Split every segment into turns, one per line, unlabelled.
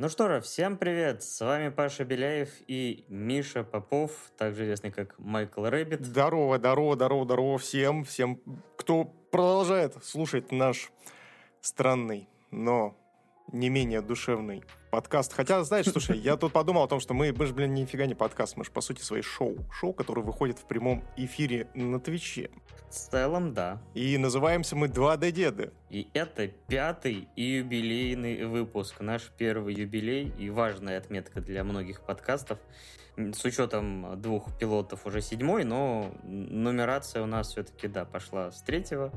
Ну что же, всем привет! С вами Паша Беляев и Миша Попов, также известный как Майкл Рэббит.
Здорово, здорово, здорово, здорово всем, всем, кто продолжает слушать наш странный, но не менее душевный подкаст. Хотя, знаешь, слушай, я тут подумал о том, что мы, мы же, блин, нифига не подкаст, мы же, по сути, live-шоу. Шоу, которое выходит в прямом эфире на Твиче.
В целом, да.
И называемся мы 2D-деды.
И это пятый и юбилейный выпуск. Наш первый юбилей и важная отметка для многих подкастов. С учетом двух пилотов уже седьмой, но нумерация у нас все-таки, да, пошла с третьего.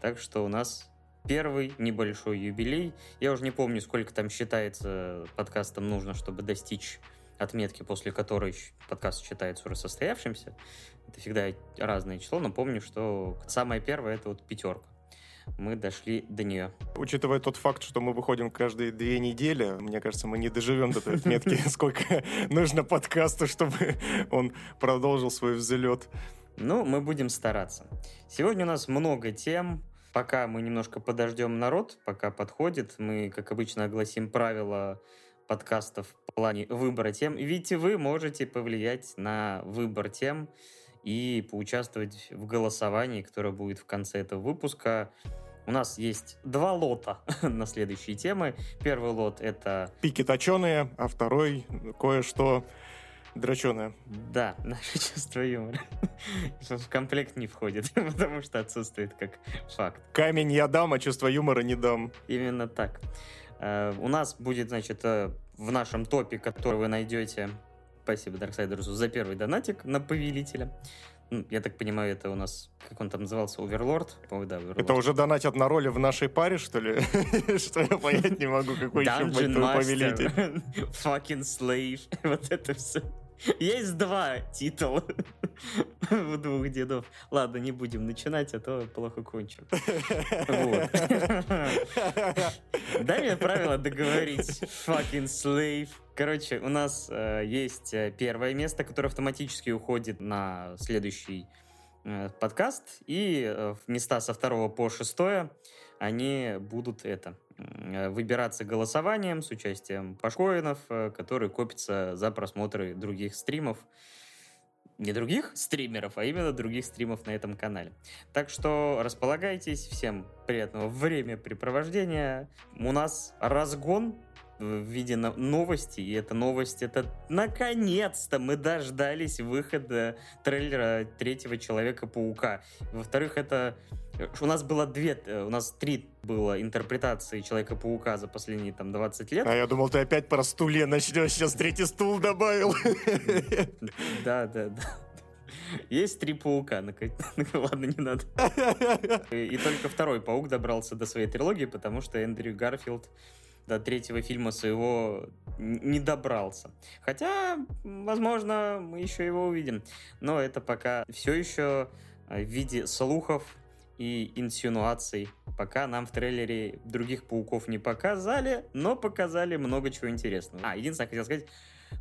Так что у нас первый небольшой юбилей. Я уже не помню, сколько там считается подкастом нужно, чтобы достичь отметки, после которой подкаст считается уже состоявшимся. Это всегда разное число, но помню, что самое первое это вот пятерка. Мы дошли до нее.
Учитывая тот факт, что мы выходим каждые две недели, мне кажется, мы не доживем до этой отметки, сколько нужно подкасту, чтобы он продолжил свой взлет.
Ну, мы будем стараться. Сегодня у нас много тем, Пока мы немножко подождем народ, пока подходит, мы, как обычно, огласим правила подкастов в плане выбора тем. Видите, вы можете повлиять на выбор тем и поучаствовать в голосовании, которое будет в конце этого выпуска. У нас есть два лота на следующие темы. Первый лот — это...
Пики точеные, а второй — кое-что Драченая.
Да, наше чувство юмора. В комплект не входит, потому что отсутствует как факт.
Камень я дам, а чувство юмора не дам.
Именно так. Э, у нас будет, значит, э, в нашем топе, который вы найдете, спасибо Дарксайдерсу за первый донатик на повелителя. Ну, я так понимаю, это у нас, как он там назывался, Оверлорд?
Да. Это уже донатят на роли в нашей паре, что ли? Что я понять не могу, какой еще твой повелитель.
Fucking slave. Вот это все. Есть два титула у двух дедов. Ладно, не будем начинать, а то плохо кончим. Дай мне правило договорить. Fucking slave. Короче, у нас э, есть э, первое место, которое автоматически уходит на следующий э, подкаст, и э, места со второго по шестое они будут это выбираться голосованием с участием пашкоинов, э, которые копятся за просмотры других стримов. Не других стримеров, а именно других стримов на этом канале. Так что располагайтесь, всем приятного времяпрепровождения. У нас разгон в виде новости, и эта новость, это наконец-то мы дождались выхода трейлера третьего Человека-паука. Во-вторых, это у нас было две, э, у нас три было интерпретации Человека-паука за последние там 20 лет.
А я думал, ты опять про стуле начнешь, сейчас третий стул добавил.
Да, да, да. Есть три паука. Ладно, не надо. И только второй паук добрался до своей трилогии, потому что Эндрю Гарфилд до третьего фильма своего не добрался. Хотя, возможно, мы еще его увидим. Но это пока все еще в виде слухов и инсинуаций. Пока нам в трейлере других пауков не показали, но показали много чего интересного. А, единственное, хотел сказать,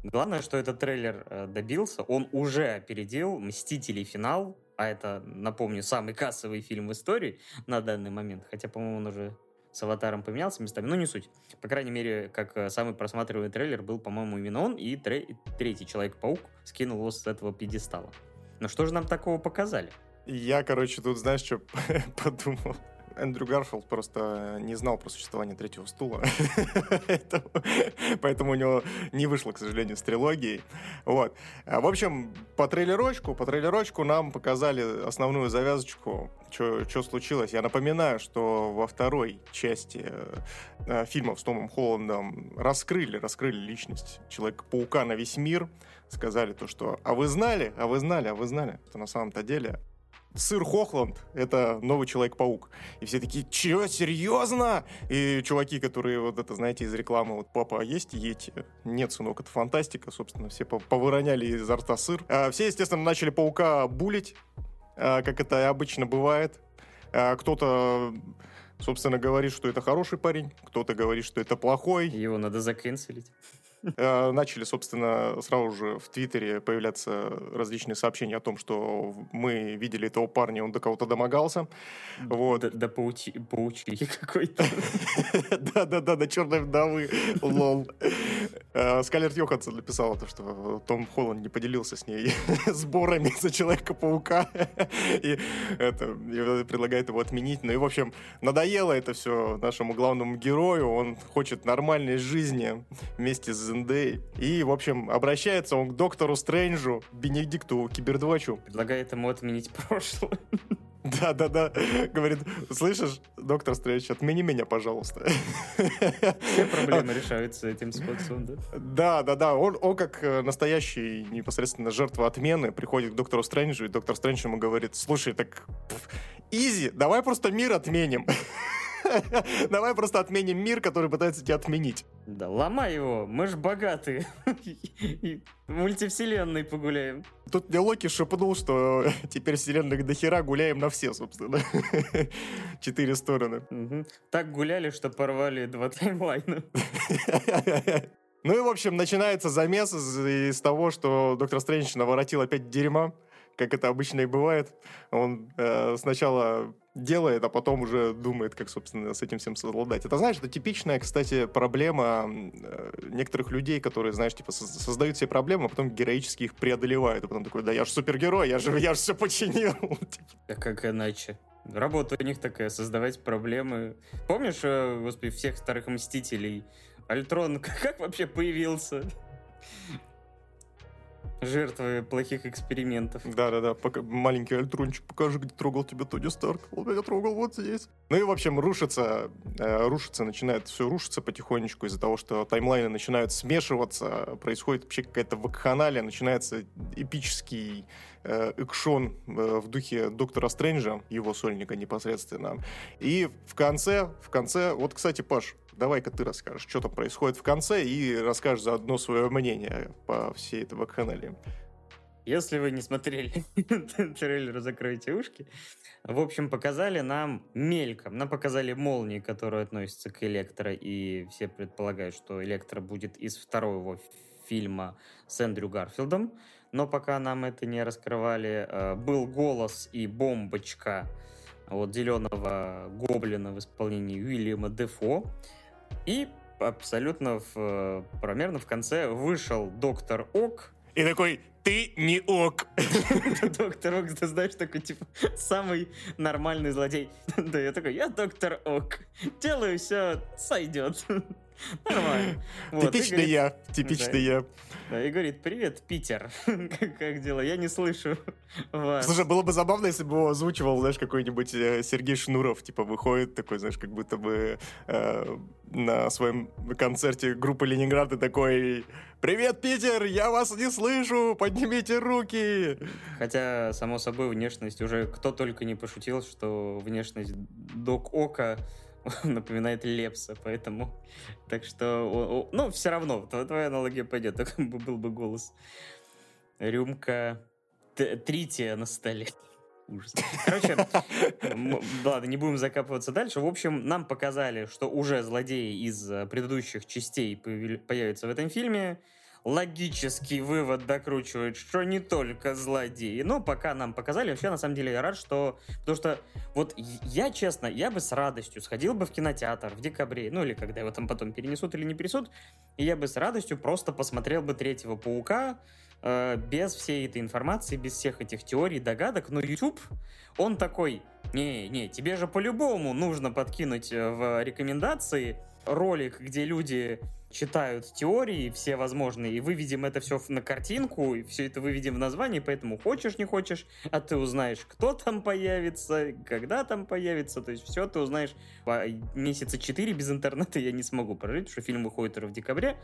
главное, что этот трейлер э, добился, он уже опередил «Мстителей. Финал», а это, напомню, самый кассовый фильм в истории на данный момент, хотя, по-моему, он уже с аватаром поменялся местами, но не суть. По крайней мере, как э, самый просматриваемый трейлер был, по-моему, именно он, и третий Человек-паук скинул его с этого пьедестала. Но что же нам такого показали?
Я, короче, тут, знаешь, что подумал? Эндрю Гарфилд просто не знал про существование третьего стула. Поэтому у него не вышло, к сожалению, с трилогией. Вот. А, в общем, по трейлерочку, по трейлерочку нам показали основную завязочку, что случилось. Я напоминаю, что во второй части э, фильма с Томом Холландом раскрыли, раскрыли личность Человека-паука на весь мир. Сказали то, что «А вы знали? А вы знали? А вы знали?» Что на самом-то деле Сыр Хохланд — это новый Человек-паук. И все такие, чё, серьезно? И чуваки, которые, вот это, знаете, из рекламы, вот, папа, а есть Йети? Нет, сынок, это фантастика, собственно, все повыроняли изо рта сыр. А все, естественно, начали Паука булить, а, как это обычно бывает. А кто-то собственно, говорит, что это хороший парень, кто-то говорит, что это плохой.
Его надо закенселить.
Э, начали, собственно, сразу же в Твиттере появляться различные сообщения о том, что мы видели этого парня, он до кого-то домогался.
Вот. До, паучи, паучи какой-то.
Да-да-да, до черной вдовы, лол. Э, Скарлетт Йоханссон написала то, что Том Холланд не поделился с ней сборами за Человека-паука и это предлагает его отменить. Ну и, в общем, надоело это все нашему главному герою. Он хочет нормальной жизни вместе с Зендей. И, в общем, обращается он к доктору Стрэнджу, Бенедикту Кибердвачу.
Предлагает ему отменить прошлое.
Да-да-да. Говорит, слышишь, доктор Стрэндж, отмени меня, пожалуйста.
Все проблемы решаются этим способом, да?
Да-да-да. Он, он как э, настоящий непосредственно жертва отмены приходит к доктору Стрэнджу, и доктор Стрэндж ему говорит, слушай, так изи, давай просто мир отменим. Давай просто отменим мир, который пытается тебя отменить.
Да, ломай его, мы ж богатые. Мультивселенной погуляем.
Тут мне Локи шепнул, что теперь вселенных до хера гуляем на все, собственно. Четыре стороны.
Так гуляли, что порвали два таймлайна.
Ну и, в общем, начинается замес из, из того, что доктор Стрэндж наворотил опять дерьма, как это обычно и бывает. Он э, сначала делает, а потом уже думает, как, собственно, с этим всем совладать. Это, знаешь, это типичная, кстати, проблема э, некоторых людей, которые, знаешь, типа создают себе проблемы, а потом героически их преодолевают. А потом такой, да я же супергерой, я же, я же все починил.
А как иначе? Работа у них такая, создавать проблемы. Помнишь, э, господи, всех старых Мстителей? Альтрон как вообще появился? Жертвы плохих экспериментов.
Да-да-да, маленький альтрончик, покажи, где трогал тебя Тони Старк. Он меня трогал вот здесь. Ну и, в общем, рушится, э, рушится, начинает все рушиться потихонечку из-за того, что таймлайны начинают смешиваться, происходит вообще какая-то вакханалия, начинается эпический экшон э, в духе Доктора Стрэнджа, его сольника непосредственно. И в конце, в конце, вот, кстати, Паш, давай-ка ты расскажешь, что там происходит в конце, и расскажешь заодно свое мнение по всей этой вакханалии.
Если вы не смотрели трейлер «Закройте ушки», в общем, показали нам мельком. Нам показали молнии, которые относятся к Электро, и все предполагают, что Электро будет из второго фильма с Эндрю Гарфилдом. Но пока нам это не раскрывали, э, был голос и бомбочка вот зеленого гоблина в исполнении Уильяма Дефо. И абсолютно в, примерно в конце вышел доктор Ок.
И такой, ты не ок.
Доктор Ок, ты знаешь, такой, типа, самый нормальный злодей. Да, я такой, я доктор Ок. Делаю все, сойдет. Нормально.
Вот, Типичный я, типичный я.
Да, и говорит, привет, Питер, как, как дела? Я не слышу вас.
Слушай, было бы забавно, если бы его озвучивал, знаешь, какой-нибудь э, Сергей Шнуров, типа, выходит такой, знаешь, как будто бы э, на своем концерте группы Ленинград и такой, привет, Питер, я вас не слышу, поднимите руки.
Хотя, само собой, внешность уже кто только не пошутил, что внешность Док Ока напоминает Лепса, поэтому... Так что... Ну, все равно, твоя аналогия пойдет, так был бы голос. Рюмка трития на столе. Ужас. Короче, ладно, не будем закапываться дальше. В общем, нам показали, что уже злодеи из э, предыдущих частей появятся в этом фильме логический вывод докручивает, что не только злодеи. Но пока нам показали, вообще, на самом деле, я рад, что... Потому что, вот я, честно, я бы с радостью сходил бы в кинотеатр в декабре, ну или когда его там потом перенесут или не перенесут, и я бы с радостью просто посмотрел бы «Третьего паука», э, без всей этой информации, без всех этих теорий, догадок, но YouTube, он такой, не-не, тебе же по-любому нужно подкинуть э, в рекомендации ролик, где люди читают теории все возможные, и выведем это все на картинку, и все это выведем в название, поэтому хочешь, не хочешь, а ты узнаешь, кто там появится, когда там появится, то есть все ты узнаешь. Месяца 4 без интернета я не смогу прожить, потому что фильм выходит в декабре,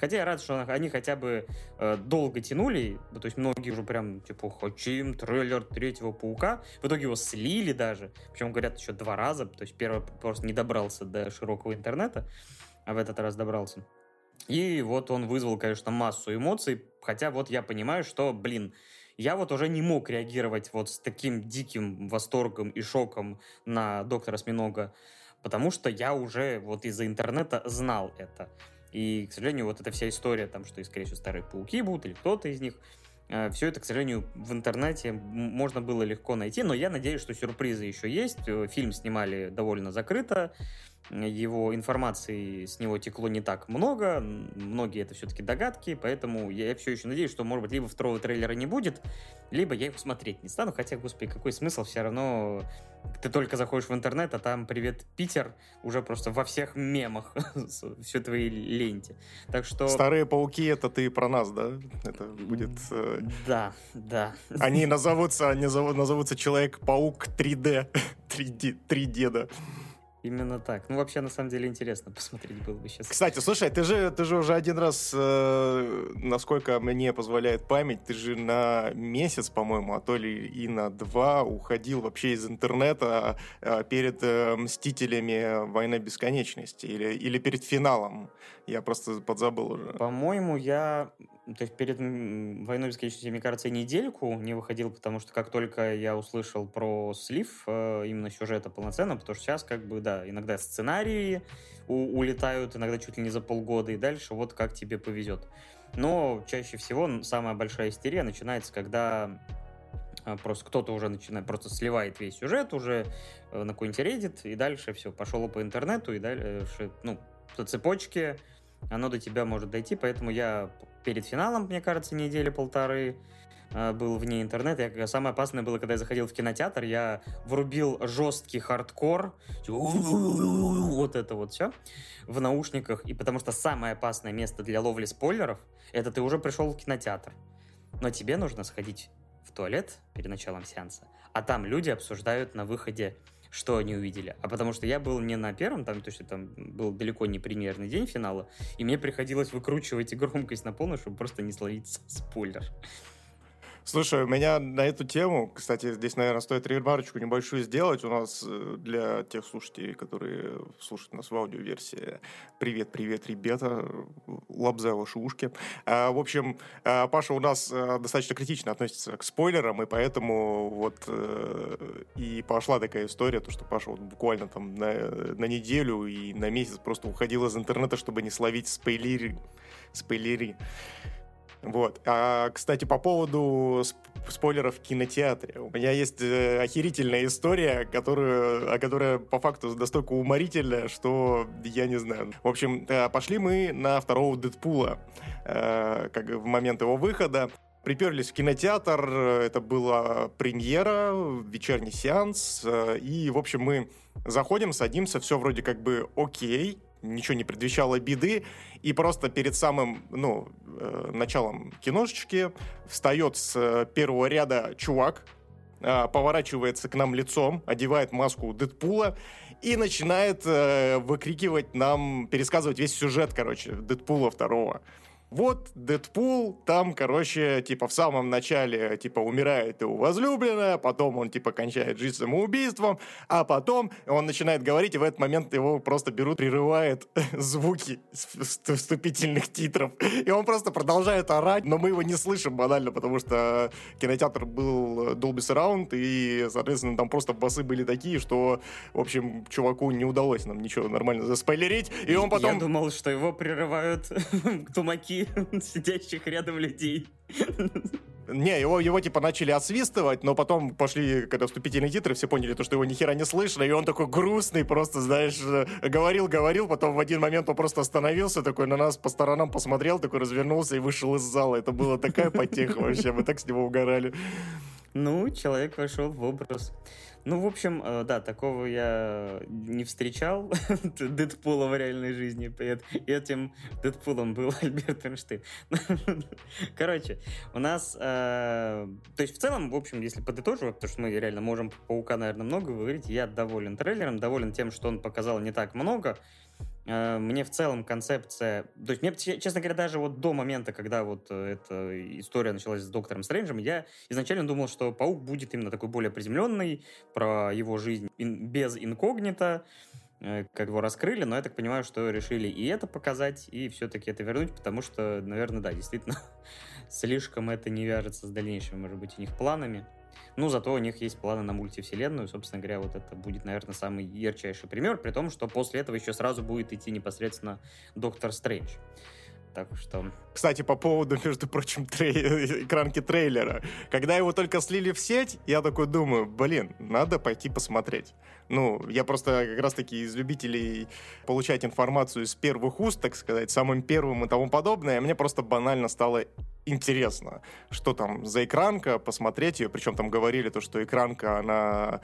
Хотя я рад, что они хотя бы э, долго тянули, то есть многие уже прям, типа, хотим трейлер третьего Паука. В итоге его слили даже, причем говорят еще два раза, то есть первый просто не добрался до широкого интернета в этот раз добрался. И вот он вызвал, конечно, массу эмоций, хотя вот я понимаю, что, блин, я вот уже не мог реагировать вот с таким диким восторгом и шоком на доктора Сминога, потому что я уже вот из-за интернета знал это. И, к сожалению, вот эта вся история, там, что, скорее всего, старые пауки будут, или кто-то из них, э, все это, к сожалению, в интернете можно было легко найти, но я надеюсь, что сюрпризы еще есть. Э, фильм снимали довольно закрыто, его информации с него текло не так много, многие это все-таки догадки, поэтому я все еще надеюсь, что, может быть, либо второго трейлера не будет, либо я его смотреть не стану, хотя, господи, какой смысл, все равно ты только заходишь в интернет, а там «Привет, Питер» уже просто во всех мемах все твоей ленте. Так что...
Старые пауки — это ты про нас, да? Это будет... Э...
Да, да.
Они назовутся, они назовутся Человек-паук 3D, 3D, 3 деда.
Именно так. Ну, вообще, на самом деле, интересно посмотреть было бы сейчас.
Кстати, слушай, ты же, ты же уже один раз, э, насколько мне позволяет память, ты же на месяц, по-моему, а то ли и на два уходил вообще из интернета э, перед э, «Мстителями. Война бесконечности» или, или перед финалом. Я просто подзабыл уже.
По-моему, я то есть перед «Войной бесконечности», мне кажется, недельку не выходил, потому что как только я услышал про слив э, именно сюжета полноценно, потому что сейчас как бы, да, иногда сценарии у- улетают, иногда чуть ли не за полгода, и дальше вот как тебе повезет. Но чаще всего самая большая истерия начинается, когда э, просто кто-то уже начинает, просто сливает весь сюжет уже э, на какой-нибудь Reddit, и дальше все, пошло по интернету, и дальше, ну, по цепочке оно до тебя может дойти, поэтому я перед финалом, мне кажется, недели полторы э, был вне интернета. Я, самое опасное было, когда я заходил в кинотеатр, я врубил жесткий хардкор, вот это вот все, в наушниках, и потому что самое опасное место для ловли спойлеров, это ты уже пришел в кинотеатр, но тебе нужно сходить в туалет перед началом сеанса, а там люди обсуждают на выходе что они увидели. А потому что я был не на первом, там, то есть там был далеко не премьерный день финала, и мне приходилось выкручивать и громкость на полную, чтобы просто не словить спойлер.
Слушай, у меня на эту тему, кстати, здесь, наверное, стоит ремарочку небольшую сделать. У нас э, для тех слушателей, которые слушают нас в аудиоверсии, привет, привет, ребята, лобза ваши ушки. А, в общем, а, Паша у нас э, достаточно критично относится к спойлерам, и поэтому вот э, и пошла такая история, то, что Паша вот буквально там на, на неделю и на месяц просто уходил из интернета, чтобы не словить спойлери. спойлери. Вот. А, кстати, по поводу спойлеров в кинотеатре. У меня есть э, охерительная история, которую, которая по факту настолько уморительная, что я не знаю. В общем, э, пошли мы на второго Дэдпула э, как в момент его выхода. Приперлись в кинотеатр, это была премьера, вечерний сеанс, и, в общем, мы заходим, садимся, все вроде как бы окей, ничего не предвещало беды, и просто перед самым, ну, э, началом киношечки встает с э, первого ряда чувак, э, поворачивается к нам лицом, одевает маску Дэдпула и начинает выкрикивать нам, пересказывать весь сюжет, короче, Дэдпула второго. Вот Дэдпул, там, короче, типа в самом начале, типа, умирает его возлюбленная, потом он, типа, кончает жизнь самоубийством, а потом он начинает говорить, и в этот момент его просто берут, прерывает звуки вступительных титров. И он просто продолжает орать, но мы его не слышим банально, потому что кинотеатр был Dolby Surround, и, соответственно, там просто басы были такие, что, в общем, чуваку не удалось нам ничего нормально заспойлерить, и он потом...
Я думал, что его прерывают тумаки сидящих рядом людей.
Не, его, его типа начали отсвистывать, но потом пошли, когда вступительные титры, все поняли, то, что его ни хера не слышно, и он такой грустный, просто, знаешь, говорил, говорил, потом в один момент он просто остановился, такой на нас по сторонам посмотрел, такой развернулся и вышел из зала. Это была такая потеха вообще, мы так с него угорали.
Ну, человек вошел в образ. Ну, в общем, э, да, такого я не встречал, Дэдпула в реальной жизни. И этим Дэдпулом был Альберт Эйнштейн. Короче, у нас... Э, то есть, в целом, в общем, если подытоживать, потому что мы реально можем Паука, наверное, много говорить, я доволен трейлером, доволен тем, что он показал не так много, мне в целом концепция... То есть мне, честно говоря, даже вот до момента, когда вот э, эта история началась с Доктором Стрэнджем, я изначально думал, что Паук будет именно такой более приземленный, про его жизнь без инкогнито, э, как его раскрыли, но я так понимаю, что решили и это показать, и все-таки это вернуть, потому что, наверное, да, действительно, слишком это не вяжется с дальнейшими, может быть, у них планами. Ну, зато у них есть планы на мультивселенную. Собственно говоря, вот это будет, наверное, самый ярчайший пример, при том, что после этого еще сразу будет идти непосредственно Доктор Стрэндж. Так что...
Кстати, по поводу, между прочим, трей... экранки трейлера. Когда его только слили в сеть, я такой думаю, блин, надо пойти посмотреть. Ну, я просто как раз-таки из любителей получать информацию из первых уст, так сказать, самым первым и тому подобное. Мне просто банально стало интересно, что там за экранка, посмотреть ее. Причем там говорили то, что экранка, она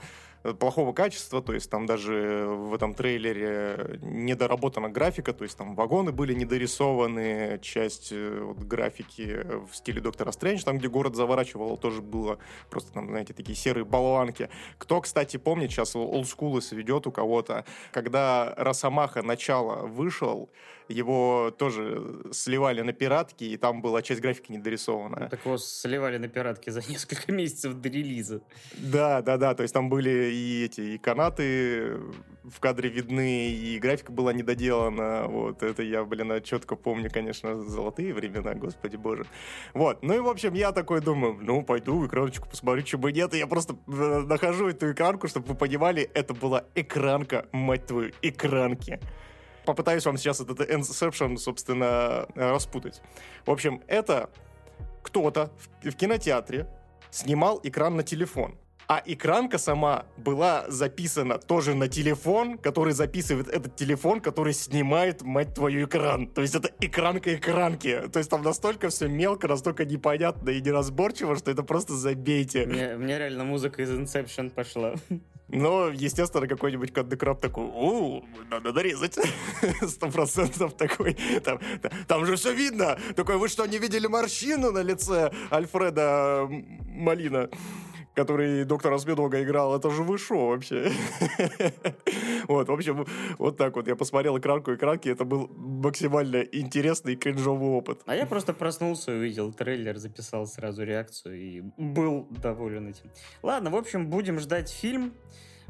плохого качества, то есть там даже в этом трейлере недоработана графика, то есть там вагоны были недорисованы, часть э, вот, графики в стиле Доктора Стрэндж, там, где город заворачивал, тоже было просто там, знаете, такие серые болванки. Кто, кстати, помнит, сейчас олдскулы сведет у кого-то, когда Росомаха начало вышел, его тоже сливали на пиратки, и там была часть графики недорисованная. Ну,
так его сливали на пиратки за несколько месяцев до релиза.
Да, да, да, то есть там были и эти и канаты в кадре видны, и графика была недоделана, вот, это я, блин, четко помню, конечно, золотые времена, господи боже. Вот, ну и, в общем, я такой думаю, ну, пойду экраночку посмотрю, что бы нет, и я просто э, нахожу эту экранку, чтобы вы понимали, это была экранка, мать твою, экранки попытаюсь вам сейчас этот Inception, собственно, распутать. В общем, это кто-то в, кинотеатре снимал экран на телефон. А экранка сама была записана тоже на телефон, который записывает этот телефон, который снимает, мать твою, экран. То есть это экранка экранки. То есть там настолько все мелко, настолько непонятно и неразборчиво, что это просто забейте.
Мне, мне реально музыка из Inception пошла.
Но, естественно, какой-нибудь Каддекраб такой, у, надо дорезать. Сто процентов такой. Там, там же все видно. Такой, вы что, не видели морщину на лице Альфреда Малина? Который доктора Смедога играл, это же вы шо вообще? вот, в общем, вот так вот. Я посмотрел экранку экранки, это был максимально интересный кринжовый опыт.
А я просто проснулся, увидел трейлер, записал сразу реакцию и был доволен этим. Ладно, в общем, будем ждать фильм.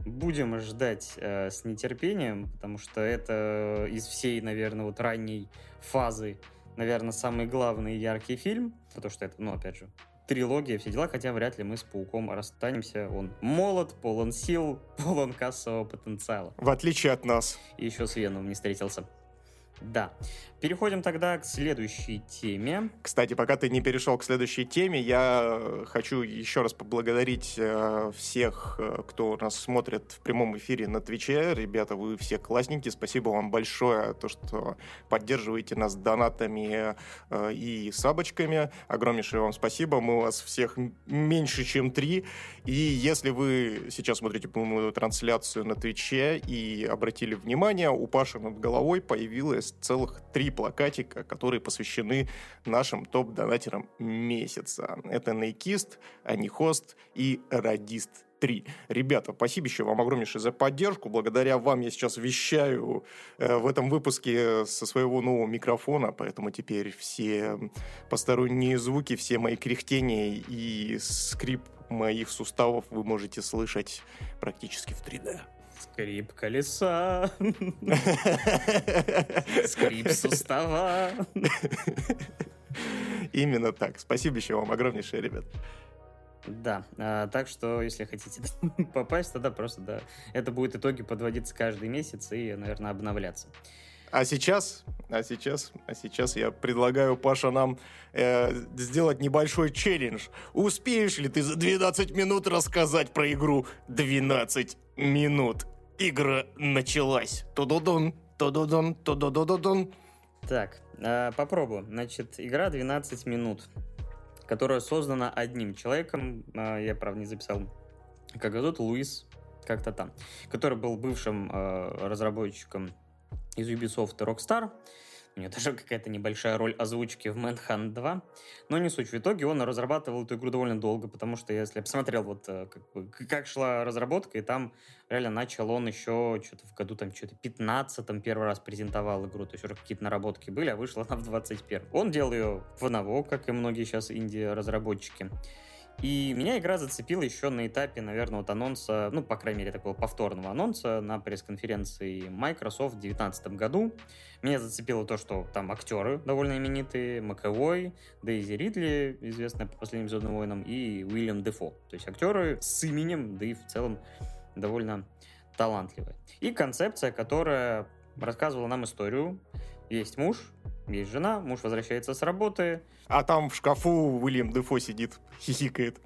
Будем ждать э, с нетерпением, потому что это из всей, наверное, вот ранней фазы, наверное, самый главный и яркий фильм. Потому что это, ну, опять же, трилогия, все дела, хотя вряд ли мы с Пауком расстанемся. Он молод, полон сил, полон кассового потенциала.
В отличие от нас.
И еще с Веном не встретился. Да. Переходим тогда к следующей теме.
Кстати, пока ты не перешел к следующей теме, я хочу еще раз поблагодарить э, всех, э, кто нас смотрит в прямом эфире на Твиче. Ребята, вы все классненькие. Спасибо вам большое, то, что поддерживаете нас донатами э, и сабочками. Огромнейшее вам спасибо. Мы у вас всех меньше, чем три. И если вы сейчас смотрите прямую трансляцию на Твиче и обратили внимание, у Паши над головой появилось целых три плакатика, которые посвящены нашим топ-донатерам месяца. Это Нейкист, Анихост и Радист 3. Ребята, спасибо еще вам огромнейшее за поддержку. Благодаря вам я сейчас вещаю э, в этом выпуске со своего нового микрофона, поэтому теперь все посторонние звуки, все мои кряхтения и скрип моих суставов вы можете слышать практически в 3D.
Скрип колеса. Скрип сустава.
Именно так. Спасибо еще вам огромнейшее, ребят.
Да, а, так что, если хотите попасть, тогда просто, да, это будет итоги подводиться каждый месяц и, наверное, обновляться.
А сейчас, а сейчас, а сейчас я предлагаю, Паша, нам э, сделать небольшой челлендж. Успеешь ли ты за 12 минут рассказать про игру 12 минут? Игра началась. Тудудун, тудудун, тудудудун.
Так, э, попробую. Значит, игра 12 минут, которая создана одним человеком. Э, я, правда, не записал, как зовут, Луис, как-то там, который был бывшим э, разработчиком из Ubisoft Rockstar. У него даже какая-то небольшая роль озвучки в Manhunt 2. Но не суть. В итоге он разрабатывал эту игру довольно долго, потому что если я посмотрел, вот э, как, бы, как шла разработка, и там реально начал он еще что-то в году там что-то 15 первый раз презентовал игру, то есть уже какие-то наработки были, а вышла она в 21 Он делал ее в одного, как и многие сейчас инди-разработчики. И меня игра зацепила еще на этапе, наверное, вот анонса, ну, по крайней мере, такого повторного анонса на пресс-конференции Microsoft в 2019 году. Меня зацепило то, что там актеры довольно именитые, Маковой, Дейзи Ридли, известная по последним «Звездным войнам», и Уильям Дефо. То есть актеры с именем, да и в целом довольно талантливые. И концепция, которая рассказывала нам историю. Есть муж, есть жена, муж возвращается с работы.
А там в шкафу Уильям Дефо сидит, хихикает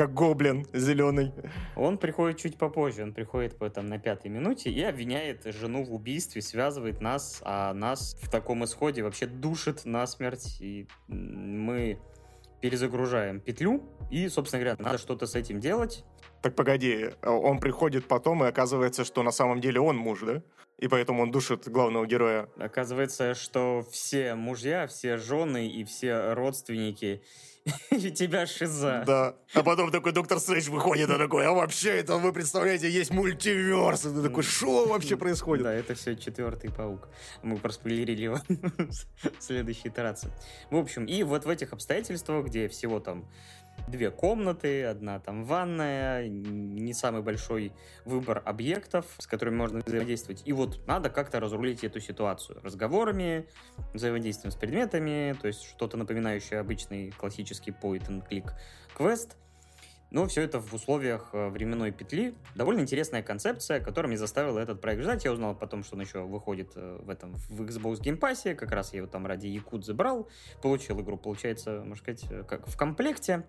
как гоблин зеленый.
Он приходит чуть попозже, он приходит там, на пятой минуте и обвиняет жену в убийстве, связывает нас, а нас в таком исходе вообще душит насмерть, и мы перезагружаем петлю, и, собственно говоря, надо что-то с этим делать.
Так погоди, он приходит потом, и оказывается, что на самом деле он муж, да? И поэтому он душит главного героя.
Оказывается, что все мужья, все жены и все родственники и тебя шиза.
Да. А потом такой доктор Стрэндж выходит и такой, а вообще это, вы представляете, есть мультиверс. И ты такой, что вообще происходит?
Да, это все четвертый паук. Мы проспойлерили его в следующей итерации. В общем, и вот в этих обстоятельствах, где всего там две комнаты, одна там ванная, не самый большой выбор объектов, с которыми можно взаимодействовать. И вот надо как-то разрулить эту ситуацию разговорами, взаимодействием с предметами, то есть что-то напоминающее обычный классический point-and-click квест. Но все это в условиях э, временной петли. Довольно интересная концепция, которая меня заставила этот проект ждать. Я узнал потом, что он еще выходит э, в этом в Xbox Game Pass. Как раз я его там ради Якут забрал. Получил игру, получается, можно сказать, э, как в комплекте.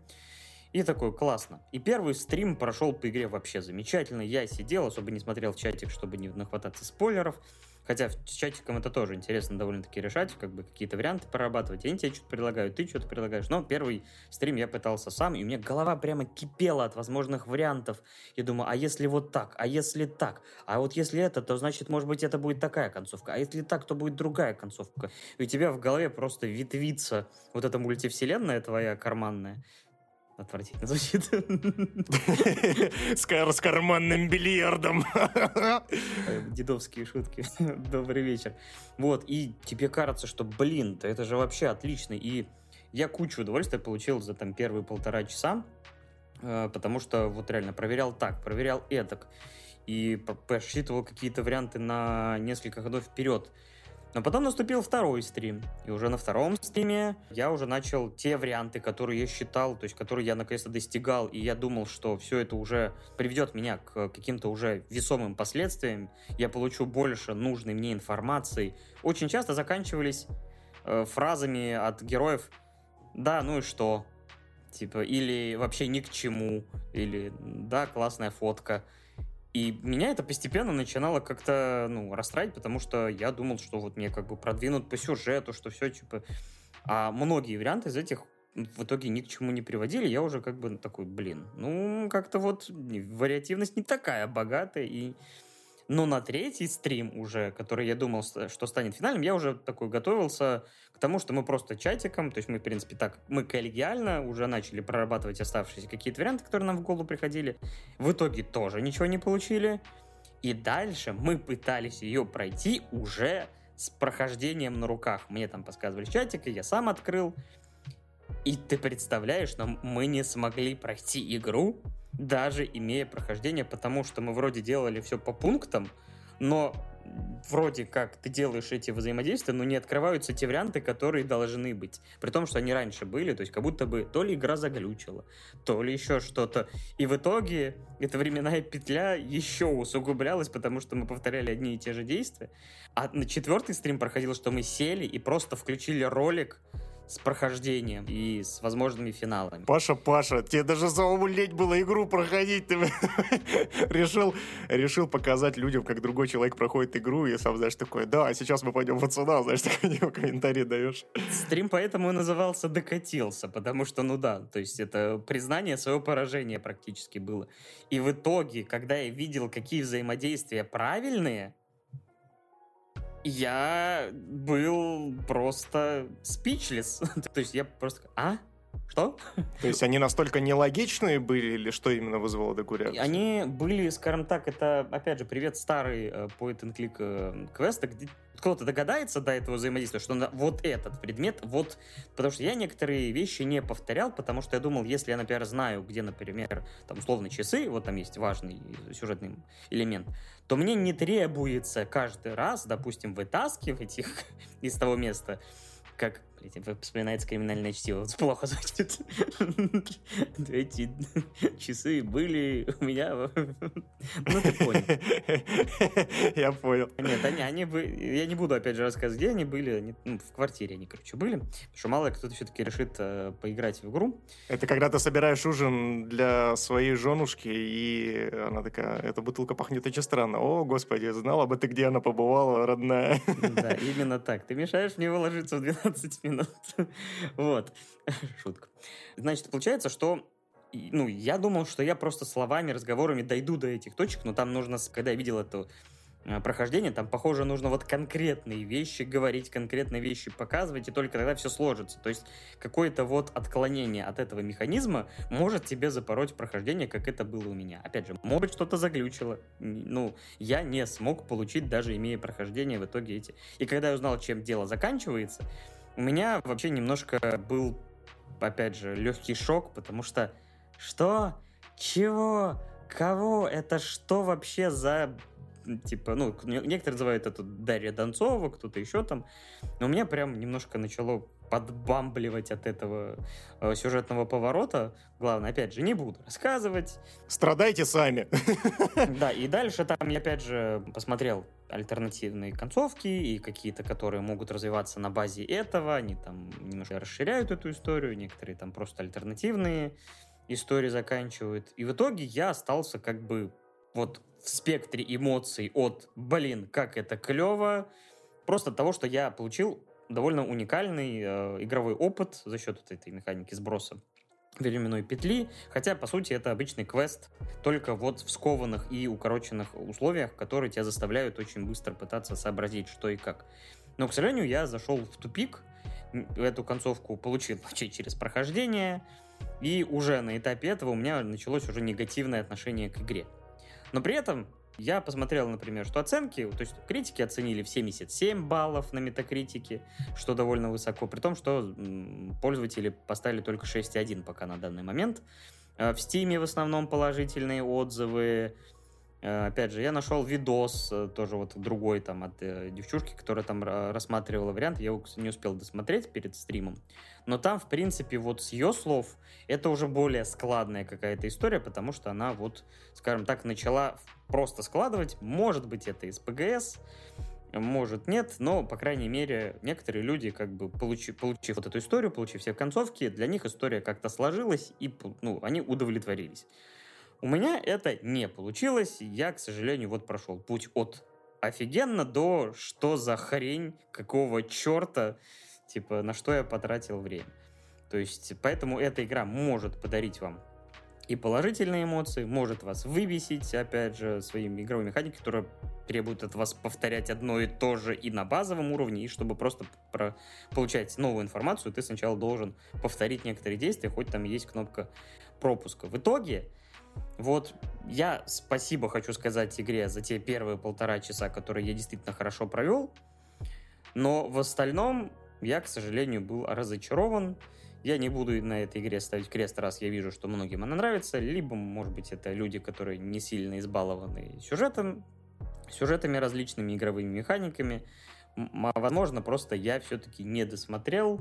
И такой, классно. И первый стрим прошел по игре вообще замечательно. Я сидел, особо не смотрел чатик, чтобы не нахвататься спойлеров. Хотя с чатиком это тоже интересно довольно-таки решать, как бы какие-то варианты прорабатывать. Они тебе что-то предлагают, ты что-то предлагаешь. Но первый стрим я пытался сам, и у меня голова прямо кипела от возможных вариантов. Я думаю, а если вот так, а если так, а вот если это, то значит, может быть, это будет такая концовка, а если так, то будет другая концовка. И у тебя в голове просто ветвится вот эта мультивселенная твоя карманная, Отвратительно звучит.
С карманным бильярдом.
Дедовские шутки. Добрый вечер. Вот, и тебе кажется, что, блин, это же вообще отлично. И я кучу удовольствия получил за там первые полтора часа, э, потому что вот реально проверял так, проверял этак, и посчитывал какие-то варианты на несколько ходов вперед. Но потом наступил второй стрим, и уже на втором стриме я уже начал те варианты, которые я считал, то есть которые я наконец-то достигал, и я думал, что все это уже приведет меня к каким-то уже весомым последствиям, я получу больше нужной мне информации, очень часто заканчивались э, фразами от героев «да, ну и что?» Типа, или вообще ни к чему, или «да, классная фотка». И меня это постепенно начинало как-то, ну, расстраивать, потому что я думал, что вот мне как бы продвинут по сюжету, что все, типа... А многие варианты из этих в итоге ни к чему не приводили, я уже как бы такой, блин, ну, как-то вот вариативность не такая богатая, и но на третий стрим уже, который я думал, что станет финальным, я уже такой готовился к тому, что мы просто чатиком, то есть мы, в принципе, так, мы коллегиально уже начали прорабатывать оставшиеся какие-то варианты, которые нам в голову приходили. В итоге тоже ничего не получили. И дальше мы пытались ее пройти уже с прохождением на руках. Мне там подсказывали чатик, и я сам открыл. И ты представляешь, но мы не смогли пройти игру, даже имея прохождение, потому что мы вроде делали все по пунктам, но вроде как ты делаешь эти взаимодействия, но не открываются те варианты, которые должны быть. При том, что они раньше были, то есть как будто бы то ли игра заглючила, то ли еще что-то. И в итоге эта временная петля еще усугублялась, потому что мы повторяли одни и те же действия. А на четвертый стрим проходил, что мы сели и просто включили ролик с прохождением и с возможными финалами.
Паша, Паша, тебе даже заумлеть было игру проходить. Ты решил, решил показать людям, как другой человек проходит игру, и сам, знаешь, такой, да, а сейчас мы пойдем в отсюда, знаешь, такой комментарий даешь.
Стрим поэтому и назывался «Докатился», потому что, ну да, то есть это признание своего поражения практически было. И в итоге, когда я видел, какие взаимодействия правильные, я был просто speechless. То есть я просто... А? Что?
То есть они настолько нелогичные были, или что именно вызвало декуряцию?
Они были, скажем так, это, опять же, привет старый э, point and click э, квеста, где кто-то догадается до этого взаимодействия, что вот этот предмет, вот... Потому что я некоторые вещи не повторял, потому что я думал, если я, например, знаю, где, например, там, условно, часы, вот там есть важный сюжетный элемент, то мне не требуется каждый раз, допустим, вытаскивать их из того места, как вспоминается криминальное чтиво. Плохо звучит. Эти часы были у меня... Ну, ты понял.
Я понял.
Нет, они, они бы... Я не буду, опять же, рассказывать, где они были. Они, ну, в квартире они, короче, были. Потому что мало кто-то все-таки решит э, поиграть в игру.
Это когда ты собираешь ужин для своей женушки, и она такая, эта бутылка пахнет очень странно. О, господи, знала бы ты, где она побывала, родная.
Да, именно так. Ты мешаешь мне уложиться в 12 минут минут. вот. Шутка. Значит, получается, что ну, я думал, что я просто словами, разговорами дойду до этих точек, но там нужно, когда я видел это э, прохождение, там, похоже, нужно вот конкретные вещи говорить, конкретные вещи показывать, и только тогда все сложится. То есть какое-то вот отклонение от этого механизма может тебе запороть прохождение, как это было у меня. Опять же, может быть, что-то заглючило. Ну, я не смог получить, даже имея прохождение в итоге эти. И когда я узнал, чем дело заканчивается, у меня вообще немножко был, опять же, легкий шок, потому что что? Чего? Кого? Это что вообще за типа, ну, некоторые называют это Дарья Донцова, кто-то еще там. Но у меня прям немножко начало подбамбливать от этого э, сюжетного поворота. Главное, опять же, не буду рассказывать.
Страдайте сами.
Да, и дальше там я опять же посмотрел альтернативные концовки и какие-то, которые могут развиваться на базе этого. Они там немножко расширяют эту историю, некоторые там просто альтернативные истории заканчивают. И в итоге я остался как бы вот в спектре эмоций от «блин, как это клево», просто от того, что я получил довольно уникальный э, игровой опыт за счет вот этой механики сброса временной петли, хотя, по сути, это обычный квест, только вот в скованных и укороченных условиях, которые тебя заставляют очень быстро пытаться сообразить, что и как. Но, к сожалению, я зашел в тупик, эту концовку получил через прохождение, и уже на этапе этого у меня началось уже негативное отношение к игре. Но при этом я посмотрел, например, что оценки, то есть критики оценили в 77 баллов на метакритике, что довольно высоко, при том, что пользователи поставили только 6,1 пока на данный момент. Э, в Стиме в основном положительные отзывы, опять же, я нашел видос, э, тоже вот другой там от э, девчушки, которая там рассматривала вариант. Я его не успел досмотреть перед стримом. Но там, в принципе, вот с ее слов, это уже более складная какая-то история, потому что она вот, скажем так, начала просто складывать. Может быть, это из ПГС, может нет, но, по крайней мере, некоторые люди, как бы, получив, получив вот эту историю, получив все концовки, для них история как-то сложилась, и, ну, они удовлетворились. У меня это не получилось. Я, к сожалению, вот прошел путь от офигенно до что за хрень, какого черта, типа, на что я потратил время. То есть, поэтому эта игра может подарить вам и положительные эмоции, может вас выбесить, опять же, своими игровой механикой, которая требует от вас повторять одно и то же и на базовом уровне, и чтобы просто про получать новую информацию, ты сначала должен повторить некоторые действия, хоть там есть кнопка пропуска. В итоге, вот я спасибо хочу сказать игре за те первые полтора часа, которые я действительно хорошо провел, но в остальном я, к сожалению, был разочарован. Я не буду на этой игре ставить крест, раз я вижу, что многим она нравится, либо, может быть, это люди, которые не сильно избалованы сюжетом, сюжетами различными игровыми механиками. Возможно, просто я все-таки не досмотрел,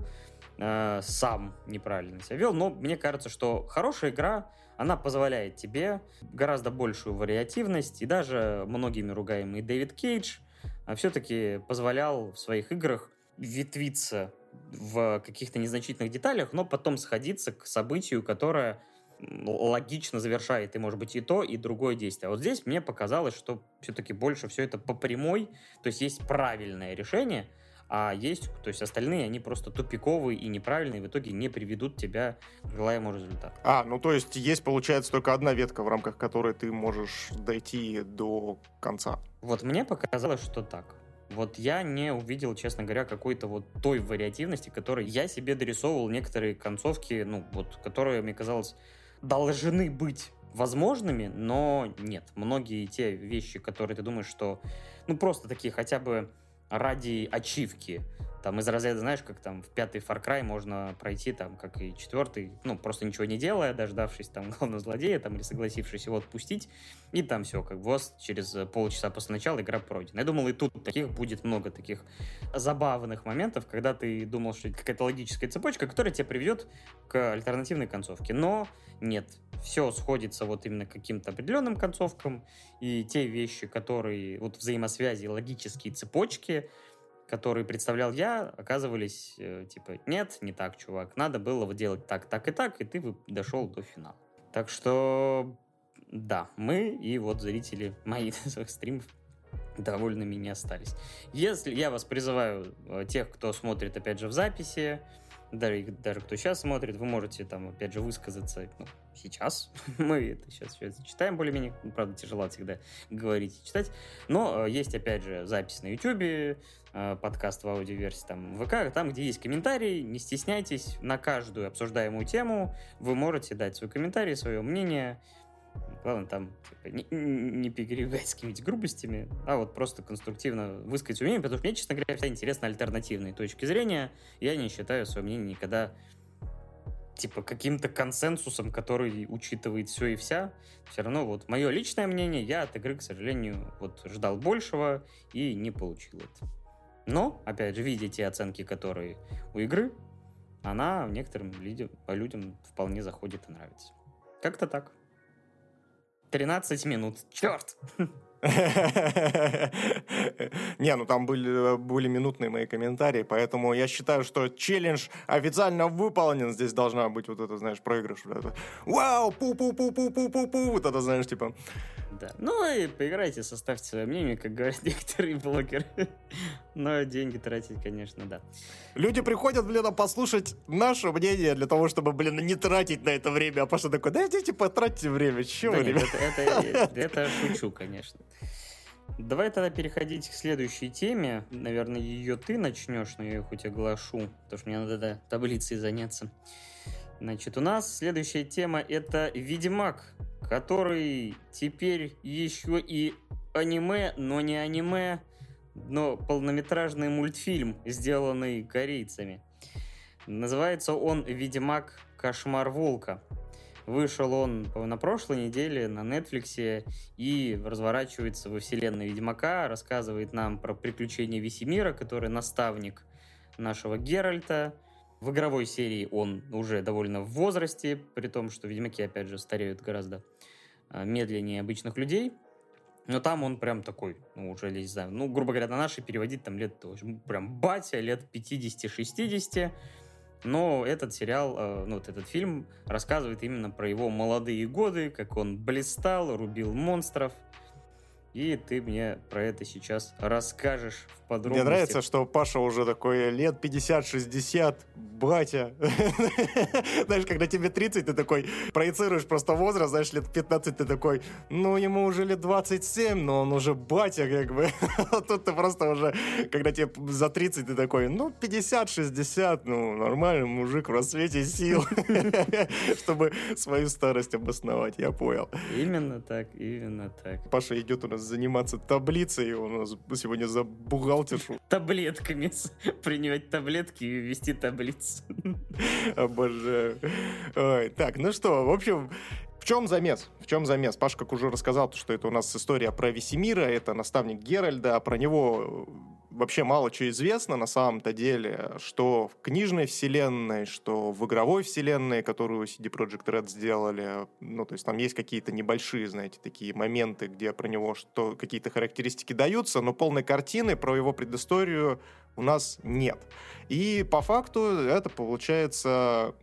э, сам неправильно себя вел, но мне кажется, что хорошая игра, она позволяет тебе гораздо большую вариативность, и даже многими ругаемый Дэвид Кейдж а, все-таки позволял в своих играх ветвиться в каких-то незначительных деталях, но потом сходиться к событию, которое логично завершает и, может быть, и то, и другое действие. А вот здесь мне показалось, что все-таки больше все это по прямой, то есть есть правильное решение – а есть, то есть остальные, они просто тупиковые и неправильные, в итоге не приведут тебя к желаемому результату.
А, ну то есть есть, получается, только одна ветка, в рамках которой ты можешь дойти до конца.
Вот мне показалось, что так. вот я не увидел, честно говоря, какой-то вот той вариативности, которой я себе дорисовывал некоторые концовки, ну, вот, которые, мне казалось, должны быть возможными, но нет. Многие те вещи, которые ты думаешь, что, ну, просто такие хотя бы ради ачивки, там из разряда, знаешь, как там в пятый Far Cry можно пройти, там, как и четвертый, ну, просто ничего не делая, дождавшись там главного злодея, там, или согласившись его отпустить, и там все, как ВОЗ, через полчаса после начала игра пройдена. Я думал, и тут таких будет много таких забавных моментов, когда ты думал, что какая-то логическая цепочка, которая тебя приведет к альтернативной концовке. Но нет, все сходится вот именно к каким-то определенным концовкам, и те вещи, которые, вот взаимосвязи, логические цепочки, которые представлял я, оказывались э, типа, нет, не так, чувак, надо было делать так, так и так, и ты дошел до финала. Так что, да, мы и вот зрители моих стримов довольными не остались. Если я вас призываю, э, тех, кто смотрит, опять же, в записи, даже, даже кто сейчас смотрит, вы можете там, опять же, высказаться ну, сейчас. Мы это сейчас все читаем более-менее. Ну, правда, тяжело всегда говорить и читать. Но э, есть, опять же, запись на YouTube, э, подкаст в аудиоверсии, там, ВК, там, где есть комментарии, не стесняйтесь, на каждую обсуждаемую тему вы можете дать свой комментарий, свое мнение, Главное там типа, не, не перегибать с какими-то грубостями, а вот просто конструктивно высказать свое мнение, потому что мне, честно говоря, всегда интересны альтернативные точки зрения. Я не считаю свое мнение никогда типа каким-то консенсусом, который учитывает все и вся. Все равно вот мое личное мнение, я от игры, к сожалению, вот ждал большего и не получил это. Но, опять же, видя те оценки, которые у игры, она некоторым людям, людям вполне заходит и нравится. Как-то так. 13 минут. Черт!
Не, ну там были, были минутные мои комментарии, поэтому я считаю, что челлендж официально выполнен. Здесь должна быть вот это, знаешь, проигрыш. Вот это. Вау, пу-пу-пу-пу-пу-пу-пу. Вот это, знаешь, типа...
Да. Ну и поиграйте, составьте свое мнение, как говорят некоторые блогеры. Но деньги тратить, конечно, да.
Люди приходят, блин, послушать наше мнение для того, чтобы, блин, не тратить на это время. А Паша такой, да идите потратьте время. Чего, да
это, это, это шучу, конечно. Давай тогда переходить к следующей теме. Наверное, ее ты начнешь, но я ее хоть оглашу, потому что мне надо да, таблицей заняться. Значит, у нас следующая тема это Ведьмак, который теперь еще и аниме, но не аниме, но полнометражный мультфильм, сделанный корейцами. Называется он «Ведьмак. Кошмар Волка». Вышел он на прошлой неделе на Netflix и разворачивается во вселенной Ведьмака, рассказывает нам про приключения Весемира, который наставник нашего Геральта. В игровой серии он уже довольно в возрасте, при том, что Ведьмаки, опять же, стареют гораздо а, медленнее обычных людей. Но там он прям такой, ну, уже, не знаю, ну, грубо говоря, на наши переводить там лет, прям батя, лет 50-60. Но этот сериал, э, ну вот этот фильм рассказывает именно про его молодые годы, как он блистал, рубил монстров. И ты мне про это сейчас расскажешь подробностях.
Мне нравится, что Паша уже такой лет 50-60, батя. Знаешь, когда тебе 30, ты такой проецируешь просто возраст, знаешь, лет 15 ты такой, ну, ему уже лет 27, но он уже батя, как бы. Тут ты просто уже, когда тебе за 30, ты такой, ну, 50-60, ну, нормальный мужик в рассвете сил, чтобы свою старость обосновать, я понял.
Именно так, именно так.
Паша идет у нас заниматься таблицей, он у нас сегодня за бухгалтершу.
Таблетками, принимать таблетки и вести таблицы.
Обожаю. Ой, так, ну что, в общем, в чем замес? В чем замес? Паш, как уже рассказал, что это у нас история про Весемира, это наставник Геральда, а про него вообще мало чего известно на самом-то деле, что в книжной вселенной, что в игровой вселенной, которую CD Projekt Red сделали, ну, то есть там есть какие-то небольшие, знаете, такие моменты, где про него что какие-то характеристики даются, но полной картины про его предысторию у нас нет. И по факту это получается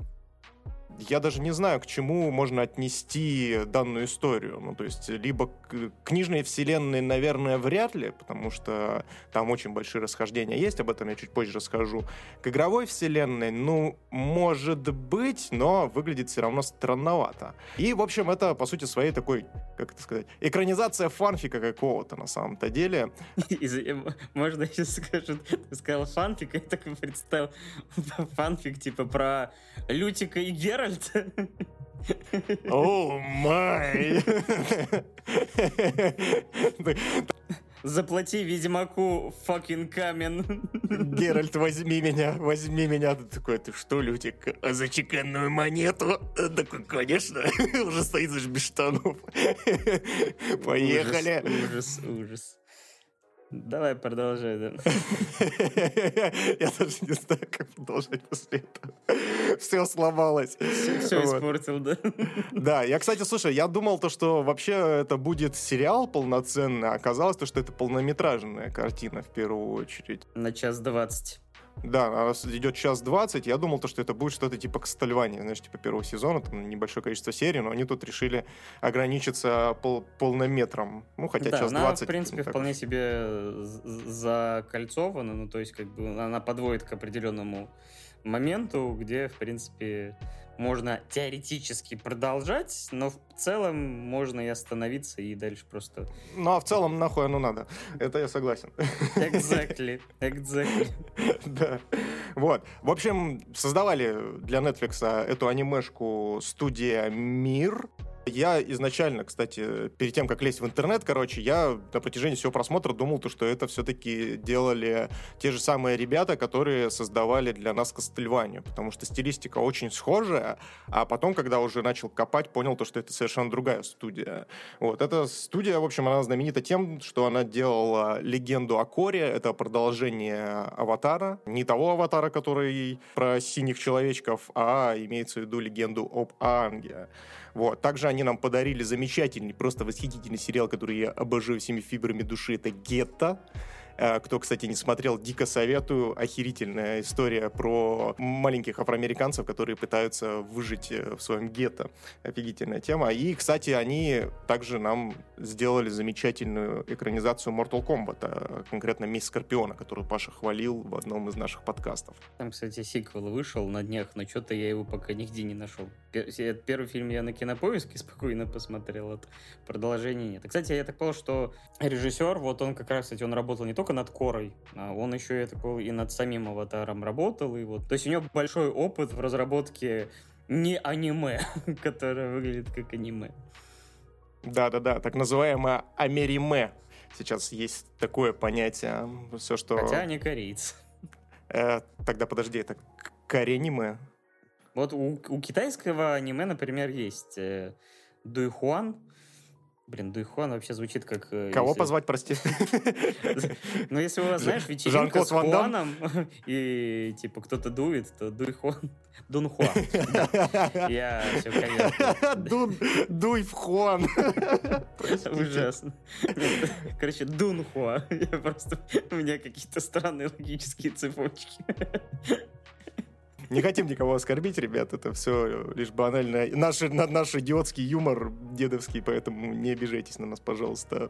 я даже не знаю, к чему можно отнести данную историю. Ну, то есть, либо к книжной вселенной, наверное, вряд ли, потому что там очень большие расхождения есть, об этом я чуть позже расскажу. К игровой вселенной, ну, может быть, но выглядит все равно странновато. И, в общем, это, по сути, своей такой, как это сказать, экранизация фанфика какого-то на самом-то деле.
Можно, если скажут, ты сказал фанфик, я так представил фанфик, типа, про Лютика и Геральта.
О май!
Заплати Ведьмаку fucking камен.
Геральт, возьми меня, возьми меня. Ты такой, ты что, Лютик, а за чеканную монету? Такой, конечно, уже стоит без штанов. Поехали.
Ужас, ужас, ужас. Давай продолжай, да.
Я даже не знаю, как продолжать после этого. Все сломалось.
Все, все вот. испортил, да?
Да, я, кстати, слушай, я думал то, что вообще это будет сериал полноценный, а оказалось то, что это полнометражная картина в первую очередь.
На час двадцать.
Да, она идет час двадцать. Я думал, то, что это будет что-то типа Кастельвания, знаешь, типа первого сезона, там небольшое количество серий, но они тут решили ограничиться пол полнометром. Ну, хотя да, час двадцать.
она, в принципе, так... вполне себе закольцована, ну, то есть, как бы, она подводит к определенному моменту, где, в принципе, можно теоретически продолжать, но в целом можно и остановиться и дальше просто...
Ну, а в целом нахуй оно надо. Это я согласен.
Exactly. Exactly.
Да. Вот. В общем, создавали для Netflix эту анимешку студия «Мир». Я изначально, кстати, перед тем, как лезть в интернет, короче, я на протяжении всего просмотра думал, то, что это все-таки делали те же самые ребята, которые создавали для нас Кастельванию, потому что стилистика очень схожая, а потом, когда уже начал копать, понял то, что это совершенно другая студия. Вот. Эта студия, в общем, она знаменита тем, что она делала легенду о Коре, это продолжение Аватара, не того Аватара, который про синих человечков, а имеется в виду легенду об Анге. Вот. Также они нам подарили замечательный, просто восхитительный сериал, который я обожаю всеми фибрами души. Это «Гетто». Э, кто, кстати, не смотрел, дико советую. Охерительная история про маленьких афроамериканцев, которые пытаются выжить э, в своем гетто. Офигительная тема. И, кстати, они также нам сделали замечательную экранизацию Mortal Kombat, а конкретно «Месть Скорпиона», которую Паша хвалил в одном из наших подкастов.
Там, кстати, сиквел вышел на днях, но что-то я его пока нигде не нашел. Первый фильм я на кинопоиске спокойно посмотрел, от продолжения нет. Кстати, я так понял, что режиссер, вот он как раз, кстати, он работал не только только над Корой, а он еще я такой, и над самим аватаром работал. И вот. То есть у него большой опыт в разработке не аниме, которое выглядит как аниме.
Да-да-да, так называемое америме. Сейчас есть такое понятие. Все, что...
Хотя они корейцы.
Э, тогда подожди, это корениме?
Вот у, у китайского аниме, например, есть э, Дуйхуан, Блин, Дуйхуан вообще звучит как...
Э, Кого если... позвать, прости?
Ну, если у вас, знаешь, вечеринка с Хуаном, и, типа, кто-то дует, то Дуйхуан... Дунхуан. Я все
Дун, дуй в Хуан.
Ужасно. Короче, Дунхуа. Я просто... У меня какие-то странные логические цепочки.
Не хотим никого оскорбить, ребят, это все лишь банально. Наш, наш идиотский юмор дедовский, поэтому не обижайтесь на нас, пожалуйста.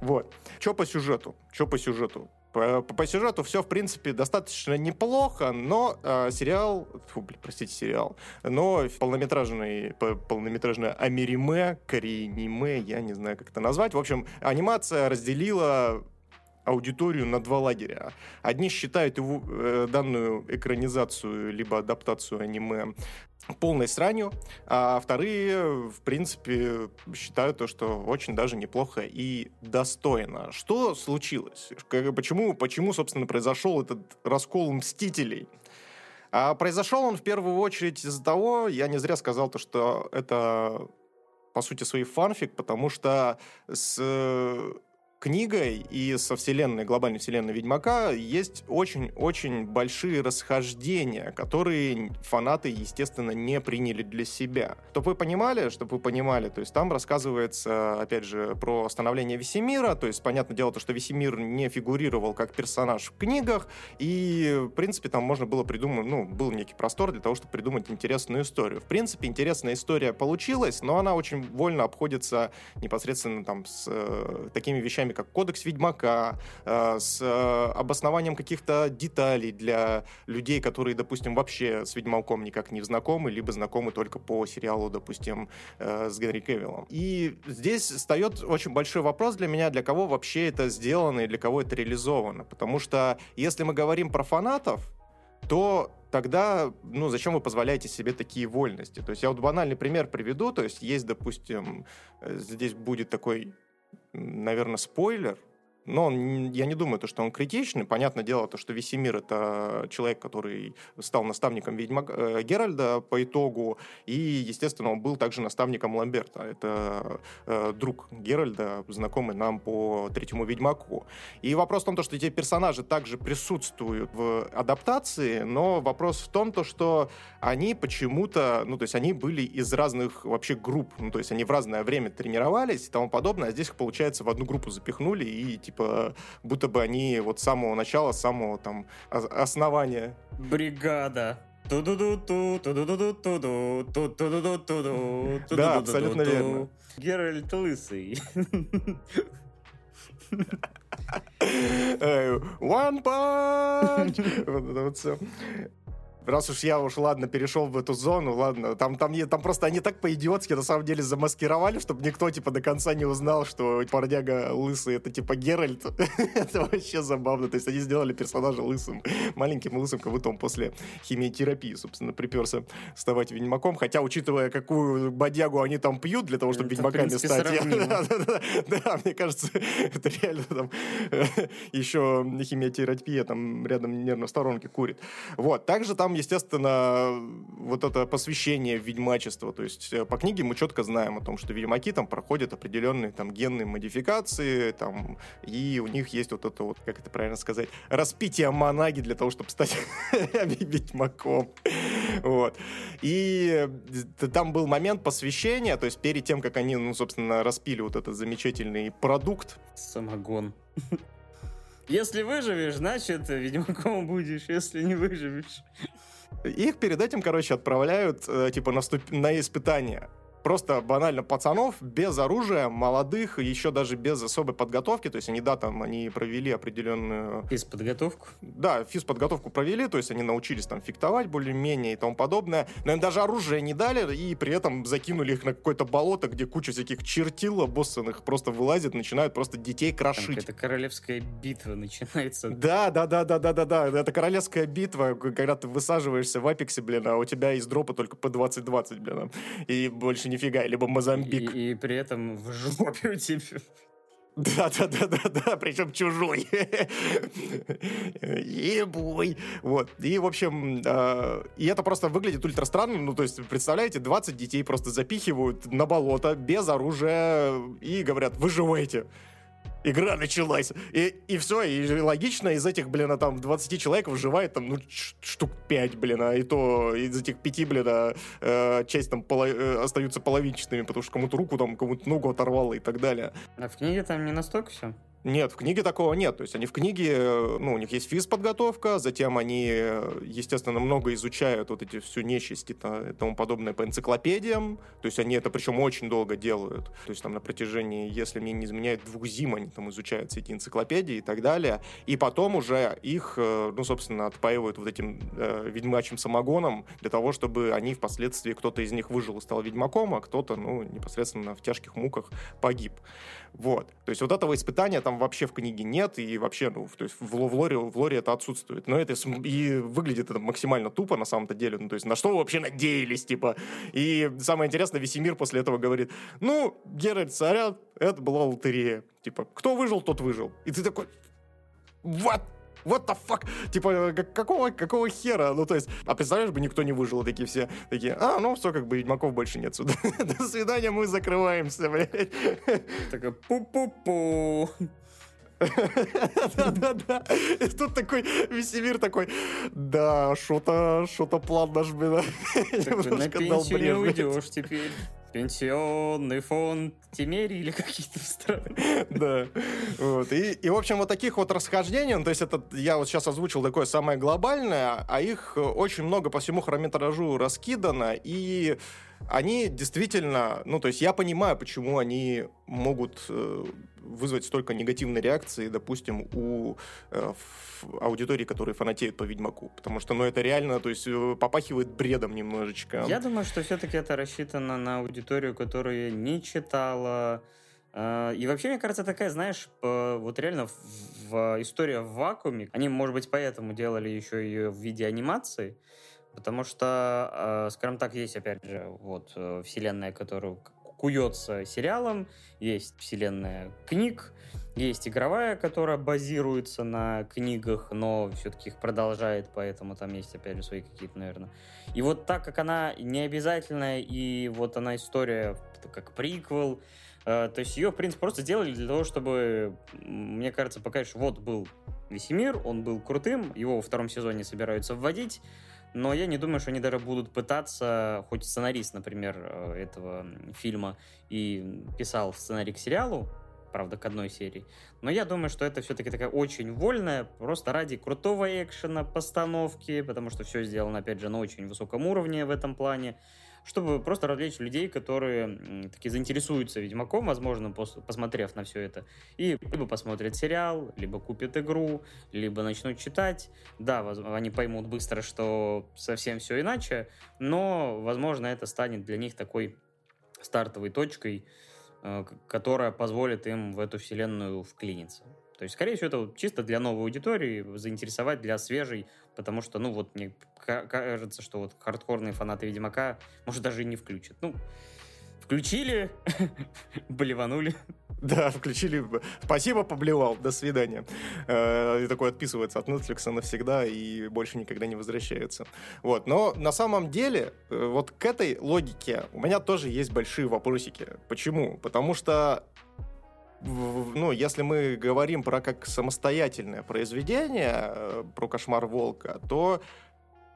Вот. Что по сюжету? Что по сюжету? По, по сюжету все, в принципе, достаточно неплохо, но э, сериал, фу, блин, простите, сериал, но полнометражный, полнометражное америме, кореаниме, я не знаю, как это назвать. В общем, анимация разделила аудиторию на два лагеря. Одни считают его, э, данную экранизацию либо адаптацию аниме полной сранью, а вторые, в принципе, считают то, что очень даже неплохо и достойно. Что случилось? Почему, почему собственно, произошел этот раскол Мстителей? А произошел он в первую очередь из-за того, я не зря сказал то, что это по сути своей фанфик, потому что с книгой и со вселенной, глобальной вселенной Ведьмака есть очень-очень большие расхождения, которые фанаты, естественно, не приняли для себя. Чтобы вы понимали, чтобы вы понимали, то есть там рассказывается, опять же, про становление Весемира, то есть, понятное дело, то, что Весемир не фигурировал как персонаж в книгах, и, в принципе, там можно было придумать, ну, был некий простор для того, чтобы придумать интересную историю. В принципе, интересная история получилась, но она очень вольно обходится непосредственно там с э, такими вещами, как кодекс Ведьмака, э, с э, обоснованием каких-то деталей для людей, которые, допустим, вообще с Ведьмаком никак не знакомы, либо знакомы только по сериалу, допустим, э, с Генри Кевиллом. И здесь встает очень большой вопрос для меня, для кого вообще это сделано и для кого это реализовано. Потому что если мы говорим про фанатов, то тогда, ну, зачем вы позволяете себе такие вольности? То есть я вот банальный пример приведу, то есть есть, допустим, здесь будет такой наверное, спойлер, но он, я не думаю, то, что он критичный. Понятное дело, то, что Весемир — это человек, который стал наставником ведьма э, Геральда по итогу, и, естественно, он был также наставником Ламберта. Это э, друг Геральда, знакомый нам по третьему Ведьмаку. И вопрос в том, то, что эти персонажи также присутствуют в адаптации, но вопрос в том, то, что они почему-то, ну, то есть они были из разных вообще групп, ну, то есть они в разное время тренировались и тому подобное, а здесь их, получается, в одну группу запихнули и, типа, типа, будто бы они вот с самого начала, с самого там основания.
Бригада. Да,
абсолютно верно.
Геральт Лысый.
One punch! Вот это вот все раз уж я уж, ладно, перешел в эту зону, ладно, там, там, там просто они так по-идиотски на самом деле замаскировали, чтобы никто, типа, до конца не узнал, что парняга лысый, это, типа, Геральт. это вообще забавно. То есть они сделали персонажа лысым, маленьким лысым, как будто он после химиотерапии, собственно, приперся вставать ведьмаком. Хотя, учитывая, какую бодягу они там пьют для того, чтобы это, ведьмаками стать. Да, мне кажется, это реально там еще химиотерапия там рядом нервно в сторонке курит. Вот. Также там естественно, вот это посвящение ведьмачества. То есть э, по книге мы четко знаем о том, что ведьмаки там проходят определенные там генные модификации, там, и у них есть вот это вот, как это правильно сказать, распитие манаги для того, чтобы стать ведьмаком. Вот. И э, там был момент посвящения, то есть перед тем, как они, ну, собственно, распили вот этот замечательный продукт.
Самогон. Если выживешь, значит, ведьмаком будешь. Если не выживешь...
Их перед этим, короче, отправляют, э, типа, на, ступ... на испытания просто банально пацанов без оружия, молодых, еще даже без особой подготовки. То есть они, да, там, они провели определенную...
Физподготовку?
Да, физподготовку провели, то есть они научились там фехтовать более-менее и тому подобное. Но им даже оружие не дали, и при этом закинули их на какое-то болото, где куча всяких чертил обоссанных просто вылазит, начинают просто детей крошить.
Это королевская битва начинается.
Да, да, да, да, да, да, да. Это королевская битва, когда ты высаживаешься в Апексе, блин, а у тебя из дропа только по 20-20, блин, и больше не нифига, либо Мозамбик.
И, и при этом в жопе у тебя...
Да, да, да, да, да, причем чужой. Ебой. Вот. И, в общем, э, и это просто выглядит ультра странно. Ну, то есть, представляете, 20 детей просто запихивают на болото без оружия и говорят, выживайте игра началась. И, и все, и логично, из этих, блин, а там 20 человек выживает там, ну, штук 5, блин, а и то из этих 5, блин, а, э, часть там поло, э, остаются половинчатыми, потому что кому-то руку там, кому-то ногу оторвало и так далее.
А в книге там не настолько все?
Нет, в книге такого нет. То есть они в книге, э, ну, у них есть физподготовка, затем они, э, естественно, много изучают вот эти всю нечисть и тому подобное по энциклопедиям. То есть они это причем очень долго делают. То есть там на протяжении, если мне не изменяет, двух зим они там изучают все эти энциклопедии и так далее. И потом уже их, э, ну, собственно, отпаивают вот этим э, ведьмачьим самогоном для того, чтобы они впоследствии, кто-то из них выжил и стал ведьмаком, а кто-то, ну, непосредственно в тяжких муках погиб. Вот. То есть вот этого испытания там вообще в книге нет, и вообще, ну, то есть в, в, лоре, в лоре это отсутствует. Но это и выглядит это максимально тупо на самом-то деле. Ну, то есть на что вы вообще надеялись, типа? И самое интересное, Весемир после этого говорит, ну, Геральт Царят, это была лотерея. Типа, кто выжил, тот выжил. И ты такой, what? what the fuck? Типа, какого, какого хера? Ну, то есть, а представляешь бы, никто не выжил, такие все, такие, а, ну, все, как бы, Ведьмаков больше нет сюда. До свидания, мы закрываемся, блядь.
Такая, пу-пу-пу.
Да-да-да. И тут такой Весемир такой, да, что-то, что-то план наш, блин.
На пенсию не уйдешь теперь. Пенсионный фонд Тимери или какие-то страны.
Да. Вот. И, и, в общем, вот таких вот расхождений, ну, то есть это я вот сейчас озвучил такое самое глобальное, а их очень много по всему хронометражу раскидано, и они действительно, ну, то есть я понимаю, почему они могут э, вызвать столько негативной реакции, допустим, у э, аудитории, которые фанатеют по Ведьмаку. Потому что, ну, это реально, то есть, э, попахивает бредом немножечко.
Я думаю, что все-таки это рассчитано на аудиторию, которая не читала э, и вообще, мне кажется, такая, знаешь, вот реально в, в история в вакууме, они, может быть, поэтому делали еще ее в виде анимации, потому что, скажем так, есть, опять же, вот вселенная, которую куется сериалом, есть вселенная книг, есть игровая, которая базируется на книгах, но все-таки их продолжает, поэтому там есть, опять же, свои какие-то, наверное. И вот так как она не обязательная, и вот она история как приквел, э, то есть ее, в принципе, просто сделали для того, чтобы, мне кажется, показать, что вот был Весемир, он был крутым, его во втором сезоне собираются вводить, но я не думаю, что они даже будут пытаться, хоть сценарист, например, э, этого фильма и писал сценарий к сериалу, правда, к одной серии. Но я думаю, что это все-таки такая очень вольная, просто ради крутого экшена, постановки, потому что все сделано, опять же, на очень высоком уровне в этом плане чтобы просто развлечь людей, которые таки заинтересуются Ведьмаком, возможно, пос посмотрев на все это, и либо посмотрят сериал, либо купят игру, либо начнут читать. Да, они поймут быстро, что совсем все иначе, но, возможно, это станет для них такой стартовой точкой, э, которая позволит им в эту вселенную вклиниться. То есть, скорее всего, это чисто для новой аудитории, заинтересовать для свежей, потому что, ну, вот мне кажется, что вот хардкорные фанаты Ведьмака, может, даже и не включат. Ну, включили, блеванули.
Да, включили. Спасибо, поблевал. До свидания. Э, и такой отписывается от Netflix навсегда и больше никогда не возвращается. Вот. Но на самом деле, э, вот к этой логике у меня тоже есть большие вопросики. Почему? Потому что ну, если мы говорим про как самостоятельное произведение, э, про «Кошмар волка», то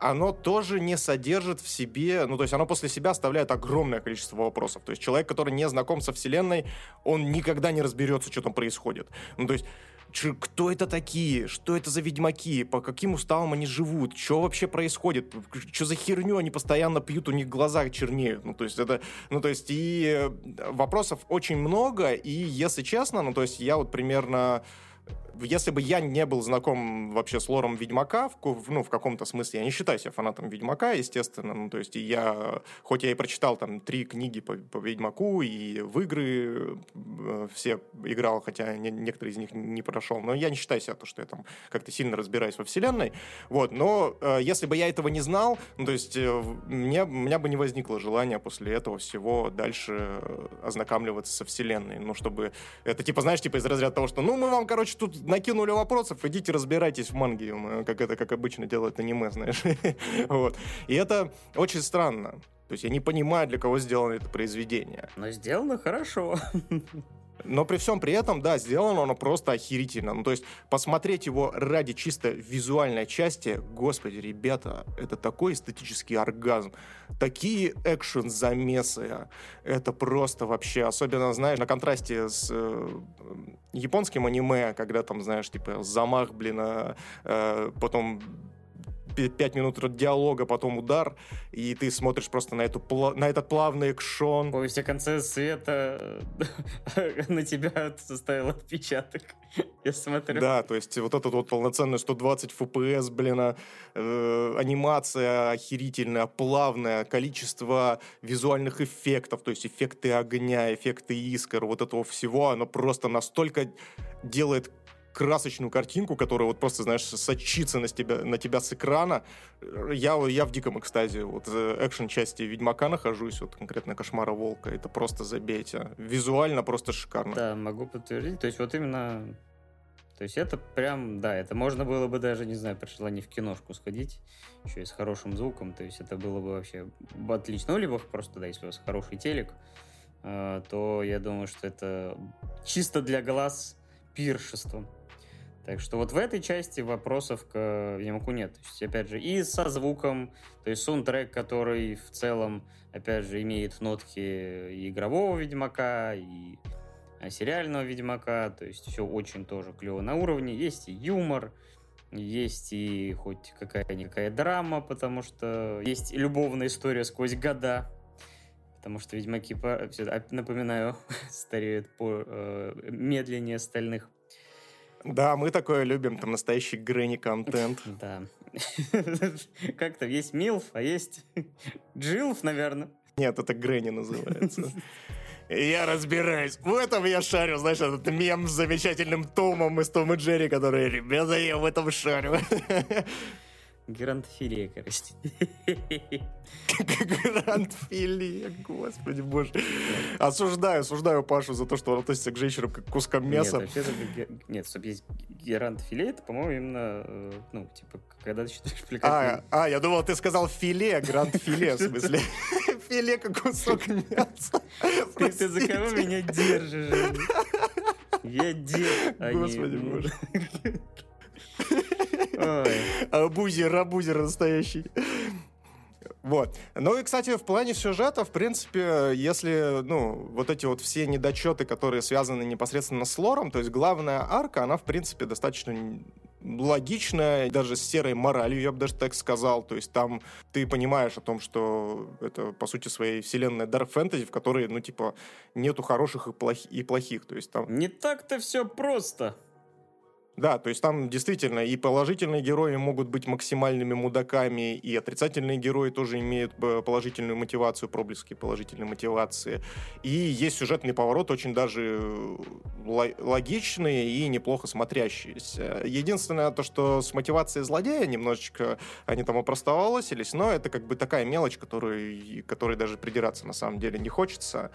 оно тоже не содержит в себе, ну, то есть оно после себя оставляет огромное количество вопросов. То есть человек, который не знаком со Вселенной, он никогда не разберется, что там происходит. Ну, то есть Ч, кто это такие? Что это за ведьмаки? По каким уставам они живут? Что вообще происходит? Что за херню они постоянно пьют? У них глаза чернеют. Ну, то есть это... Ну, то есть и э, вопросов очень много. И, если честно, ну, то есть я вот примерно если бы я не был знаком вообще с лором Ведьмака, в, ну, в каком-то смысле, я не считаю себя фанатом Ведьмака, естественно, ну, то есть я, хоть я и прочитал там три книги по, по Ведьмаку, и в игры э, все играл, хотя не, некоторые из них не прошел, но я не считаю себя то, что я там как-то сильно разбираюсь во вселенной, вот, но э, если бы я этого не знал, ну, то есть э, мне, у меня бы не возникло желания после этого всего дальше э, ознакомливаться со вселенной, ну, чтобы это, типа, знаешь, типа из разряда того, что, ну, мы вам, короче, тут накинули вопросов, идите разбирайтесь в манге, как это, как обычно делает аниме, знаешь. вот. И это очень странно. То есть я не понимаю, для кого сделано это произведение.
Но сделано хорошо.
Но при всем при этом, да, сделано оно просто охерительно. Ну, то есть посмотреть его ради чисто визуальной части, господи, ребята, это такой эстетический оргазм. Такие экшен-замесы. Это просто вообще, особенно, знаешь, на контрасте с э, японским аниме, когда там, знаешь, типа замах, блин, а, э, потом пять минут диалога, потом удар, и ты смотришь просто на, эту, на этот плавный экшон.
Повесть о конце света на тебя составил отпечаток. Я смотрю.
Да, то есть вот этот вот полноценный 120 FPS, блин, а, э, анимация охерительная, плавная, количество визуальных эффектов, то есть эффекты огня, эффекты искр, вот этого всего, оно просто настолько делает красочную картинку, которая вот просто, знаешь, сочится на тебя, на тебя с экрана. Я, я в диком экстазе. Вот э, экшен-части Ведьмака нахожусь, вот конкретно Кошмара Волка. Это просто забейте. Визуально просто шикарно.
Да, могу подтвердить. То есть вот именно То есть это прям, да, это можно было бы даже, не знаю, при желании в киношку сходить, еще и с хорошим звуком, то есть это было бы вообще отлично. Ну, либо просто, да, если у вас хороший телек, э, то я думаю, что это чисто для глаз пиршество. Так что вот в этой части вопросов к Ведьмаку нет. То есть, опять же, и со звуком, то есть саундтрек, который в целом, опять же, имеет нотки игрового Ведьмака, и сериального Ведьмака, то есть все очень тоже клево на уровне. Есть и юмор, есть и хоть какая-никакая драма, потому что есть любовная история сквозь года, потому что Ведьмаки, напоминаю, стареют по э, медленнее остальных.
Да, мы такое любим, там настоящий Грэнни контент.
Да. Как-то есть Милф, а есть Джилф, наверное.
Нет, это Грэнни называется. Я разбираюсь. В этом я шарю, знаешь, этот мем с замечательным Томом из Тома и Джерри, который, ребята, я в этом шарю.
Грандфиле, короче.
Грандфиле, господи боже. Осуждаю, осуждаю Пашу за то, что он относится к женщинам как к кускам мяса.
Нет, чтобы есть грандфиле, это, по-моему, именно, э, ну, типа, когда ты считаешь
А, а, я думал, ты сказал филе, грандфиле, в смысле. Филе как кусок мяса.
Ты, за кого меня держишь? Я дед,
а Господи боже. Абузер, абузер настоящий. Вот. Ну и, кстати, в плане сюжета, в принципе, если, ну, вот эти вот все недочеты, которые связаны непосредственно с лором, то есть главная арка, она, в принципе, достаточно логичная, даже с серой моралью, я бы даже так сказал. То есть там ты понимаешь о том, что это, по сути, своей вселенная Dark Fantasy, в которой, ну, типа, нету хороших и, плохи, и плохих. То есть там...
Не так-то все просто.
Да, то есть там действительно и положительные герои могут быть максимальными мудаками, и отрицательные герои тоже имеют э, положительную мотивацию, проблески положительной мотивации. И есть сюжетный поворот очень даже э, логичные и неплохо смотрящиеся. Единственное то, что с мотивацией злодея немножечко они там опростоволосились, но это как бы такая мелочь, которой, которой даже придираться на самом деле не хочется.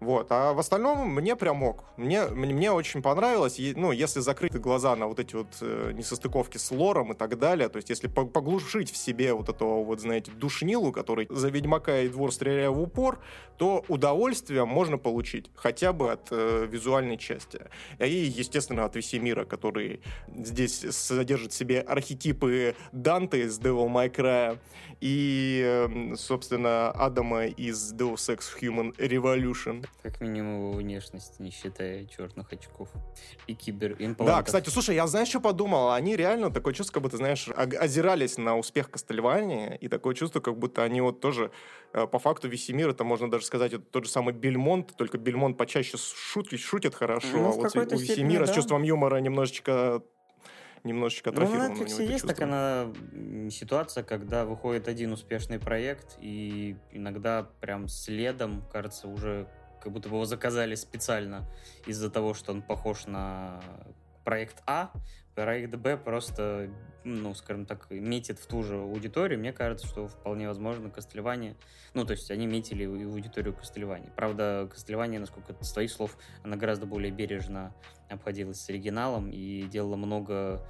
Вот. А в остальном мне прям ок. Мне, мне очень понравилось. Ну, если закрыть глаза на вот эти вот э, несостыковки с лором и так далее, то есть если поглушить в себе вот этого вот, знаете, душнилу, который за Ведьмака и Двор стреляя в упор, то удовольствие можно получить хотя бы от э, визуальной части. И, естественно, от Весемира, который здесь содержит в себе архетипы Данте из Devil May Cry и, э, собственно, Адама из Deus Ex Human Revolution.
Как минимум его внешность, не считая черных очков и кибер
Да, кстати, слушай, я знаешь, что подумал? Они реально такое чувство, как будто, знаешь, озирались на успех Кастельвания, и такое чувство, как будто они вот тоже э, по факту Весемир, это можно даже сказать, это тот же самый Бельмонт, только Бельмонт почаще шутит, шутит хорошо, ну, а вот у Весемира да. с чувством юмора немножечко немножечко атрофирована.
Ну, на Netflix есть так она ситуация, когда выходит один успешный проект, и иногда прям следом, кажется, уже как будто бы его заказали специально из-за того, что он похож на проект А, проект Б просто, ну, скажем так, метит в ту же аудиторию. Мне кажется, что вполне возможно Костелевание, ну, то есть они метили и аудиторию Костелевания. Правда, Костелевание, насколько с твоих слов, она гораздо более бережно обходилась с оригиналом и делала много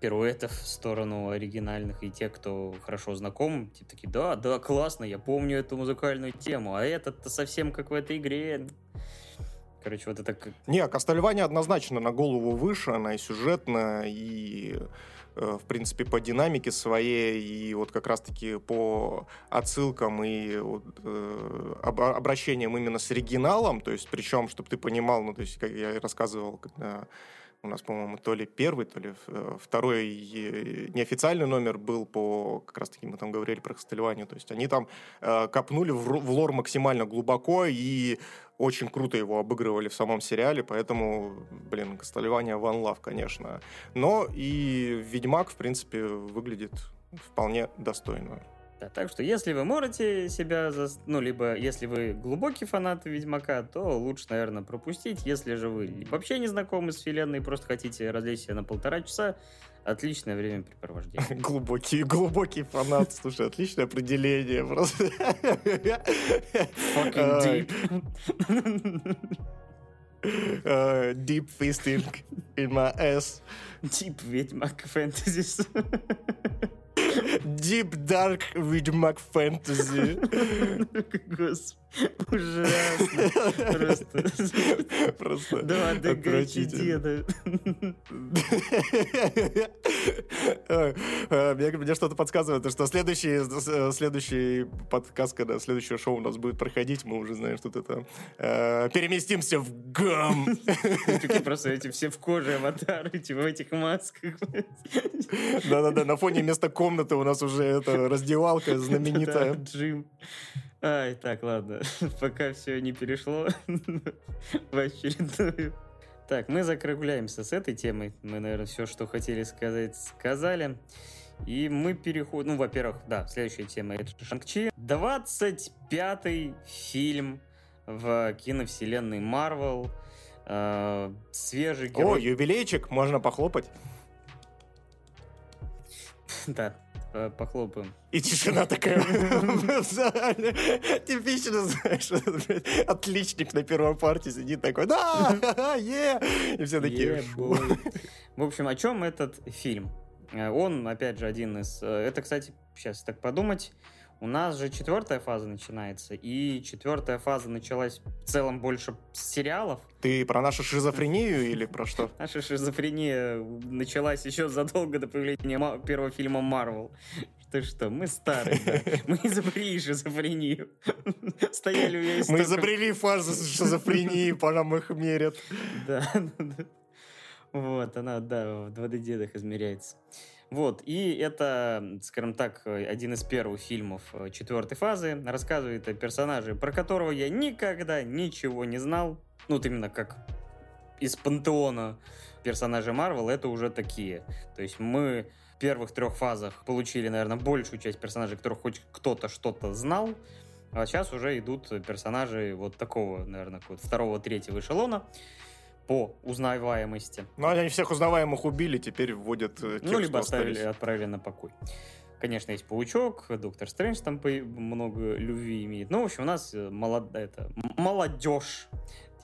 пируэтов в сторону оригинальных, и те, кто хорошо знаком, типа такие, да, да, классно, я помню эту музыкальную тему, а этот-то совсем как в этой игре. Короче, вот это.
Не, Кастельвания однозначно на голову выше, она и сюжетная, и э, в принципе, по динамике своей, и вот как раз-таки по отсылкам и вот, э, обращениям именно с оригиналом, то есть, причем, чтобы ты понимал, ну, то есть, как я рассказывал, когда у нас, по-моему, то ли первый, то ли э, второй неофициальный номер был по, как раз таки мы там говорили про Кастельванию, то есть они там э, копнули в, лор максимально глубоко и очень круто его обыгрывали в самом сериале, поэтому, блин, Кастельвания One Love, конечно. Но и Ведьмак, в принципе, выглядит вполне достойно.
Да, так что, если вы можете себя, за... ну, либо если вы глубокий фанат Ведьмака, то лучше, наверное, пропустить. Если же вы вообще не знакомы с вселенной и просто хотите развлечься на полтора часа, отличное времяпрепровождение.
Глубокий, глубокий фанат. Слушай, отличное определение просто.
Fucking deep.
Uh, deep fisting in my ass.
Deep Ведьмак Фэнтезис.
Deep Dark Ведьмак Фэнтези.
Господи, ужасно. Просто.
Просто
дгч
отвратительно.
деда.
Мне, мне что-то подсказывает, что следующий, э, следующий подкаст, когда следующее шоу у нас будет проходить, мы уже знаем, что это э, переместимся в ГАМ.
Просто эти все в коже аватары, типа в этих масках.
Да-да-да, на фоне вместо комнаты у нас уже это раздевалка знаменитая.
Джим. Ай, так, ладно. Пока все не перешло в очередную. Так, мы закругляемся с этой темой. Мы, наверное, все, что хотели сказать, сказали. И мы переходим... Ну, во-первых, да, следующая тема — это Шанг-Чи. 25-й фильм в киновселенной Марвел. Э, свежий
О,
герой...
юбилейчик, можно похлопать.
Да, э, похлопаем.
И тишина такая в зале. Типично, знаешь, отличник на первой партии сидит такой, да, е! И все такие.
В общем, о чем этот фильм? Э, Он, опять же, один из... э, Это, кстати, сейчас так подумать, у нас же четвертая фаза начинается, и четвертая фаза началась в целом больше с сериалов.
Ты про нашу шизофрению или про что?
Наша шизофрения началась еще задолго до появления первого фильма Марвел. Ты что, мы старые, да? Мы изобрели шизофрению. Стояли у меня
Мы изобрели фазу шизофрении, по нам их мерят.
Да, да. Вот, она, да, в 2D-дедах измеряется. Вот, и это, скажем так, один из первых фильмов э, четвертой фазы. Рассказывает о персонаже, про которого я никогда ничего не знал. Ну, вот именно как из пантеона персонажей Марвел, это уже такие. То есть мы в первых трех фазах получили, наверное, большую часть персонажей, которых хоть кто-то что-то знал. А сейчас уже идут персонажи вот такого, наверное, вот второго, третьего эшелона по узнаваемости.
Ну, они всех узнаваемых убили, теперь вводят э, тех,
ну, либо оставили,
остались.
отправили на покой. Конечно, есть Паучок, Доктор Стрэндж там много любви имеет. Ну, в общем, у нас э, молод... это, молодежь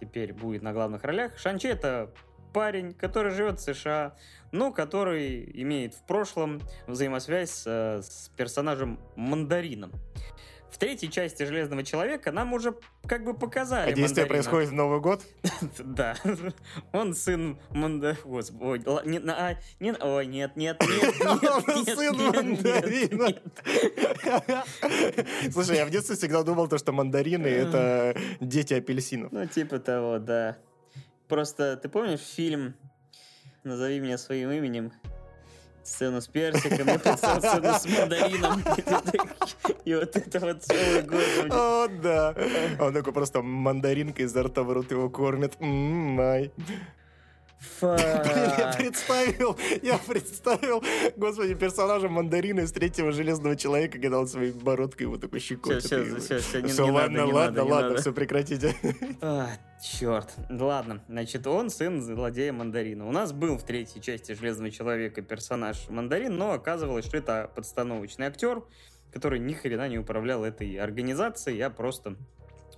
теперь будет на главных ролях. Шанчи — это парень, который живет в США, но который имеет в прошлом взаимосвязь с, э, с персонажем Мандарином. В третьей части Железного человека нам уже как бы показали
А действие
Мандарина.
происходит в Новый год?
Да. Он сын Манда... Господи, ой, а, ой, нет, нет, нет, нет,
Сын мандарина. Слушай, я в детстве всегда думал, то, что мандарины — это дети апельсинов.
Ну, типа того, да. Просто, ты помнишь фильм «Назови меня своим именем»? Сцену с персиком, я представил сцену с мандарином. И вот это вот целый год.
О, да. Он такой просто мандаринкой изо рта в рот его кормит. М, Блин, я
Фак.
представил, я представил, господи, персонажа мандарина из третьего Железного Человека, когда он своей бородкой его такой щекочет.
Всё, всё, всё, всё, не-
Все,
не
ладно,
надо, не
ладно,
надо, не
ладно,
надо.
все, прекратите.
А, черт. Ладно, значит, он сын злодея Мандарина. У нас был в третьей части Железного Человека персонаж Мандарин, но оказывалось, что это подстановочный актер, который ни хрена не управлял этой организацией, а просто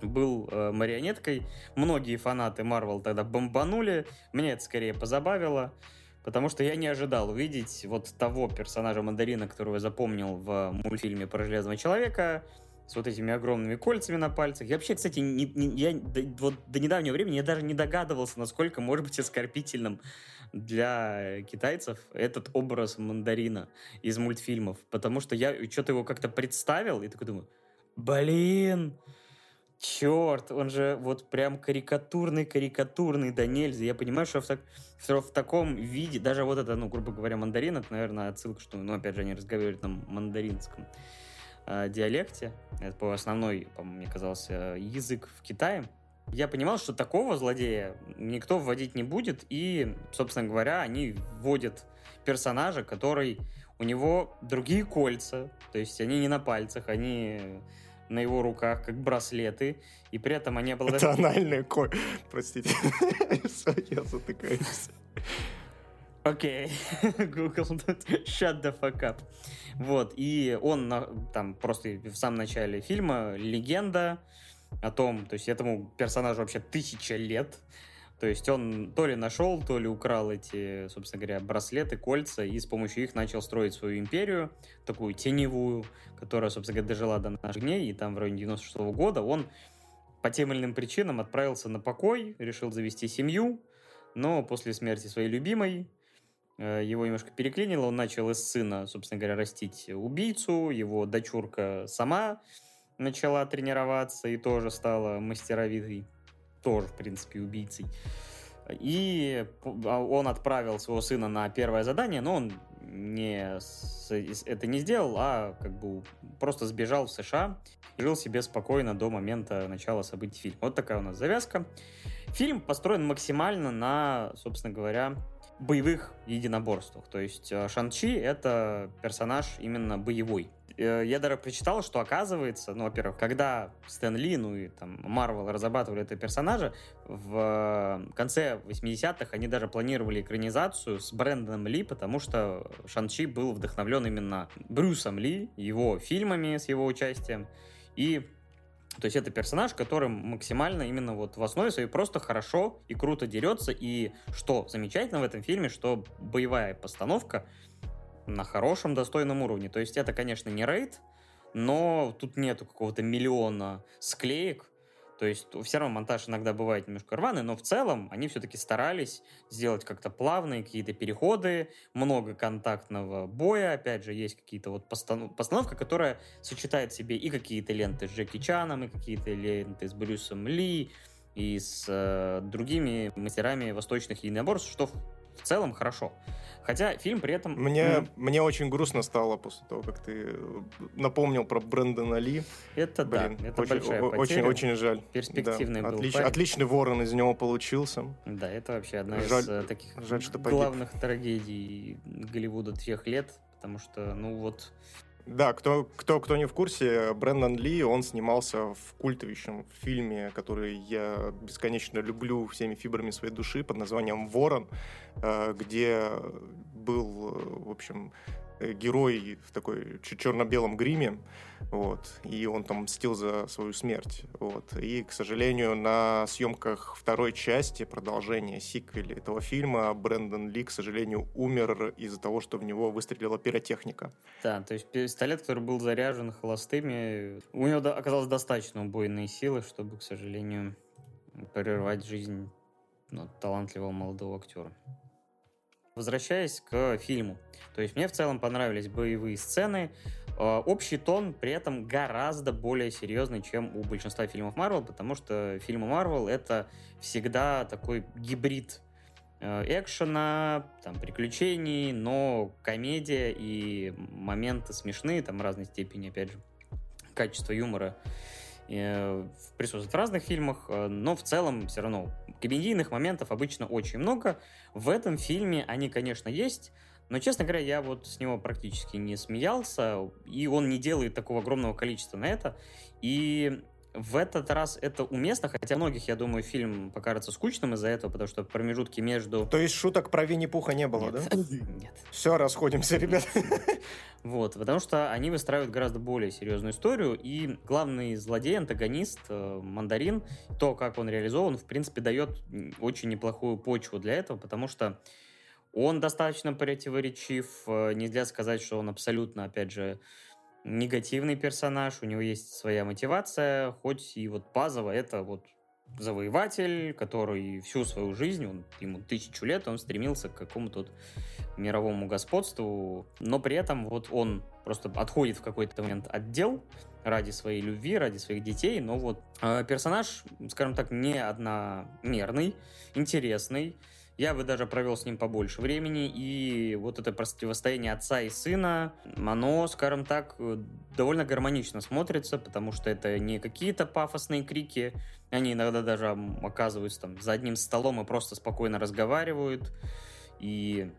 был э, марионеткой. Многие фанаты Марвел тогда бомбанули. Меня это скорее позабавило. Потому что я не ожидал увидеть вот того персонажа Мандарина, которого я запомнил в мультфильме про Железного Человека, с вот этими огромными кольцами на пальцах. Я вообще, кстати, не, не- я до, вот до недавнего времени я даже не догадывался, насколько может быть оскорбительным для китайцев этот образ мандарина из мультфильмов. Потому что я что-то его как-то представил и такой думаю, блин, черт, он же вот прям карикатурный-карикатурный да нельзя. Я понимаю, что в, так- что в таком виде, даже вот это, ну, грубо говоря, мандарин, это, наверное, отсылка, что, ну, опять же, они разговаривают на мандаринском э, диалекте. Это по основной, по мне казался, язык в Китае. Я понимал, что такого злодея никто вводить не будет, и, собственно говоря, они вводят персонажа, который у него другие кольца, то есть они не на пальцах, они на его руках, как браслеты, и при этом они обладают...
Это анальная коль. Простите. Я затыкаюсь.
Окей, Google, shut the fuck up. Вот, и он там просто в самом начале фильма легенда о том, то есть этому персонажу вообще тысяча лет, То есть он то ли нашел, то ли украл эти, собственно говоря, браслеты, кольца, и с помощью их начал строить свою империю, такую теневую, которая, собственно говоря, дожила до наших дней, и там в районе 96 -го года он по тем или иным причинам отправился на покой, решил завести семью, но после смерти своей любимой э, его немножко переклинило, он начал из сына, собственно говоря, растить убийцу, его дочурка сама начала тренироваться и тоже стала мастеровитой, тоже, в принципе, убийцей. И а, он отправил своего сына на первое задание, но он не, это не сделал, а как бы просто сбежал в США и жил себе спокойно до момента начала событий фильма. Вот такая у нас завязка. Фильм построен максимально на, собственно говоря, боевых единоборствах. То есть э, Шанчи — это персонаж именно боевой. Э, я даже прочитал, что оказывается, ну, во-первых, когда Стэн Ли, ну и там Марвел разрабатывали этого персонажа, в конце 80-х они даже планировали экранизацию с Брэндоном Ли, потому что Шанчи был вдохновлен именно Брюсом Ли, его фильмами с его участием, и то есть это персонаж, который максимально именно вот в основе своей просто хорошо и круто дерется. И что замечательно в этом фильме, что боевая постановка на хорошем, достойном уровне. То есть это, конечно, не рейд, но тут нету какого-то миллиона склеек, то есть все равно монтаж иногда бывает немножко рваный, но в целом они все-таки старались сделать как-то плавные какие-то переходы, много контактного боя. Опять же, есть какие-то вот постанов... постановка, которая сочетает в себе и какие-то ленты с Джеки Чаном, и какие-то ленты с Брюсом Ли, и с э, другими мастерами восточных единоборств, что целом хорошо. Хотя фильм при этом...
Мне, mm. мне очень грустно стало после того, как ты э, напомнил про Брэндона Ли.
Это Блин, да, это
очень,
большая
потеря. Очень, очень жаль.
Перспективный да. был
Отлич, Отличный ворон из него получился.
Да, это вообще одна жаль, из э, таких жаль, что главных трагедий Голливуда тех лет, потому что, ну вот,
да, кто, кто, кто не в курсе, Брэндон Ли, он снимался в культовищем фильме, который я бесконечно люблю всеми фибрами своей души, под названием «Ворон», э, где был, в общем, Э, герой в такой черно-белом гриме, вот, и он там мстил за свою смерть, вот, и, к сожалению, на съемках второй части, продолжения, сиквеля этого фильма, Брэндон Ли, к сожалению, умер из-за того, что в него выстрелила пиротехника.
Да, то есть пистолет, который был заряжен холостыми, у него оказалось достаточно убойной силы, чтобы, к сожалению, прервать жизнь ну, талантливого молодого актера. Возвращаясь к фильму. То есть мне в целом понравились боевые сцены. Э, общий тон при этом гораздо более серьезный, чем у большинства фильмов Марвел, потому что фильмы Марвел это всегда такой гибрид э, экшена, там, приключений, но комедия и моменты смешные, там, разной степени, опять же, качество юмора э, присутствует в разных фильмах, но в целом все равно комедийных моментов обычно очень много. В этом фильме они, конечно, есть, но, честно говоря, я вот с него практически не смеялся, и он не делает такого огромного количества на это. И в этот раз это уместно, хотя многих, я думаю, фильм покажется скучным из-за этого, потому что промежутки между...
То есть шуток про Винни-Пуха не было,
Нет.
да?
Нет.
Все, расходимся, ребят.
Вот, потому что они выстраивают гораздо более серьезную историю, и главный злодей, антагонист, э, Мандарин, то, как он реализован, в принципе, дает очень неплохую почву для этого, потому что он достаточно противоречив, э, нельзя сказать, что он абсолютно, опять же, негативный персонаж, у него есть своя мотивация, хоть и вот базово это вот завоеватель, который всю свою жизнь, он, ему тысячу лет, он стремился к какому-то мировому господству, но при этом вот он просто отходит в какой-то момент от дел ради своей любви, ради своих детей, но вот э, персонаж, скажем так, не одномерный, интересный, я бы даже провел с ним побольше времени, и вот это противостояние отца и сына, оно, скажем так, довольно гармонично смотрится, потому что это не какие-то пафосные крики, они иногда даже оказываются там за одним столом и просто спокойно разговаривают, и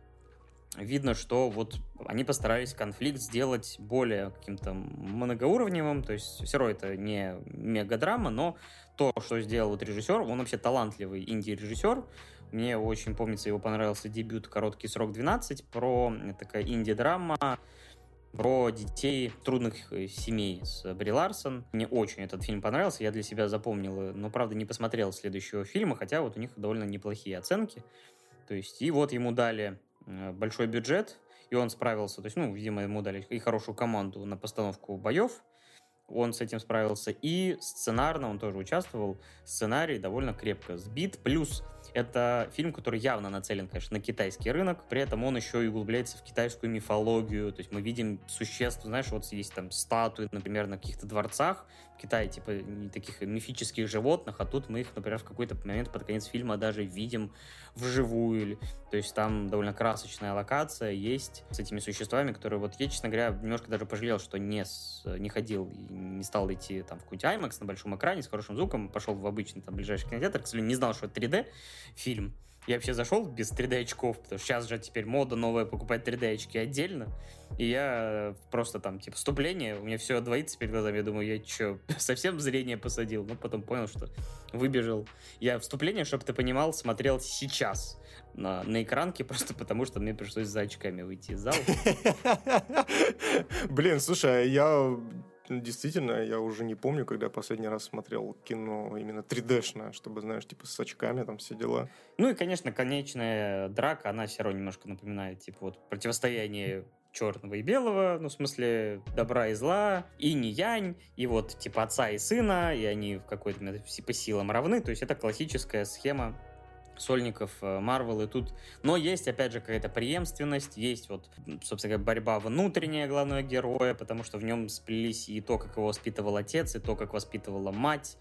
видно, что вот они постарались конфликт сделать более каким-то многоуровневым, то есть все равно это не мегадрама, но то, что сделал вот режиссер, он вообще талантливый инди-режиссер, мне очень, помнится, его понравился дебют «Короткий срок 12» про такая инди-драма, про детей трудных э, семей с Бри Ларсон. Мне очень этот фильм понравился, я для себя запомнил, но, правда, не посмотрел следующего фильма, хотя вот у них довольно неплохие оценки. То есть, и вот ему дали э, большой бюджет, и он справился, то есть, ну, видимо, ему дали и хорошую команду на постановку боев, он с этим справился. И сценарно он тоже участвовал. Сценарий довольно крепко сбит. Плюс это фильм, который явно нацелен, конечно, на китайский рынок. При этом он еще и углубляется в китайскую мифологию. То есть мы видим существ, знаешь, вот есть там статуи, например, на каких-то дворцах Китае, типа таких мифических животных, а тут мы их, например, в какой-то момент под конец фильма даже видим вживую. То есть там довольно красочная локация есть с этими существами, которые вот я, честно говоря, немножко даже пожалел, что не, с, не ходил и не стал идти там в какой-нибудь IMAX на большом экране с хорошим звуком, пошел в обычный там ближайший кинотеатр, к сожалению, не знал, что это 3D фильм. Я вообще зашел без 3D очков, потому что сейчас же теперь мода новая покупать 3D очки отдельно. И я просто там, типа, вступление, у меня все двоится перед глазами. Я думаю, я что, совсем зрение посадил? Ну, потом понял, что выбежал. Я вступление, чтобы ты понимал, смотрел сейчас на, на экранке, просто потому что мне пришлось за очками выйти из зала.
Блин, слушай, а я действительно, я уже не помню, когда я последний раз смотрел кино именно 3D-шное, чтобы, знаешь, типа с очками там все дела.
Ну и, конечно, конечная драка, она все равно немножко напоминает, типа, вот противостояние черного и белого, ну, в смысле, добра и зла, и не янь, и вот, типа, отца и сына, и они в какой-то, по силам равны, то есть это классическая схема сольников Марвел и тут... Но есть, опять же, какая-то преемственность, есть вот, собственно говоря, борьба внутренняя главного героя, потому что в нем сплелись и то, как его воспитывал отец, и то, как воспитывала мать,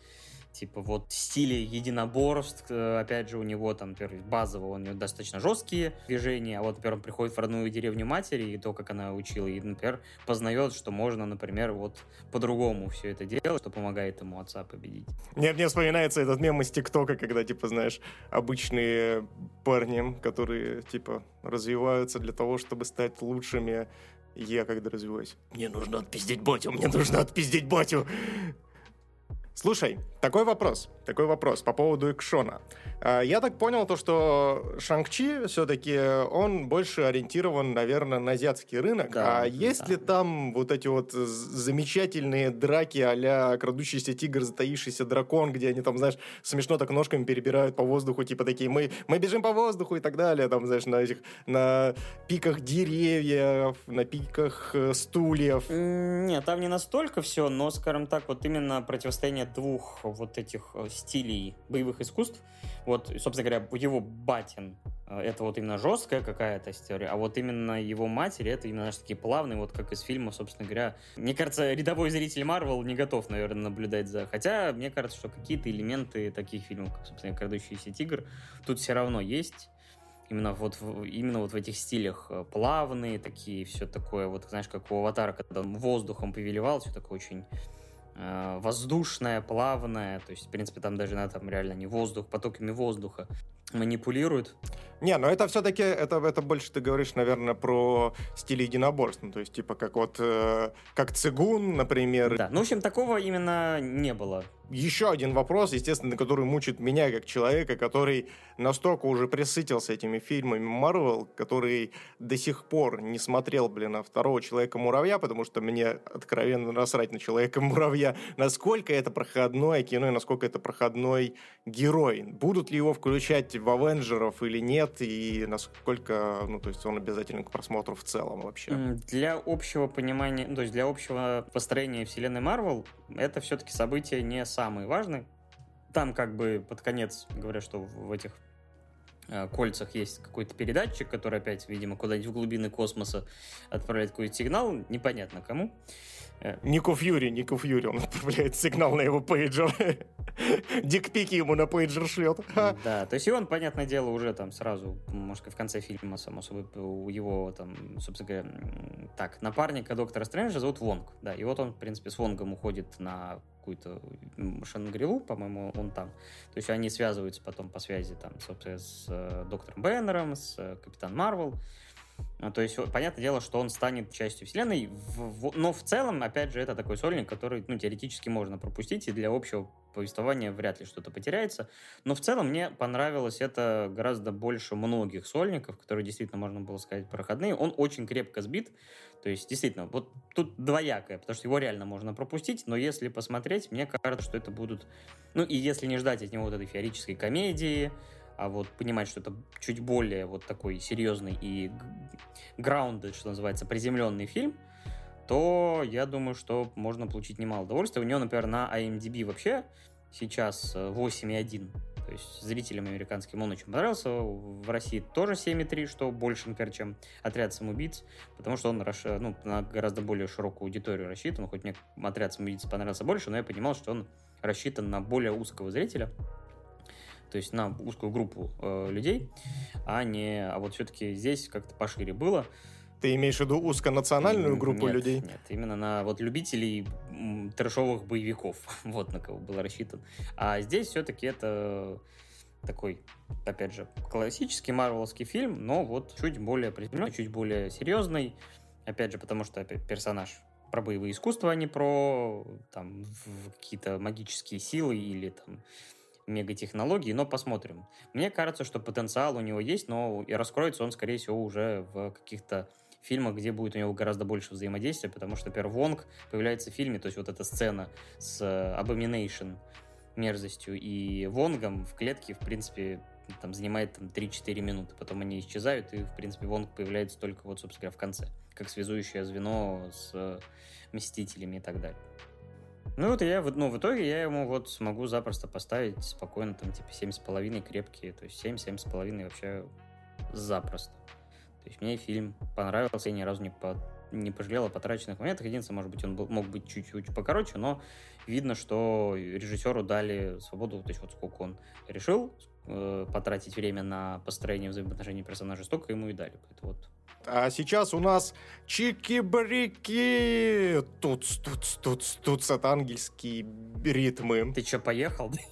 типа вот стиле единоборств, э, опять же, у него там, например, базово у него достаточно жесткие движения, а вот, например, он приходит в родную деревню матери, и то, как она учила, и, например, познает, что можно, например, вот по-другому все это делать, что помогает ему отца победить.
Мне, мне вспоминается этот мем из ТикТока, когда, типа, знаешь, обычные парни, которые, типа, развиваются для того, чтобы стать лучшими, я когда развиваюсь. Мне нужно отпиздить батю, мне нужно отпиздить батю. Слушай, такой вопрос, такой вопрос по поводу экшона. А, я так понял то, что Шанг-Чи все-таки он больше ориентирован, наверное, на азиатский рынок. Да, а есть да. ли там вот эти вот замечательные драки а-ля крадущийся тигр, затаившийся дракон, где они там, знаешь, смешно так ножками перебирают по воздуху, типа такие, мы, мы бежим по воздуху и так далее, там, знаешь, на этих, на пиках деревьев, на пиках э, стульев.
Нет, там не настолько все, но, скажем так, вот именно противостояние двух вот этих э, стилей боевых искусств, вот, собственно говоря, его батин э, это вот именно жесткая какая-то история, а вот именно его матери это именно, знаешь, такие плавные, вот как из фильма, собственно говоря. Мне кажется, рядовой зритель Марвел не готов, наверное, наблюдать за... Хотя, мне кажется, что какие-то элементы таких фильмов, как, собственно, «Крадущийся тигр», тут все равно есть. Именно вот, именно вот в этих стилях э, плавные такие, все такое, вот знаешь, как у Аватара, когда он воздухом повелевал, все такое очень воздушная, плавная, то есть, в принципе, там даже на там реально не воздух, потоками воздуха манипулируют.
Не, но это все-таки, это, это больше ты говоришь, наверное, про стиль единоборств. Ну, то есть, типа, как вот, э, как цигун, например.
Да, ну, в общем, такого именно не было.
Еще один вопрос, естественно, который мучит меня как человека, который настолько уже присытился этими фильмами Марвел, который до сих пор не смотрел, блин, на второго Человека-муравья, потому что мне откровенно насрать на Человека-муравья, насколько это проходное кино и насколько это проходной герой. Будут ли его включать в Авенджеров или нет, и насколько, ну, то есть он обязателен к просмотру в целом вообще?
Для общего понимания, ну, то есть для общего построения вселенной Марвел, это все-таки событие не самое важное. Там как бы под конец говорят, что в этих кольцах есть какой-то передатчик, который опять, видимо, куда-нибудь в глубины космоса отправляет какой-то сигнал, непонятно кому.
Э, Нику Фьюри, Нику Фьюри, он отправляет сигнал на его пейджер. Дикпики ему на пейджер шлет.
Да, то есть и он, понятное дело, уже там сразу, может, в конце фильма, само собой, у его там, собственно говоря, так, напарника доктора Стрэнджа зовут Вонг, да, и вот он, в принципе, с Вонгом уходит на какую-то Шангрилу, по-моему, он там. То есть они связываются потом по связи там, собственно, с э, доктором Беннером, с э, Капитан Марвел. А, то есть, понятное дело, что он станет частью вселенной, но в целом, опять же, это такой сольник, который, ну, теоретически можно пропустить, и для общего повествования вряд ли что-то потеряется. Но в целом мне понравилось это гораздо больше многих сольников, которые действительно, можно было сказать, проходные. Он очень крепко сбит, то есть, действительно, вот тут двоякое, потому что его реально можно пропустить, но если посмотреть, мне кажется, что это будут... Ну, и если не ждать от него вот этой феерической комедии, а вот понимать, что это чуть более вот такой серьезный и grounded, что называется, приземленный фильм, то я думаю, что можно получить немало удовольствия. У него, например, на IMDb вообще сейчас 8,1. То есть зрителям американским он очень понравился. В России тоже 7,3, что больше, например, чем «Отряд самоубийц», потому что он ну, на гораздо более широкую аудиторию рассчитан. Хоть мне «Отряд самоубийц» понравился больше, но я понимал, что он рассчитан на более узкого зрителя то есть на узкую группу э, людей, а не, а вот все-таки здесь как-то пошире было.
Ты имеешь в виду узконациональную группу
нет,
людей?
Нет, именно на вот любителей трэшовых боевиков, вот на кого был рассчитан. А здесь все-таки это такой, опять же, классический марвеловский фильм, но вот чуть более приземленный, чуть более серьезный. Опять же, потому что персонаж про боевые искусства, а не про там какие-то магические силы или там мегатехнологий, но посмотрим. Мне кажется, что потенциал у него есть, но и раскроется он, скорее всего, уже в каких-то фильмах, где будет у него гораздо больше взаимодействия, потому что, например, Вонг появляется в фильме, то есть вот эта сцена с э, Abomination мерзостью и Вонгом в клетке, в принципе, там занимает там 3-4 минуты, потом они исчезают, и, в принципе, Вонг появляется только вот, собственно говоря, в конце, как связующее звено с э, Мстителями и так далее. Ну вот я, ну в итоге я ему вот смогу запросто поставить спокойно там типа 7,5 крепкие, то есть 7-7,5 вообще запросто. То есть мне фильм понравился, я ни разу не, по, не пожалел о потраченных моментах. Единственное, может быть, он был, мог быть чуть-чуть покороче, но видно, что режиссеру дали свободу, то есть вот сколько он решил э, потратить время на построение взаимоотношений персонажей, столько ему и дали. Поэтому вот
а сейчас у нас чики-брики. Тут, тут, тут, тут, это ангельские ритмы.
Ты что, поехал?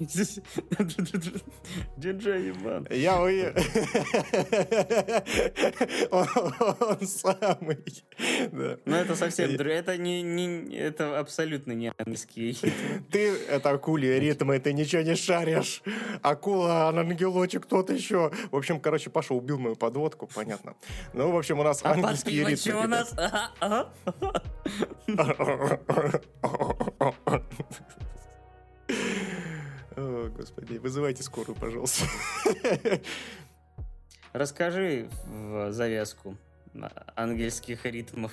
Диджей Иван.
Я уехал. Он самый.
Ну, это совсем... Это не... Это абсолютно не ангельские
Ты, это акулия ритмы, ты ничего не шаришь. Акула, ангелочек, кто-то еще. В общем, короче, Паша убил мою подводку, понятно. Ну, в общем, у нас а ангельские ритмы. у нас? О, господи, вызывайте скорую, пожалуйста.
Расскажи в завязку ангельских ритмов.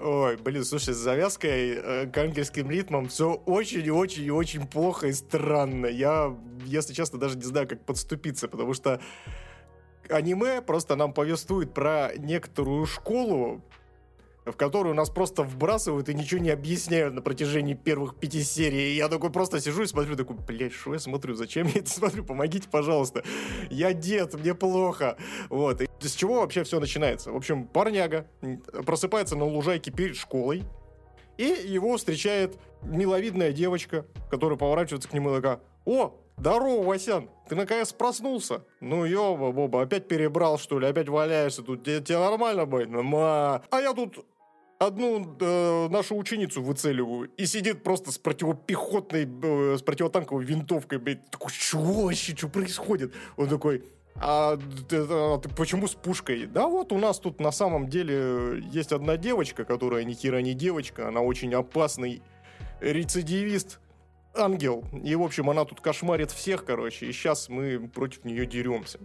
Ой, блин, слушай, с завязкой э, к ангельским ритмам все очень очень очень плохо и странно. Я, если честно, даже не знаю, как подступиться, потому что аниме просто нам повествует про некоторую школу, в которую нас просто вбрасывают и ничего не объясняют на протяжении первых пяти серий. И я такой просто сижу и смотрю, такой, блядь, что я смотрю, зачем я это смотрю, помогите, пожалуйста. Я дед, мне плохо. Вот. И с чего вообще все начинается? В общем, парняга просыпается на лужайке перед школой, и его встречает миловидная девочка, которая поворачивается к нему и такая, о, Здорово, Васян, ты наконец проснулся? Ну, ёба, Боба, опять перебрал, что ли? Опять валяешься тут? Тебе, тебе нормально будет? Ма. А я тут одну э, нашу ученицу выцеливаю, и сидит просто с противопехотной, э, с противотанковой винтовкой, блядь. Такой, чего вообще, что происходит? Он такой, а, а ты почему с пушкой? Да вот у нас тут на самом деле есть одна девочка, которая ни хера не девочка, она очень опасный рецидивист, ангел. И, в общем, она тут кошмарит всех, короче, и сейчас мы против нее деремся.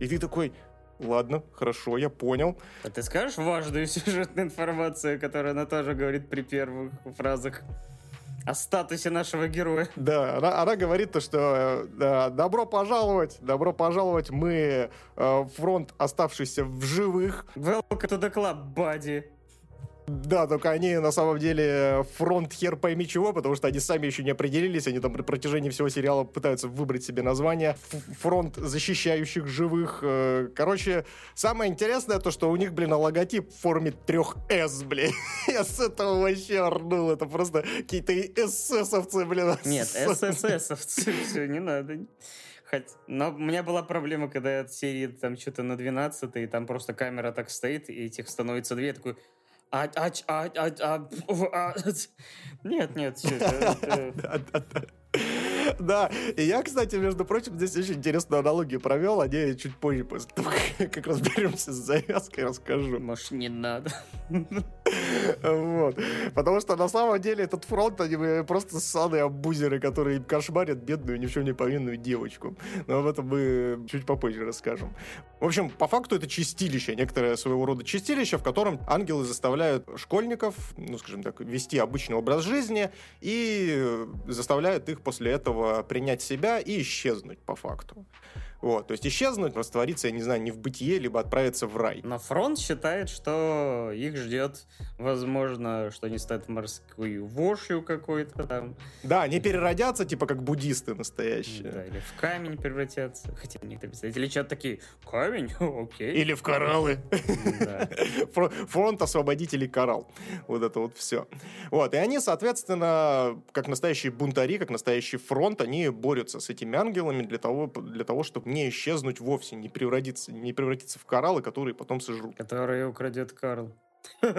И ты такой, Ладно, хорошо, я понял.
А ты скажешь важную сюжетную информацию, которую она тоже говорит при первых фразах? О статусе нашего героя.
Да, она, она говорит то, что да, добро пожаловать, добро пожаловать, мы э, фронт, оставшийся в живых.
Welcome to the club, buddy.
Да, только они на самом деле фронт хер пойми чего, потому что они сами еще не определились, они там при протяжении всего сериала пытаются выбрать себе название. Фронт защищающих живых. Э, короче, самое интересное то, что у них, блин, логотип в форме трех С, блин. Я с этого вообще орнул. Это просто какие-то эсэсовцы, блин.
Нет, СССовцы, все, не надо. Хоть, но у меня была проблема, когда от серии там что-то на 12 и там просто камера так стоит, и этих становится две, такой... А, а, а, а, а, а, нет, нет, все.
Да, и я, кстати, между прочим, здесь очень интересную аналогию провел, а не чуть позже, после того, как разберемся с завязкой, расскажу.
Может, не надо.
Вот. Потому что на самом деле этот фронт, они просто ссаные абузеры, которые кошмарят бедную, ни в чем не повинную девочку. Но об этом мы чуть попозже расскажем. В общем, по факту это чистилище, некоторое своего рода чистилище, в котором ангелы заставляют школьников, ну, скажем так, вести обычный образ жизни и заставляют их после этого принять себя и исчезнуть по факту. Вот, то есть исчезнуть, раствориться, я не знаю, не в бытие, либо отправиться в рай.
Но фронт считает, что их ждет, возможно, что они станут морскую вошью какой-то там.
Да, они переродятся, типа как буддисты настоящие.
Да, или в камень превратятся. Хотя некоторые представители чат такие, камень? Окей.
Или в кораллы. Фронт освободителей коралл. Вот это вот все. Вот, и они, соответственно, как настоящие бунтари, как настоящий фронт, они борются с этими ангелами для того, для того чтобы не исчезнуть вовсе, не превратиться, не превратиться в кораллы, которые потом сожрут.
Которые украдет Карл. На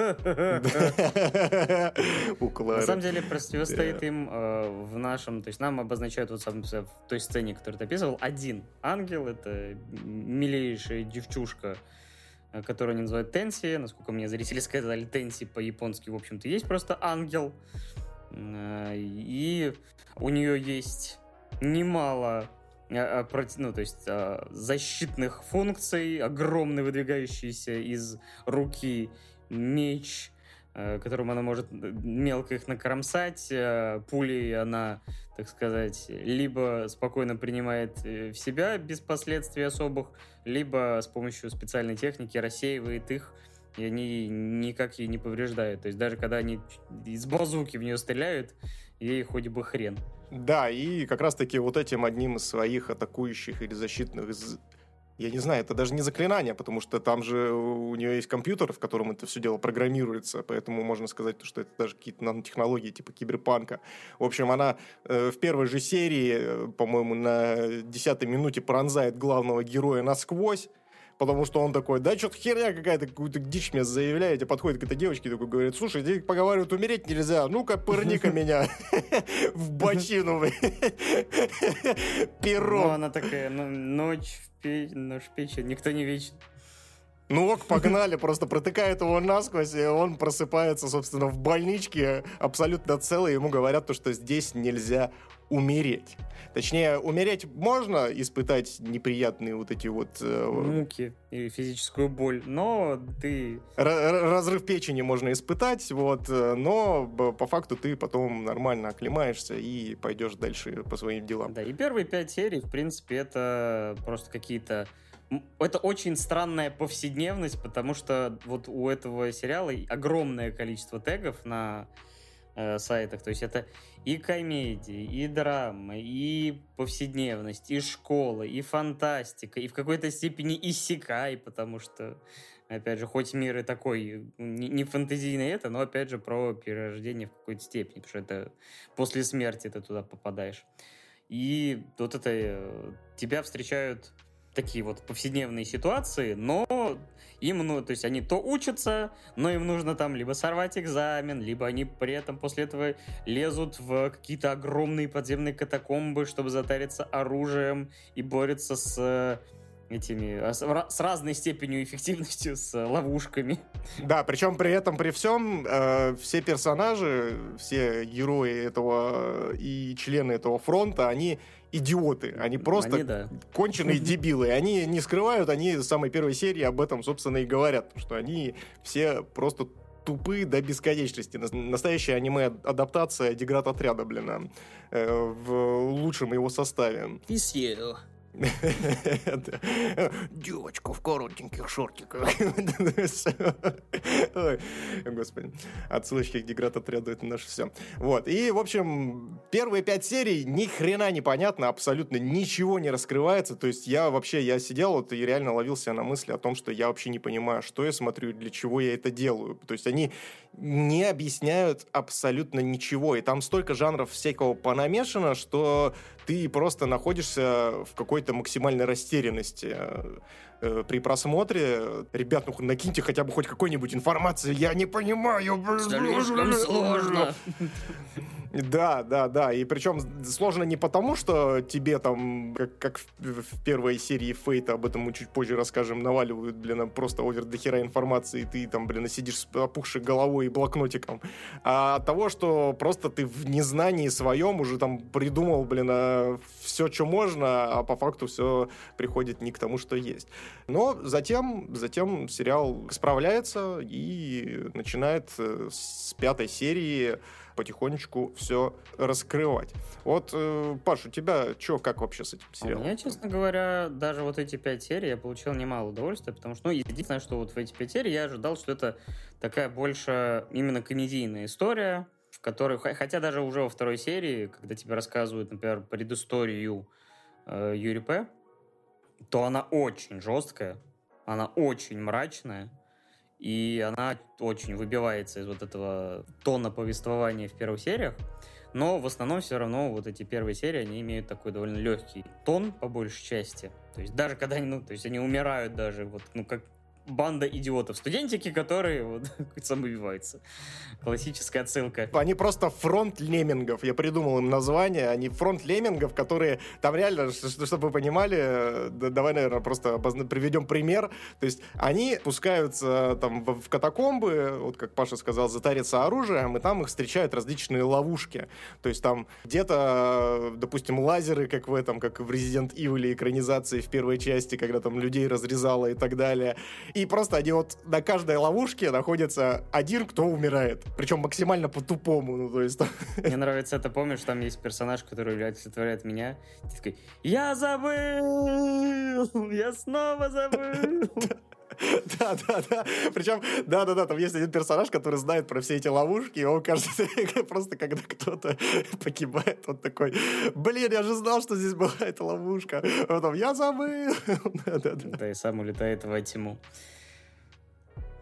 самом деле противостоит им э, в нашем, то есть нам обозначают вот сам, в той сцене, которую ты описывал, один ангел, это милейшая девчушка, э, которую они называют Тенси, насколько мне зрители сказали, Тенси по-японски, в общем-то, есть просто ангел, э, и у нее есть немало ну, то есть а, защитных функций, огромный выдвигающийся из руки меч, которым она может мелко их накромсать. Пулей она, так сказать, либо спокойно принимает э, в себя без последствий особых, либо с помощью специальной техники рассеивает их, и они никак ей не повреждают. То есть даже когда они из базуки в нее стреляют, ей хоть бы хрен.
Да, и как раз-таки вот этим одним из своих атакующих или защитных я не знаю, это даже не заклинание, потому что там же у нее есть компьютер, в котором это все дело программируется, поэтому можно сказать, что это даже какие-то нанотехнологии типа киберпанка. В общем, она э, в первой же серии, э, по-моему, на десятой минуте пронзает главного героя насквозь, потому что он такой, да, что-то херня какая-то, какую-то дичь мне заявляете, подходит к этой девочке, такой говорит, слушай, здесь поговаривают, умереть нельзя, ну-ка, пырни-ка меня в бочину перо.
Ну, она такая, «Ну, ночь в печь, никто не вечен.
Ну ок, погнали, просто протыкает его насквозь, и он просыпается, собственно, в больничке абсолютно целый, ему говорят то, что здесь нельзя умереть. Точнее, умереть можно, испытать неприятные вот эти вот...
Э, Муки и физическую боль, но ты...
разрыв печени можно испытать, вот, э, но по факту ты потом нормально оклемаешься и пойдешь дальше по своим делам.
Да, и первые пять серий, в принципе, это просто какие-то это очень странная повседневность, потому что вот у этого сериала огромное количество тегов на э, сайтах. То есть это и комедии, и драма, и повседневность, и школа, и фантастика, и в какой-то степени иссякай, потому что, опять же, хоть мир и такой не, не фантазийный это, но, опять же, про перерождение в какой-то степени, потому что это после смерти ты туда попадаешь. И вот это э, тебя встречают такие вот повседневные ситуации, но им, ну, то есть они то учатся, но им нужно там либо сорвать экзамен, либо они при этом после этого лезут в какие-то огромные подземные катакомбы, чтобы затариться оружием и борются с э, этими а, с разной степенью эффективности с ловушками.
Да, причем при этом при всем э, все персонажи, все герои этого и члены этого фронта, они идиоты, они просто они, да. конченые дебилы. Они не скрывают, они с самой первой серии об этом, собственно, и говорят, что они все просто тупые до бесконечности. Настоящая аниме-адаптация деград-отряда, блин, э, в лучшем его составе.
Писье.
Девочка в коротеньких шортиках. Ой, господи. Отсылочки к деград отряду это наше все. Вот. И, в общем, первые пять серий ни хрена не понятно, абсолютно ничего не раскрывается. То есть я вообще, я сидел вот и реально ловился на мысли о том, что я вообще не понимаю, что я смотрю, для чего я это делаю. То есть они не объясняют абсолютно ничего. И там столько жанров всякого понамешано, что ты просто находишься в какой-то максимальной растерянности э, при просмотре. Ребят, ну накиньте хотя бы хоть какой-нибудь информации. Я не понимаю.
Слишком сложно.
Да, да, да. И причем сложно не потому, что тебе там, как, как в, в первой серии Фейта, об этом мы чуть позже расскажем, наваливают, блин, просто овер до хера информации, и ты там, блин, сидишь с опухшей головой и блокнотиком. А от того, что просто ты в незнании своем уже там придумал, блин, а все, что можно, а по факту все приходит не к тому, что есть. Но затем, затем сериал справляется и начинает э, с пятой серии потихонечку все раскрывать. Вот, э, Паш, у тебя что, как вообще с этим сериалом?
У меня, честно говоря, даже вот эти пять серий я получил немало удовольствия, потому что, ну, единственное, что вот в эти пять серий я ожидал, что это такая больше именно комедийная история, в которой, хотя даже уже во второй серии, когда тебе рассказывают, например, предысторию э, Юри П., то она очень жесткая, она очень мрачная, и она очень выбивается из вот этого тона повествования в первых сериях. Но в основном все равно вот эти первые серии, они имеют такой довольно легкий тон, по большей части. То есть даже когда они, ну, то есть они умирают даже, вот, ну, как банда идиотов. Студентики, которые вот, самоубиваются. Классическая отсылка.
Они просто фронт леммингов. Я придумал им название. Они фронт леммингов, которые... Там реально, чтобы вы понимали, давай, наверное, просто приведем пример. То есть они пускаются там в катакомбы, вот как Паша сказал, затариться оружием, и там их встречают различные ловушки. То есть там где-то, допустим, лазеры, как в этом, как в Resident Evil экранизации в первой части, когда там людей разрезало и так далее. И просто они вот на каждой ловушке находится один, кто умирает. Причем максимально по-тупому. Ну, то есть...
Мне нравится это, помнишь, там есть персонаж, который олицетворяет меня. Ты такой, я забыл! Я снова забыл!
Да, да, да. Причем, да, да, да, там есть один персонаж, который знает про все эти ловушки, и он кажется, просто когда кто-то погибает, он такой, блин, я же знал, что здесь была эта ловушка. А потом, я забыл.
Да, да, да. Да, и сам улетает во тьму.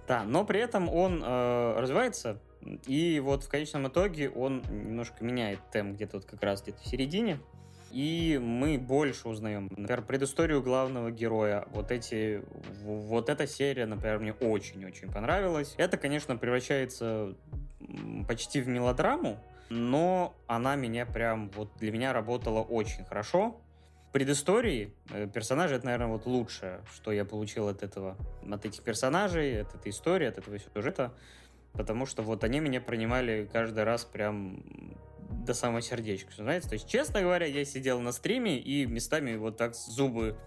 Да, но при этом он э, развивается, и вот в конечном итоге он немножко меняет тем где-то вот как раз где-то в середине, и мы больше узнаем. Например, предысторию главного героя. Вот эти, вот эта серия, например, мне очень-очень понравилась. Это, конечно, превращается почти в мелодраму, но она меня прям, вот для меня работала очень хорошо предыстории э, персонажи это, наверное, вот лучшее, что я получил от этого, от этих персонажей, от этой истории, от этого сюжета, потому что вот они меня принимали каждый раз прям до самого сердечка, знаете, то есть, честно говоря, я сидел на стриме и местами вот так зубы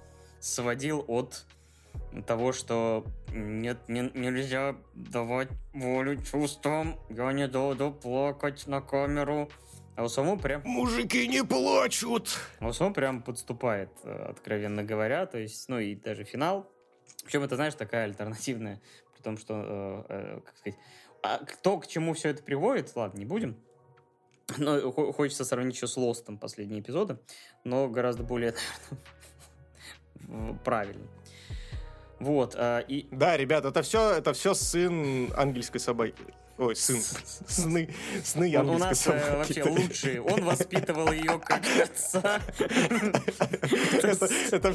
сводил от того, что нет, не, нельзя давать волю чувствам, я не буду плакать на камеру, а у самого прям...
Мужики не плачут!
А у самого прям подступает, э, откровенно говоря. То есть, ну и даже финал. Причем это, знаешь, такая альтернативная. При том, что, э, э, как сказать... А то, к чему все это приводит, ладно, не будем. Но хочется сравнить еще с Лостом последние эпизоды. Но гораздо более, правильно. Вот,
э, и... Да, ребят, это все, это все сын ангельской собаки. Ой, сын. Сны. Сны
Он у нас э, вообще лучший. Он воспитывал ее как отца.
Это, это,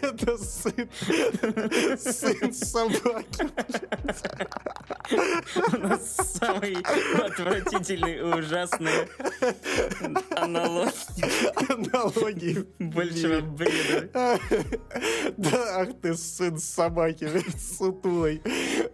это сын. Сын собаки.
У нас самый отвратительный и ужасный аналогии.
Аналогии.
Большего бреда.
Да, ах ты сын собаки, сутулой.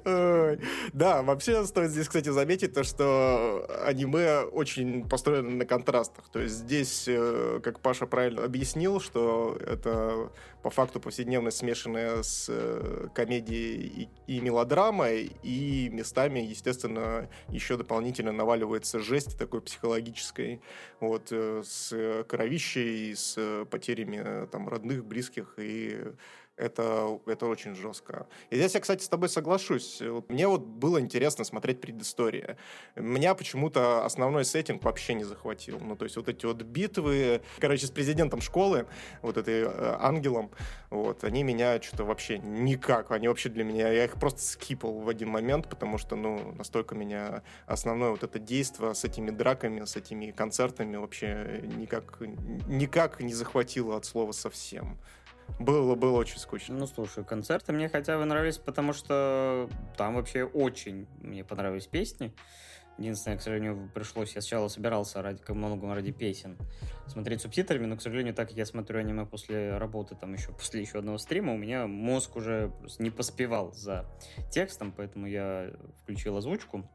Да, вообще стоит здесь, кстати, заметить то, что аниме очень построено на контрастах. То есть здесь, э, как Паша правильно объяснил, что это по факту повседневность, смешанная с э, комедией и, и мелодрамой, и местами, естественно, еще дополнительно наваливается жесть такой психологической, вот, э, с кровищей, с потерями там родных, близких и это, это очень жестко. И здесь я, кстати, с тобой соглашусь. Мне вот было интересно смотреть предыстория. Меня почему-то основной сеттинг вообще не захватил. Ну, то есть вот эти вот битвы, короче, с президентом школы, вот этой э, ангелом, вот, они меня что-то вообще никак, они вообще для меня, я их просто скипал в один момент, потому что, ну, настолько меня основное вот это действие с этими драками, с этими концертами вообще никак, никак не захватило от слова совсем. Было, было очень скучно.
Ну, слушай, концерты мне хотя бы нравились, потому что там вообще очень мне понравились песни. Единственное, к сожалению, пришлось, я сначала собирался ради, как многом ради песен смотреть субтитрами, но, к сожалению, так как я смотрю аниме после работы, там еще после еще одного стрима, у меня мозг уже не поспевал за текстом, поэтому я включил озвучку,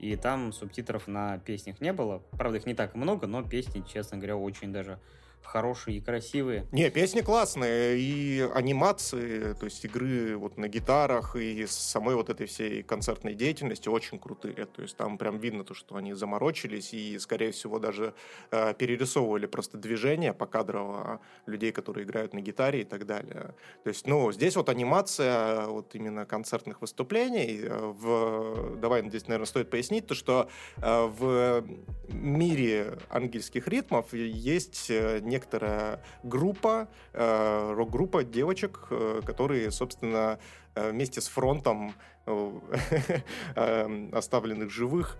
и там субтитров на песнях не было. Правда, их не так много, но песни, честно говоря, очень даже хорошие и красивые.
Не, песни классные, и анимации, то есть игры вот на гитарах, и самой вот этой всей концертной деятельности очень крутые. То есть там прям видно то, что они заморочились, и, скорее всего, даже э, перерисовывали просто движения покадрово людей, которые играют на гитаре и так далее. То есть, ну, здесь вот анимация вот именно концертных выступлений. Э, в... Давай здесь, наверное, стоит пояснить то, что э, в мире ангельских ритмов есть э, некоторая группа, э, рок-группа девочек, э, которые, собственно, э, вместе с фронтом оставленных живых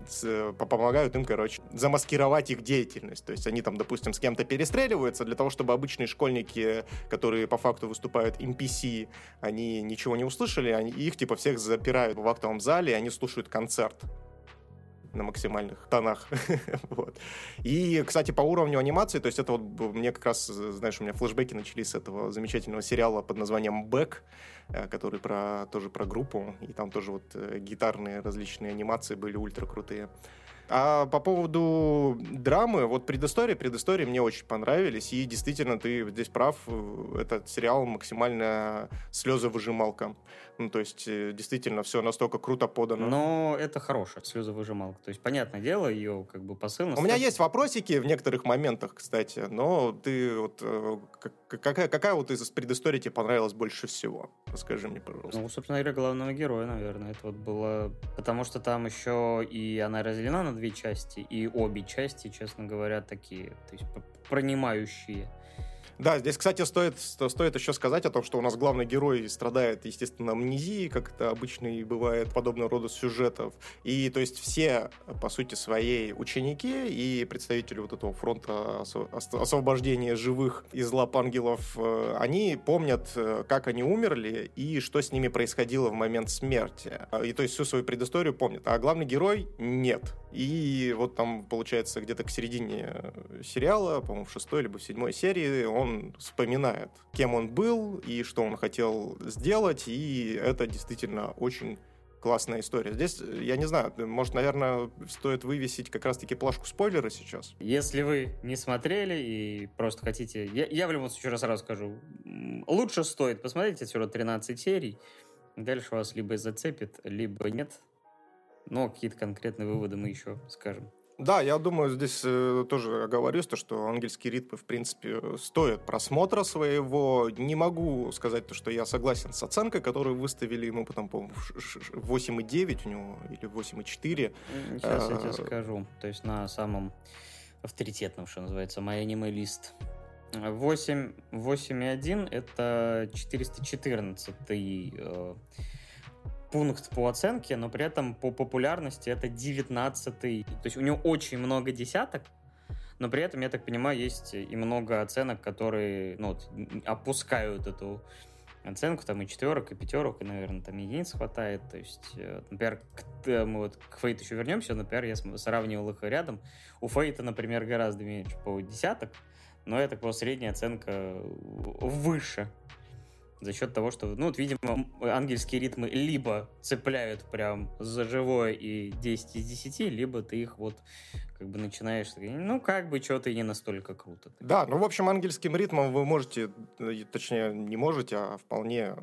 помогают им, короче, замаскировать их деятельность. То есть они там, допустим, с кем-то перестреливаются для того, чтобы обычные школьники, которые по факту выступают NPC, они ничего не услышали, они, их типа всех запирают в актовом зале, и они слушают концерт на максимальных тонах. вот. И, кстати, по уровню анимации, то есть это вот мне как раз, знаешь, у меня флешбеки начались с этого замечательного сериала под названием «Бэк», э, который про, тоже про группу, и там тоже вот э, гитарные различные анимации были ультра крутые. А по поводу драмы, вот предыстория, предыстории мне очень понравились, и действительно, ты здесь прав, э, этот сериал максимально слезовыжималка. Ну, то есть, э, действительно, все настолько круто подано.
Но это хорошая слезовыжималка. То есть, понятное дело, ее как бы посыл...
Настолько... У меня есть вопросики в некоторых моментах, кстати, но ты вот... Э, какая, какая вот из предыстории тебе понравилась больше всего? Расскажи мне, пожалуйста.
Ну, собственно говоря, главного героя, наверное. Это вот было... Потому что там еще и она разделена на две части, и обе части, честно говоря, такие, то есть пронимающие.
Да, здесь, кстати, стоит, стоит еще сказать о том, что у нас главный герой страдает, естественно, амнезией, как это обычно и бывает подобного рода сюжетов. И, то есть, все, по сути, своей ученики и представители вот этого фронта освобождения живых из лап ангелов, э, они помнят, э, как они умерли и что с ними происходило в момент смерти. И, то есть, всю свою предысторию помнят. А главный герой нет. И вот там, получается, где-то к середине э, сериала, по-моему, в шестой либо в седьмой серии, он вспоминает, кем он был и что он хотел сделать, и это действительно очень классная история. Здесь, э, я не знаю, может, наверное, стоит вывесить как раз-таки плашку спойлера сейчас.
Если вы не смотрели и просто хотите... Я, я в любом случае раз расскажу. Лучше стоит посмотреть отсюда 13 серий. Дальше вас либо зацепит, либо нет. Но какие-то конкретные выводы мы еще скажем.
Да, я думаю, здесь э, тоже оговорюсь, то, что ангельские ритмы, в принципе, стоят просмотра своего. Не могу сказать то, что я согласен с оценкой, которую выставили ему потом, по-моему, 8,9 у него или 8,4.
Сейчас я тебе а, скажу. То есть на самом авторитетном, что называется, мой аниме-лист. 8, 8,1 это 414 э, пункт по оценке, но при этом по популярности это 19 -й. То есть у него очень много десяток, но при этом, я так понимаю, есть и много оценок, которые ну, вот, опускают эту оценку, там и четверок, и пятерок, и, наверное, там единиц хватает. То есть, э, например, к, мы вот к Фейту еще вернемся, например, я сравнивал их рядом. У Фейта, например, гораздо меньше по десяток, но это по средняя оценка выше за счет того, что, ну, вот, видимо, ангельские ритмы либо цепляют прям за живое и 10 из 10, либо ты их вот как бы начинаешь, ну, как бы что-то не настолько круто.
Да, ну, в общем, ангельским ритмом вы можете, э, точнее, не можете, а вполне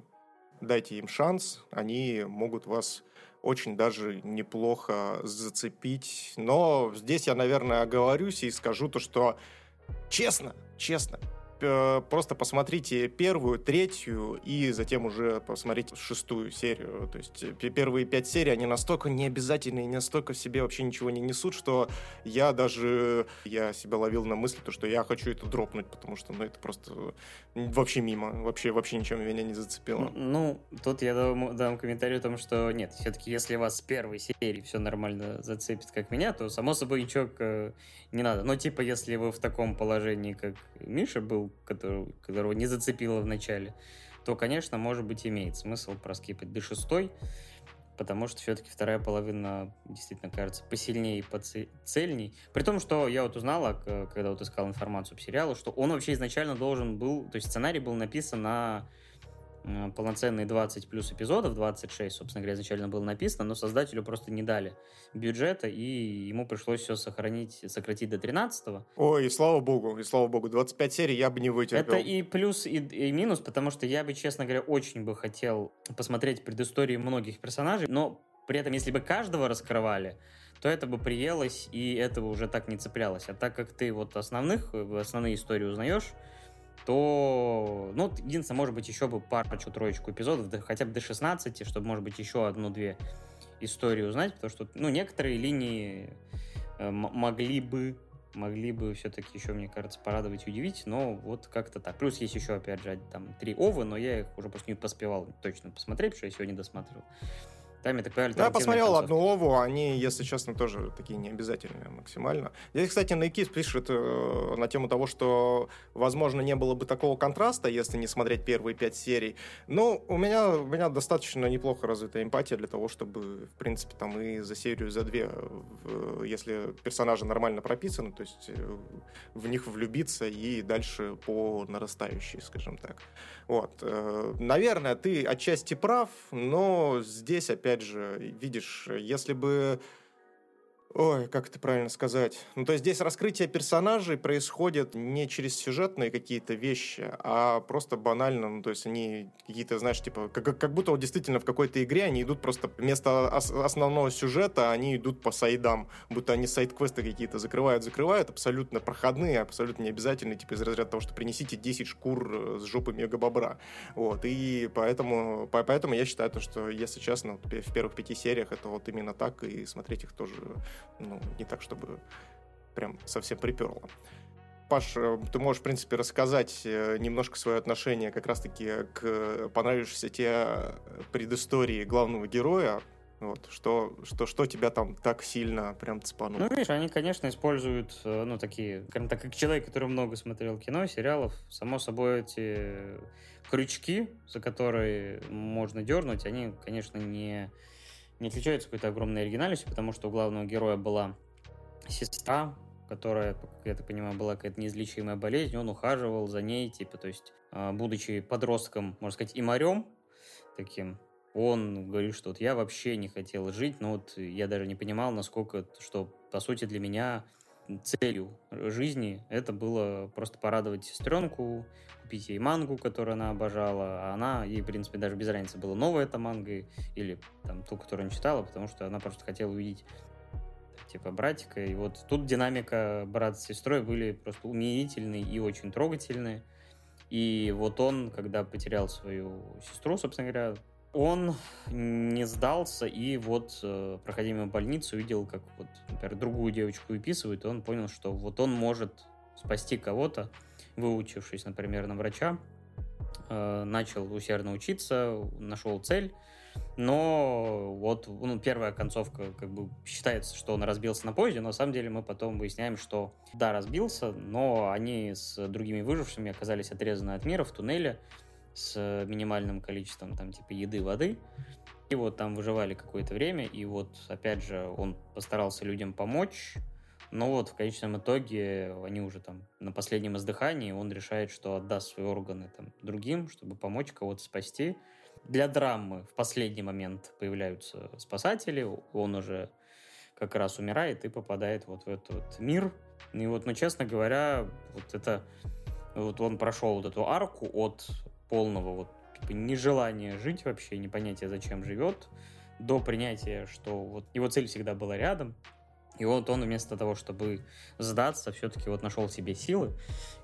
дайте им шанс, они могут вас очень даже неплохо зацепить. Но здесь я, наверное, оговорюсь и скажу то, что честно, честно, просто посмотрите первую, третью и затем уже посмотрите шестую серию. То есть первые пять серий, они настолько необязательные, настолько в себе вообще ничего не несут, что я даже, я себя ловил на мысли, то, что я хочу это дропнуть, потому что, ну, это просто вообще мимо, вообще, вообще ничем меня не зацепило.
Ну, тут я дам, дам комментарий о том, что нет, все-таки если вас с первой серии все нормально зацепит, как меня, то, само собой, ничего не надо. Но, типа, если вы в таком положении, как Миша был, который, которого не зацепило в начале, то, конечно, может быть, имеет смысл проскипать до шестой, потому что все-таки вторая половина действительно кажется посильнее и поцельней. При том, что я вот узнала, когда вот искал информацию по сериалу, что он вообще изначально должен был, то есть сценарий был написан на полноценные 20 плюс эпизодов, 26, собственно говоря, изначально было написано, но создателю просто не дали бюджета, и ему пришлось все сохранить, сократить до 13 -го.
Ой, и слава богу, и слава богу, 25 серий я бы не вытерпел.
Это и плюс, и, и минус, потому что я бы, честно говоря, очень бы хотел посмотреть предыстории многих персонажей, но при этом, если бы каждого раскрывали, то это бы приелось, и этого уже так не цеплялось. А так как ты вот основных, основные истории узнаешь, то, ну, единственное, может быть, еще бы парочку-троечку эпизодов, да, хотя бы до 16, чтобы, может быть, еще одну-две истории узнать, потому что, ну, некоторые линии э, могли бы могли бы все-таки еще, мне кажется, порадовать и удивить, но вот как-то так. Плюс есть еще, опять же, там три овы, но я их уже просто не поспевал точно посмотреть, что я сегодня досматривал.
Там, я так понимаю, Я посмотрел концовки. одну Ову, они, если честно, тоже такие необязательные максимально. Здесь, кстати, Найкис пишет э, на тему того, что, возможно, не было бы такого контраста, если не смотреть первые пять серий. Но у меня, у меня достаточно неплохо развита эмпатия для того, чтобы, в принципе, там и за серию, за две, в, если персонажи нормально прописаны, то есть э, в них влюбиться и дальше по нарастающей, скажем так. Вот. Э, наверное, ты отчасти прав, но здесь, опять опять же, видишь, если бы Ой, как это правильно сказать? Ну, то есть здесь раскрытие персонажей происходит не через сюжетные какие-то вещи, а просто банально, ну, то есть они какие-то, знаешь, типа, как, как будто вот действительно в какой-то игре они идут просто вместо ос- основного сюжета, они идут по сайдам, будто они сайд-квесты какие-то закрывают, закрывают, абсолютно проходные, абсолютно не обязательные, типа из разряда того, что принесите 10 шкур э, с жопы мега-бобра. Вот, и поэтому, поэтому я считаю, то, что, если честно, в первых пяти сериях это вот именно так, и смотреть их тоже ну, не так, чтобы прям совсем приперло. Паш, э, ты можешь, в принципе, рассказать э, немножко свое отношение как раз-таки к понравившейся тебе предыстории главного героя, вот, что, что, что тебя там так сильно прям цепануло?
Ну, видишь, они, конечно, используют, э, ну, такие, скажем так, как человек, который много смотрел кино, сериалов, само собой, эти крючки, за которые можно дернуть, они, конечно, не не отличаются какой-то огромной оригинальностью, потому что у главного героя была сестра, которая, как я так понимаю, была какая-то неизлечимая болезнь, он ухаживал за ней, типа, то есть, а, будучи подростком, можно сказать, и морем таким, он говорит, что вот я вообще не хотел жить, но вот я даже не понимал, насколько, что, по сути, для меня целью жизни это было просто порадовать сестренку, купить ей мангу, которую она обожала, а она, ей, в принципе, даже без разницы была новая эта манга или там ту, которую она читала, потому что она просто хотела увидеть типа братика. И вот тут динамика брата с сестрой были просто умилительные и очень трогательные. И вот он, когда потерял свою сестру, собственно говоря, он не сдался и вот, э, проходя мимо больницы, увидел, как вот, например, другую девочку выписывают, и он понял, что вот он может спасти кого-то, выучившись, например, на врача, э, начал усердно учиться, нашел цель, но вот ну, первая концовка как бы считается, что он разбился на поезде, но на самом деле мы потом выясняем, что да, разбился, но они с другими выжившими оказались отрезаны от мира в туннеле с минимальным количеством там типа еды, воды, и вот там выживали какое-то время, и вот опять же он постарался людям помочь, но вот в конечном итоге они уже там на последнем издыхании, он решает, что отдаст свои органы там другим, чтобы помочь кого-то спасти. Для драмы в последний момент появляются спасатели, он уже как раз умирает и попадает вот в этот мир. И вот, ну, честно говоря, вот это... Вот он прошел вот эту арку от полного вот типа, нежелания жить вообще, непонятия, зачем живет, до принятия, что вот его цель всегда была рядом, И вот он вместо того, чтобы сдаться, все-таки вот нашел себе силы.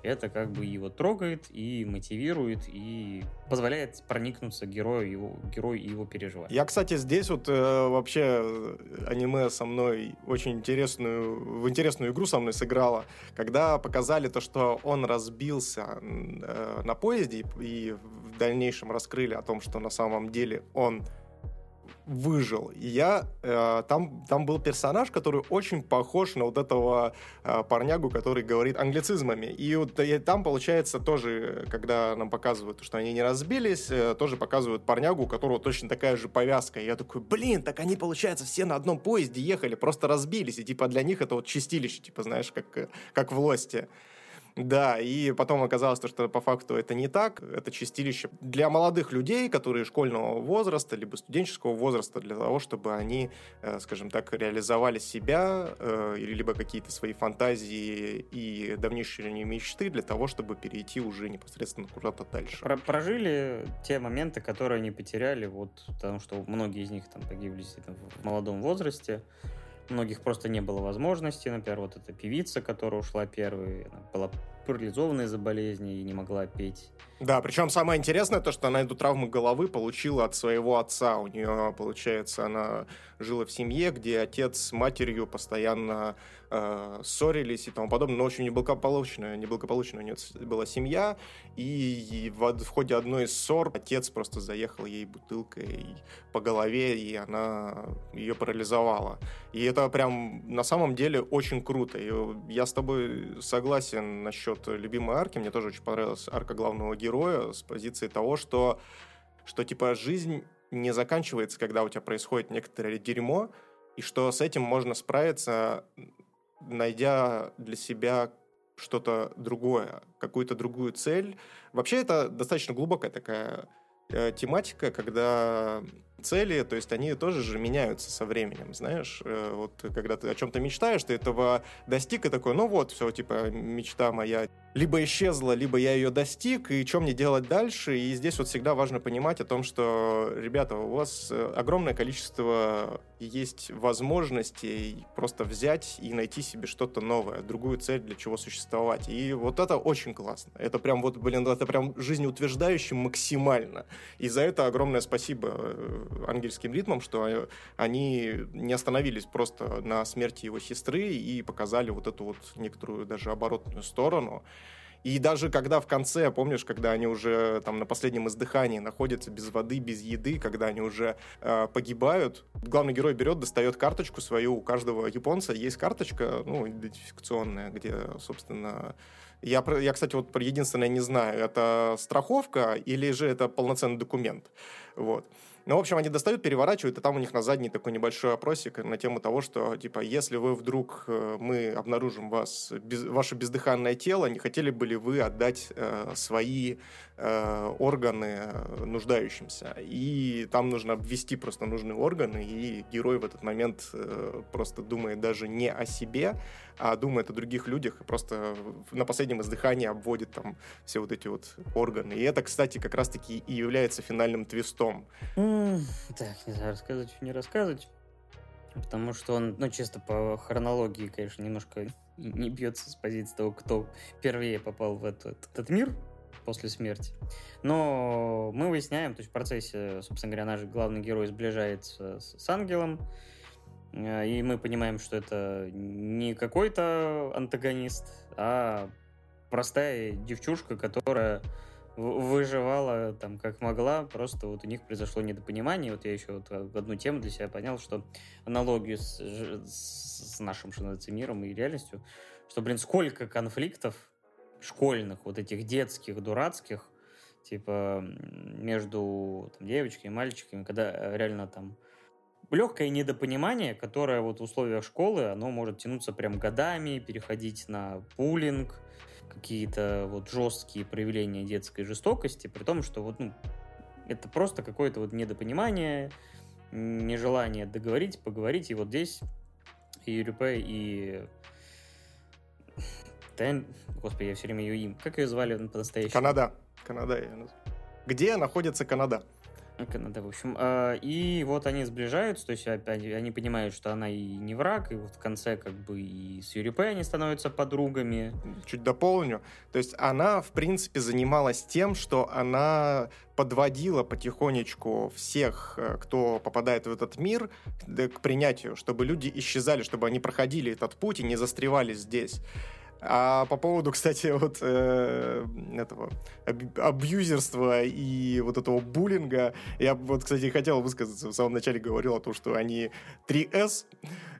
Это как бы его трогает и мотивирует, и позволяет проникнуться герою, его, герою и его переживать.
Я, кстати, здесь вот э, вообще э, аниме со мной очень интересную, в интересную игру со мной сыграло, когда показали то, что он разбился э, на поезде и в дальнейшем раскрыли о том, что на самом деле он выжил. Я э, там, там был персонаж, который очень похож на вот этого э, парнягу, который говорит англицизмами. И вот и там, получается, тоже, когда нам показывают, что они не разбились, э, тоже показывают парнягу, у которого точно такая же повязка. И я такой, блин, так они, получается, все на одном поезде ехали, просто разбились. И типа для них это вот чистилище, типа, знаешь, как, как в. Да, и потом оказалось, что по факту это не так. Это чистилище для молодых людей, которые школьного возраста, либо студенческого возраста, для того, чтобы они, э, скажем так, реализовали себя, э, либо какие-то свои фантазии и давнейшие мечты для того, чтобы перейти уже непосредственно куда-то дальше.
Про прожили те моменты, которые они потеряли, вот, потому что многие из них там погибли в молодом возрасте многих просто не было возможности. Например, вот эта певица, которая ушла первой, она была парализована из-за болезни и не могла петь.
Да, причем самое интересное то, что она эту травму головы получила от своего отца. У нее, получается, она жила в семье, где отец с матерью постоянно э, ссорились и тому подобное, но очень неблагополучная, неблагополучная у нее была семья, и в, в ходе одной из ссор отец просто заехал ей бутылкой по голове, и она ее парализовала. И это прям на самом деле очень круто. И я с тобой согласен насчет любимой арки, мне тоже очень понравилась арка главного героя с позиции того, что что типа жизнь не заканчивается, когда у тебя происходит некоторое дерьмо, и что с этим можно справиться, найдя для себя что-то другое, какую-то другую цель. Вообще это достаточно глубокая такая э, тематика, когда цели, то есть они тоже же меняются со временем, знаешь, э, вот когда ты о чем-то мечтаешь, ты этого достиг и такой, ну вот, все, типа, мечта моя либо исчезла, либо я ее достиг, и что мне делать дальше, и здесь вот всегда важно понимать о том, что, ребята, у вас э, огромное количество есть возможностей просто взять и найти себе что-то новое, другую цель, для чего существовать, и вот это очень классно, это прям вот, блин, это прям жизнеутверждающе максимально, и за это огромное спасибо э, ангельским ритмом, что они не остановились просто на смерти его сестры и показали вот эту вот некоторую даже оборотную сторону. И даже когда в конце, помнишь, когда они уже там на последнем издыхании находятся без воды, без еды, когда они уже э, погибают, главный герой берет, достает карточку свою. У каждого японца есть карточка, ну, идентификационная, где, собственно, я, я, кстати, вот единственное не знаю, это страховка или же это полноценный документ. Вот. Ну, в общем, они достают, переворачивают, и там у них на задней такой небольшой опросик на тему того, что, типа, если вы вдруг, э, мы обнаружим вас, без, ваше бездыханное тело, не хотели бы ли вы отдать э, свои э, органы нуждающимся? И там нужно обвести просто нужные органы, и герой в этот момент э, просто думает даже не о себе, а думает о других людях и просто на последнем издыхании обводит там все вот эти вот органы. И это, кстати, как раз-таки и является финальным твистом.
Так, не знаю, рассказывать, не рассказывать. Потому что он, ну, чисто по хронологии, конечно, немножко не бьется с позиции того, кто первее попал в этот, этот мир после смерти. Но мы выясняем, то есть в процессе, собственно говоря, наш главный герой сближается с, с ангелом, и мы понимаем, что это не какой-то антагонист, а простая девчушка, которая выживала там как могла, просто вот у них произошло недопонимание. Вот я еще вот одну тему для себя понял, что аналогию с, с нашим, что называется, миром и реальностью, что, блин, сколько конфликтов школьных, вот этих детских, дурацких, типа между там, девочками и мальчиками, когда реально там легкое недопонимание, которое вот в условиях школы, оно может тянуться прям годами, переходить на пулинг, какие-то вот жесткие проявления детской жестокости, при том, что вот, ну, это просто какое-то вот недопонимание, нежелание договорить, поговорить, и вот здесь и Юрипе, и Тен... Господи, я все время ее им. Как ее звали по-настоящему?
Канада. Канада. Где находится Канада?
Канада, в общем. А, и вот они сближаются, то есть опять они понимают, что она и не враг, и вот в конце как бы и с Юрипе они становятся подругами.
Чуть дополню. То есть она, в принципе, занималась тем, что она подводила потихонечку всех, э, кто попадает в этот мир, к принятию, чтобы люди исчезали, чтобы они проходили этот путь и не застревали здесь. А по поводу, кстати, вот э, этого абьюзерства и вот этого буллинга, я вот, кстати, хотел высказаться, в самом начале говорил о том, что они 3С,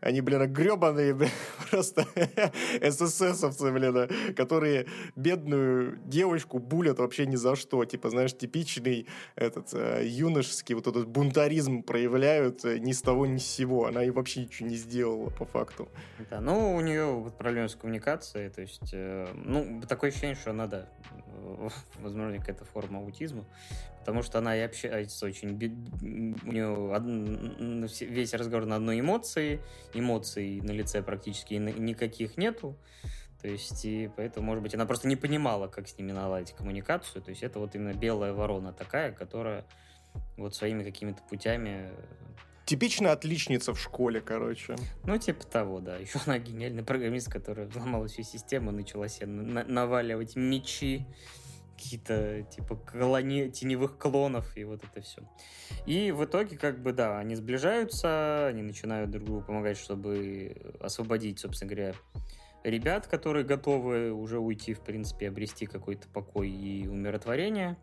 они, блин, гребаные, блин, просто СССовцы, блин, которые бедную девочку булят вообще ни за что. Типа, знаешь, типичный этот э, юношеский вот этот бунтаризм проявляют э, ни с того, ни с сего. Она и вообще ничего не сделала, по факту.
Да, ну, у нее вот проблемы с коммуникацией, то есть, э, ну, такое ощущение, что она, да, возможно, какая-то форма аутизма, потому что она и общается очень... У нее весь разговор на одной эмоции, эмоций на лице практически никаких нету, то есть, и поэтому, может быть, она просто не понимала, как с ними наладить коммуникацию. То есть, это вот именно белая ворона такая, которая вот своими какими-то путями
Типичная отличница в школе, короче.
Ну, типа того, да. Еще она гениальный программист, которая взломала всю систему, начала себе на- наваливать мечи, какие-то типа колони... теневых клонов и вот это все. И в итоге, как бы, да, они сближаются, они начинают друг другу помогать, чтобы освободить, собственно говоря, ребят, которые готовы уже уйти, в принципе, обрести какой-то покой и умиротворение.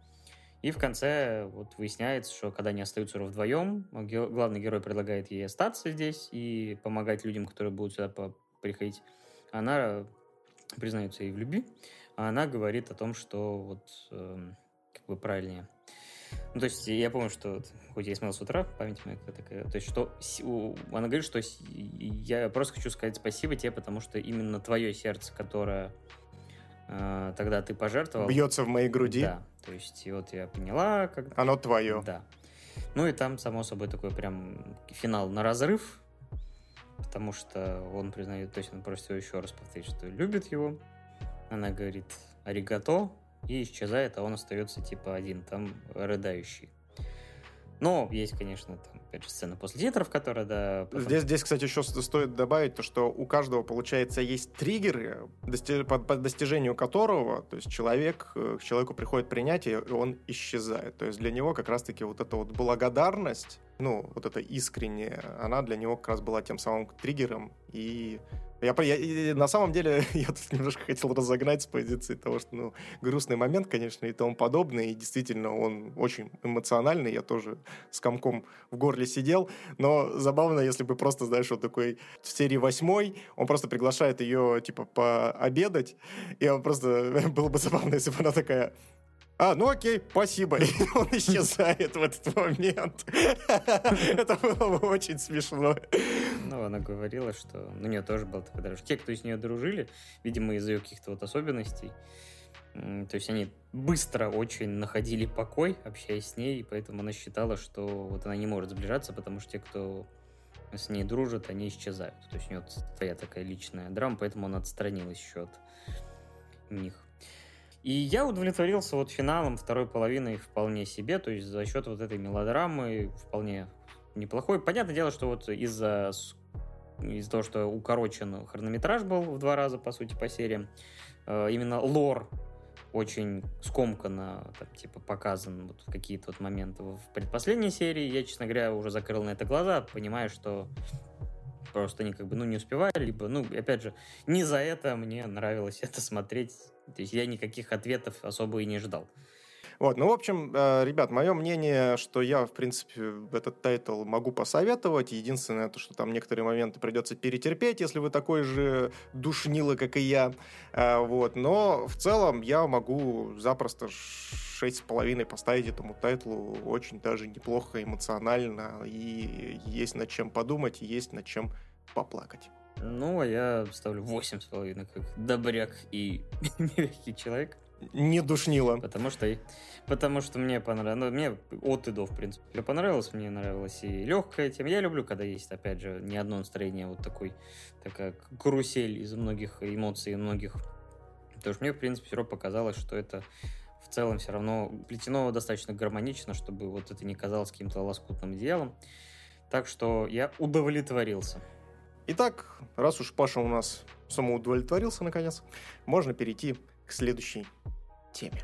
И в конце вот выясняется, что когда они остаются вдвоем, главный герой предлагает ей остаться здесь и помогать людям, которые будут сюда приходить. Она признается ей в любви, а она говорит о том, что вот э, как бы правильнее. Ну, то есть я помню, что хоть я смотрел с утра, память моя такая, то есть что она говорит, что я просто хочу сказать спасибо тебе, потому что именно твое сердце, которое тогда ты пожертвовал...
Бьется в моей груди.
Да, то есть, и вот я поняла, как...
Оно твое.
Да. Ну и там, само собой, такой прям финал на разрыв, потому что он признает, то есть он просит его еще раз повторить, что любит его. Она говорит «аригато», и исчезает, а он остается типа один, там рыдающий. Но есть, конечно, там, опять же, сцена после титров, которая, да...
Потом... Здесь, здесь, кстати, еще стоит добавить то, что у каждого, получается, есть триггеры, дости... по, по достижению которого, то есть человек, э, к человеку приходит принятие, и он исчезает. То есть для него как раз-таки вот эта вот благодарность, ну, вот эта искренняя, она для него как раз была тем самым триггером, и я, я, на самом деле, я тут немножко хотел разогнать с позиции того, что, ну, грустный момент, конечно, и тому подобное, и действительно он очень эмоциональный, я тоже с комком в горле сидел, но забавно, если бы просто, знаешь, вот такой в серии восьмой, он просто приглашает ее, типа, пообедать, и он просто, было бы забавно, если бы она такая, а, ну окей, спасибо. И он исчезает в этот момент. Это было бы очень смешно.
Ну, она говорила, что у нее тоже был такой дрожь. Те, кто с нее дружили, видимо, из-за ее каких-то вот особенностей, то есть они быстро очень находили покой, общаясь с ней, и поэтому она считала, что вот она не может сближаться, потому что те, кто с ней дружат, они исчезают. То есть у нее своя такая личная драма, поэтому она отстранилась еще от них. И я удовлетворился вот финалом второй половины вполне себе, то есть за счет вот этой мелодрамы вполне неплохой. Понятное дело, что вот из-за из-за того, что укорочен хронометраж был в два раза, по сути, по сериям, э, именно лор очень скомканно, там, типа, показан вот какие-то вот моменты в предпоследней серии. Я, честно говоря, уже закрыл на это глаза, понимаю, что просто они как бы, ну, не успевали, либо, ну, опять же, не за это мне нравилось это смотреть то есть я никаких ответов особо и не ждал.
Вот, ну, в общем, э, ребят, мое мнение, что я, в принципе, этот тайтл могу посоветовать. Единственное, то, что там некоторые моменты придется перетерпеть, если вы такой же душнило, как и я. Э, вот, но в целом я могу запросто шесть с половиной поставить этому тайтлу очень даже неплохо эмоционально. И есть над чем подумать, и есть над чем поплакать.
Ну, а я ставлю 8,5, как добряк и мягкий человек.
Не душнило.
Потому что, потому что мне понравилось. Ну, мне от и до, в принципе. Мне понравилось, мне нравилась и легкая тема. Я люблю, когда есть, опять же, не одно настроение, а вот такой, такая карусель из многих эмоций, многих. Потому что мне, в принципе, все равно показалось, что это в целом все равно плетено достаточно гармонично, чтобы вот это не казалось каким-то лоскутным одеялом. Так что я удовлетворился.
Итак, раз уж Паша у нас самоудовлетворился наконец, можно перейти к следующей теме.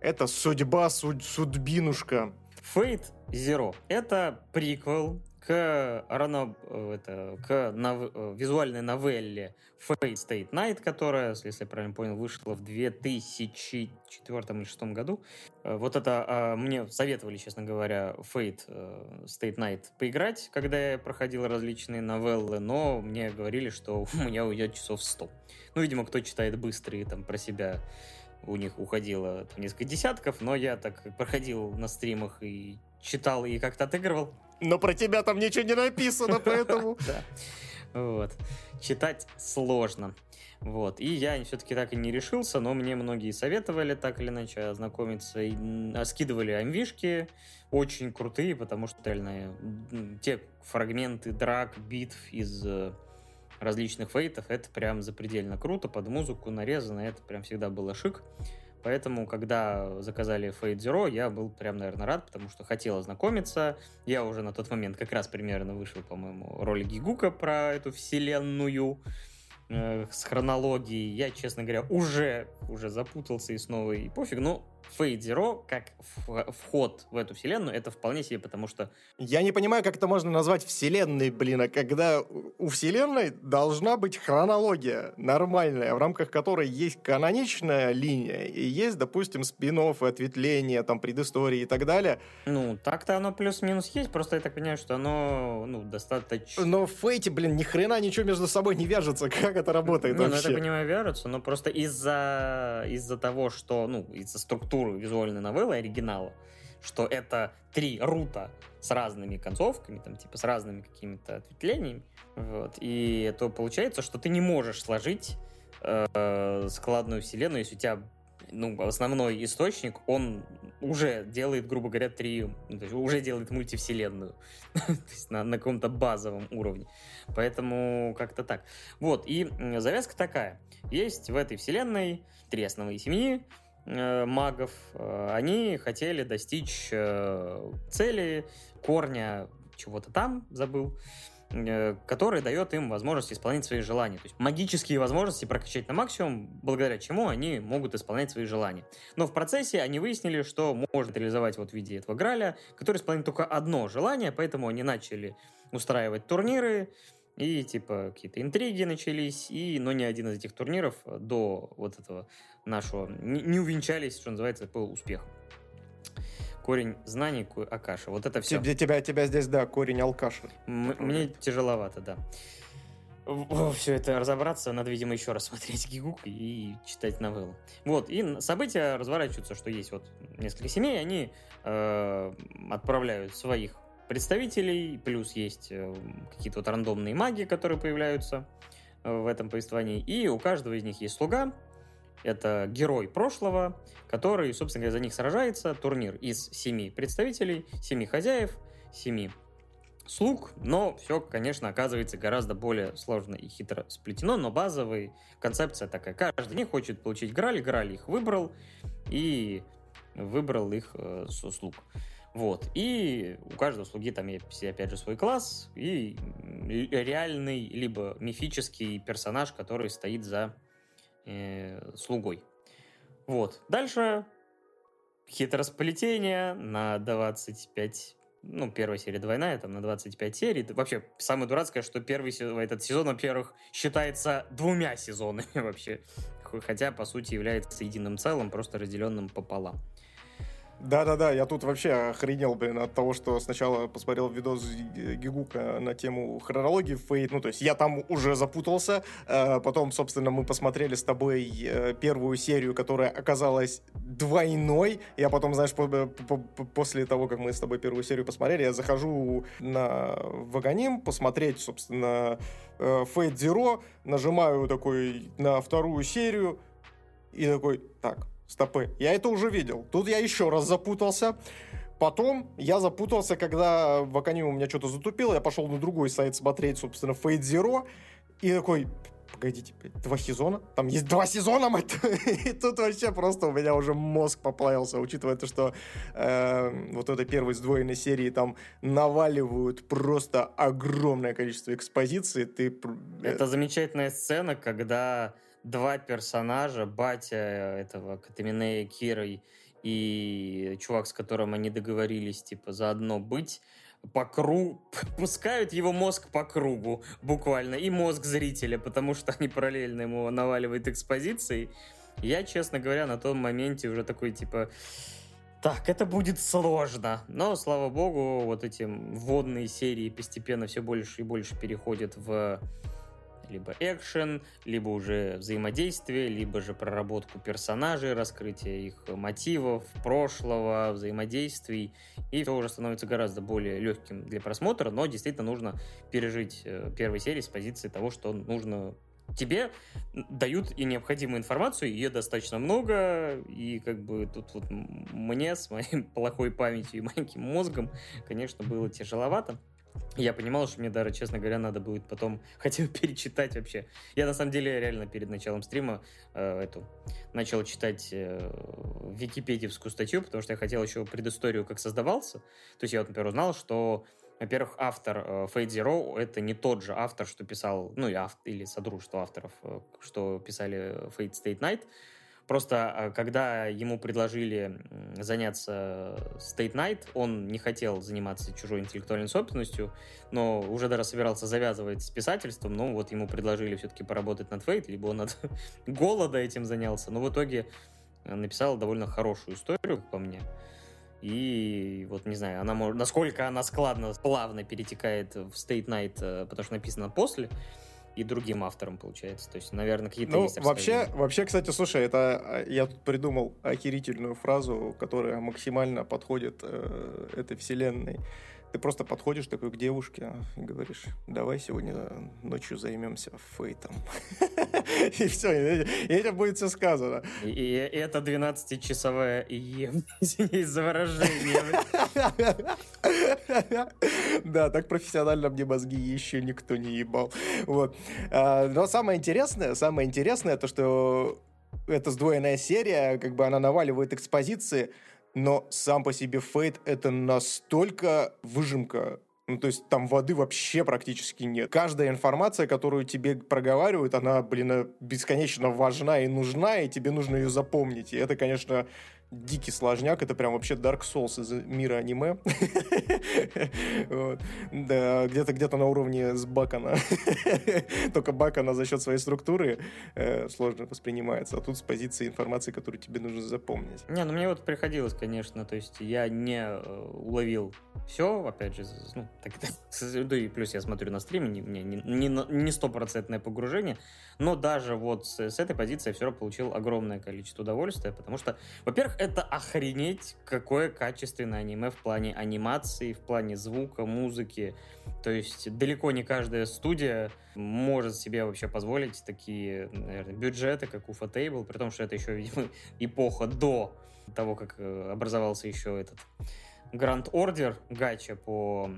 Это судьба, суд, судьбинушка.
Fate Zero. Это приквел к, рано, э, это, к нов, э, визуальной новелле Fate State Night, которая, если я правильно понял, вышла в 2004 или 2006 году. Э, вот это а, мне советовали, честно говоря, Fate State Night поиграть, когда я проходил различные новеллы, но мне говорили, что у меня уйдет часов 100. Ну, видимо, кто читает быстрые там про себя у них уходило там, несколько десятков, но я так проходил на стримах и читал и как-то отыгрывал.
Но про тебя там ничего не написано, поэтому...
Вот. Читать сложно. Вот. И я все-таки так и не решился, но мне многие советовали так или иначе ознакомиться. И скидывали амвишки очень крутые, потому что реально те фрагменты драк, битв из э, различных фейтов, это прям запредельно круто, под музыку нарезано, это прям всегда было шик. Поэтому, когда заказали Fate Zero, я был прям, наверное, рад, потому что хотел ознакомиться. Я уже на тот момент как раз примерно вышел, по-моему, ролик Гигука про эту вселенную э, с хронологией. Я, честно говоря, уже, уже запутался и снова и пофиг. Но Zero как вход в эту вселенную, это вполне себе, потому что...
Я не понимаю, как это можно назвать вселенной, блин, а когда у вселенной должна быть хронология нормальная, в рамках которой есть каноничная линия, и есть, допустим, спин ответвления, там, предыстории и так далее.
Ну, так-то оно плюс-минус есть, просто я так понимаю, что оно, ну, достаточно...
Но в Фейте, блин, ни хрена ничего между собой не вяжется, как это работает
не,
вообще?
Ну, я так понимаю, вяжется, но просто из-за из-за того, что, ну, из-за структуры структуру визуальной новеллы оригинала, что это три рута с разными концовками, там, типа, с разными какими-то ответвлениями, вот, и то получается, что ты не можешь сложить э, складную вселенную, если у тебя ну, основной источник, он уже делает, грубо говоря, три, ну, то есть уже делает мультивселенную, то есть на, на каком-то базовом уровне. Поэтому как-то так. Вот, и завязка такая. Есть в этой вселенной три основные семьи, магов, э, они хотели достичь э, цели, корня чего-то там, забыл, который дает им возможность исполнять свои желания. То есть магические возможности прокачать на максимум, благодаря чему они могут исполнять свои желания. Но в процессе они выяснили, что можно реализовать вот в виде этого Граля, который исполняет только одно желание, поэтому они начали устраивать турниры, и, типа, какие-то интриги начались, и, но ни один из этих турниров до вот этого нашего не, не увенчались, что называется, по успеху. Корень знаний Акаша. Вот это все.
Для тебя, тебя здесь, да, корень Алкаша.
М- мне тяжеловато, да. Все это разобраться, надо, видимо, еще раз смотреть Гигук и читать новеллу. Вот, и события разворачиваются, что есть вот несколько семей, они э, отправляют своих представителей, плюс есть э, какие-то вот рандомные маги, которые появляются э, в этом повествовании, и у каждого из них есть слуга, это герой прошлого, который, собственно говоря, за них сражается. Турнир из семи представителей, семи хозяев, семи слуг, но все, конечно, оказывается гораздо более сложно и хитро сплетено, но базовая концепция такая. Каждый них хочет получить Граль, Граль их выбрал и выбрал их э, слуг. Вот. И у каждого слуги там есть, опять же, свой класс и реальный, либо мифический персонаж, который стоит за э, слугой. Вот. Дальше хитросплетение на 25 ну, первая серия двойная, там, на 25 серий. Вообще, самое дурацкое, что первый сезон, этот сезон, во-первых, считается двумя сезонами вообще. Хотя, по сути, является единым целым, просто разделенным пополам.
Да-да-да, я тут вообще охренел, блин, от того, что сначала посмотрел видос Гигука на тему хронологии Фейт, ну, то есть я там уже запутался, э, потом, собственно, мы посмотрели с тобой э, первую серию, которая оказалась двойной, я потом, знаешь, после того, как мы с тобой первую серию посмотрели, я захожу на Ваганим посмотреть, собственно, э, Fate Zero, нажимаю такой на вторую серию, и такой, так, стопы. Я это уже видел. Тут я еще раз запутался. Потом я запутался, когда в Акане у меня что-то затупило, я пошел на другой сайт смотреть, собственно, Fate Zero, и такой, погодите, два сезона? Там есть два сезона, мать И тут вообще просто у меня уже мозг поплавился, учитывая то, что э, вот этой первой сдвоенной серии там наваливают просто огромное количество экспозиций. Ты...
Э, Это замечательная сцена, когда два персонажа, батя этого Катаминея Кирой и чувак, с которым они договорились, типа, заодно быть, по кругу, пускают его мозг по кругу, буквально, и мозг зрителя, потому что они параллельно ему наваливают экспозиции. Я, честно говоря, на том моменте уже такой, типа, так, это будет сложно. Но, слава богу, вот эти вводные серии постепенно все больше и больше переходят в либо экшен, либо уже взаимодействие, либо же проработку персонажей, раскрытие их мотивов, прошлого, взаимодействий. И все уже становится гораздо более легким для просмотра, но действительно нужно пережить э, первой серии с позиции того, что нужно тебе дают и необходимую информацию, ее достаточно много, и как бы тут вот мне с моей плохой памятью и маленьким мозгом, конечно, было тяжеловато. Я понимал, что мне даже, честно говоря, надо будет потом хотя бы перечитать вообще. Я, на самом деле, реально перед началом стрима э, эту начал читать э, википедиевскую статью, потому что я хотел еще предысторию, как создавался. То есть я, вот, например, узнал, что, во-первых, автор э, Fate Zero — это не тот же автор, что писал, ну, и авт, или содружество авторов, э, что писали Fate State Night, Просто а, когда ему предложили заняться State Night, он не хотел заниматься чужой интеллектуальной собственностью, но уже даже собирался завязывать с писательством, но вот ему предложили все-таки поработать над Fate, либо он над голода этим занялся, но в итоге э, написал довольно хорошую историю, по мне. И вот не знаю, она может, насколько она складно, плавно перетекает в State Night, э, потому что написано после, и другим автором, получается. То есть, наверное, какие-то
ну,
есть
вообще, вообще, кстати, слушай, это а, я тут придумал охерительную фразу, которая максимально подходит э, этой вселенной. Ты просто подходишь такой к девушке и говоришь, давай сегодня ночью займемся фейтом. И все, и это будет все сказано.
И это 12-часовая ем, извините за выражение.
Да, так профессионально мне мозги еще никто не ебал. Вот. А, но самое интересное, самое интересное, то, что это сдвоенная серия, как бы она наваливает экспозиции, но сам по себе Фейт это настолько выжимка ну, то есть там воды вообще практически нет. Каждая информация, которую тебе проговаривают, она, блин, бесконечно важна и нужна, и тебе нужно ее запомнить. И это, конечно, дикий сложняк, это прям вообще Dark Souls из мира аниме. Да, где-то где-то на уровне с Бакана. Только Бакана за счет своей структуры э, сложно воспринимается, а тут с позиции информации, которую тебе нужно запомнить.
Не, ну мне вот приходилось, конечно, то есть я не э, уловил все, опять же, ну, так, да и плюс я смотрю на стриме, не, не, не стопроцентное погружение, но даже вот с, этой позиции я все равно получил огромное количество удовольствия, потому что, во-первых, это охренеть, какое качественное аниме в плане анимации, в плане звука, музыки. То есть далеко не каждая студия может себе вообще позволить такие, наверное, бюджеты, как у Fatable, при том, что это еще, видимо, эпоха до того, как э, образовался еще этот Grand Order гача по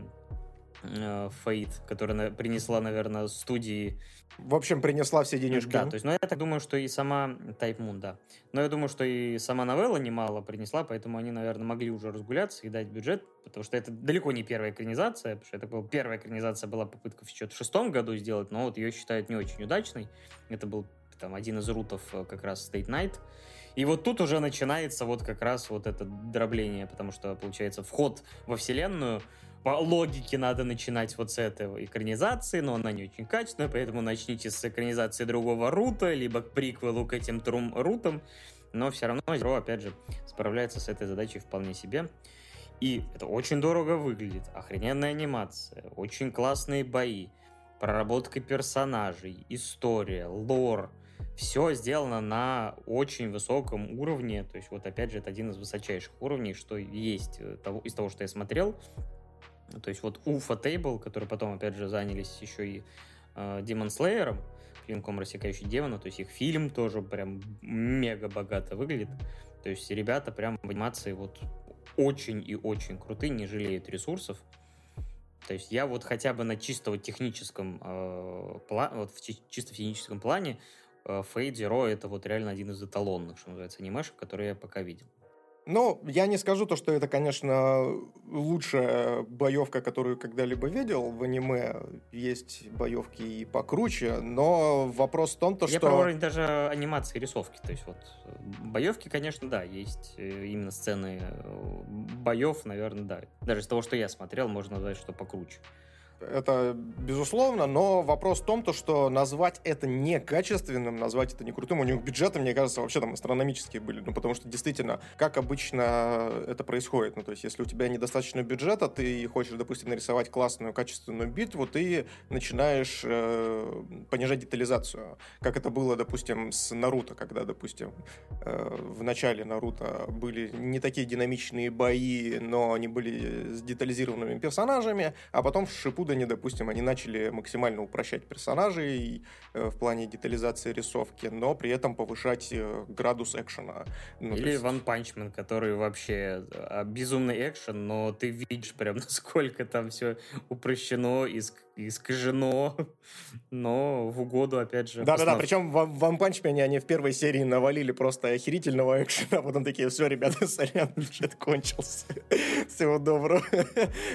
Фейт, э, которая принесла, наверное, студии
в общем, принесла все денежки.
Да, то есть, но я так думаю, что и сама Moon, да. Но я думаю, что и сама новелла немало принесла, поэтому они, наверное, могли уже разгуляться и дать бюджет, потому что это далеко не первая экранизация, потому что это была первая экранизация была попытка в в шестом году сделать, но вот ее считают не очень удачной. Это был там один из рутов э, как раз State Night. И вот тут уже начинается вот как раз вот это дробление, потому что, получается, вход во вселенную по логике надо начинать вот с этого экранизации, но она не очень качественная, поэтому начните с экранизации другого рута, либо к приквелу к этим трум рутам, но все равно Zero, опять же, справляется с этой задачей вполне себе. И это очень дорого выглядит, охрененная анимация, очень классные бои, проработка персонажей, история, лор, все сделано на очень высоком уровне, то есть вот опять же это один из высочайших уровней, что есть э, из того, что я смотрел, то есть вот Уфа Тейбл, которые потом, опять же, занялись еще и э, Demon Slayer, клинком рассекающий демона, то есть их фильм тоже прям мега богато выглядит. То есть ребята прям в анимации вот очень и очень крутые, не жалеют ресурсов. То есть я вот хотя бы на чисто вот техническом, э, пла- вот в чисто техническом плане э, Fate Zero это вот реально один из эталонных, что называется, анимешек, которые я пока видел.
Ну, я не скажу то, что это, конечно, лучшая боевка, которую когда-либо видел. В аниме есть боевки и покруче, но вопрос в том, то,
я
что...
Я про уровень даже анимации и рисовки. То есть вот боевки, конечно, да, есть э, именно сцены э, боев, наверное, да. Даже из того, что я смотрел, можно назвать, что покруче
это безусловно, но вопрос в том, то, что назвать это некачественным, назвать это не крутым, у них бюджеты, мне кажется, вообще там астрономические были, ну, потому что действительно, как обычно это происходит, ну, то есть, если у тебя недостаточно бюджета, ты хочешь, допустим, нарисовать классную, качественную битву, ты начинаешь э, понижать детализацию, как это было, допустим, с Наруто, когда, допустим, э, в начале Наруто были не такие динамичные бои, но они были с детализированными персонажами, а потом в Шипуда они, допустим, они начали максимально упрощать персонажей э, в плане детализации рисовки, но при этом повышать э, градус экшена.
Ну, Или есть... One Punch Man, который вообще э, безумный экшен, но ты видишь прям, насколько там все упрощено, иск искажено, но в угоду, опять же.
Да-да-да, причем в One Punch Man они в первой серии навалили просто охерительного экшена, а потом такие, все, ребята, сорян, бюджет кончился. Всего доброго.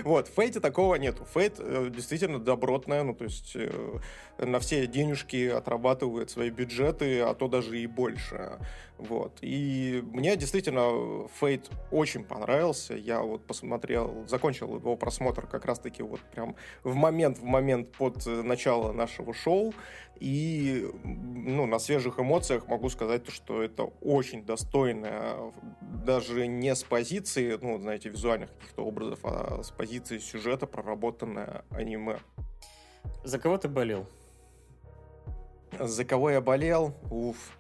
вот, в Фейте такого нету. Фейт э, действительно добротная, ну, то есть э, на все денежки отрабатывает свои бюджеты, а то даже и больше. Вот. И мне действительно Фейт очень понравился. Я вот посмотрел, закончил его просмотр как раз-таки вот прям в момент, в момент под начало нашего шоу. И ну, на свежих эмоциях могу сказать, что это очень достойное, даже не с позиции, ну, знаете, визуальных каких-то образов, а с позиции сюжета проработанное аниме.
За кого ты болел?
За кого я болел? Уф.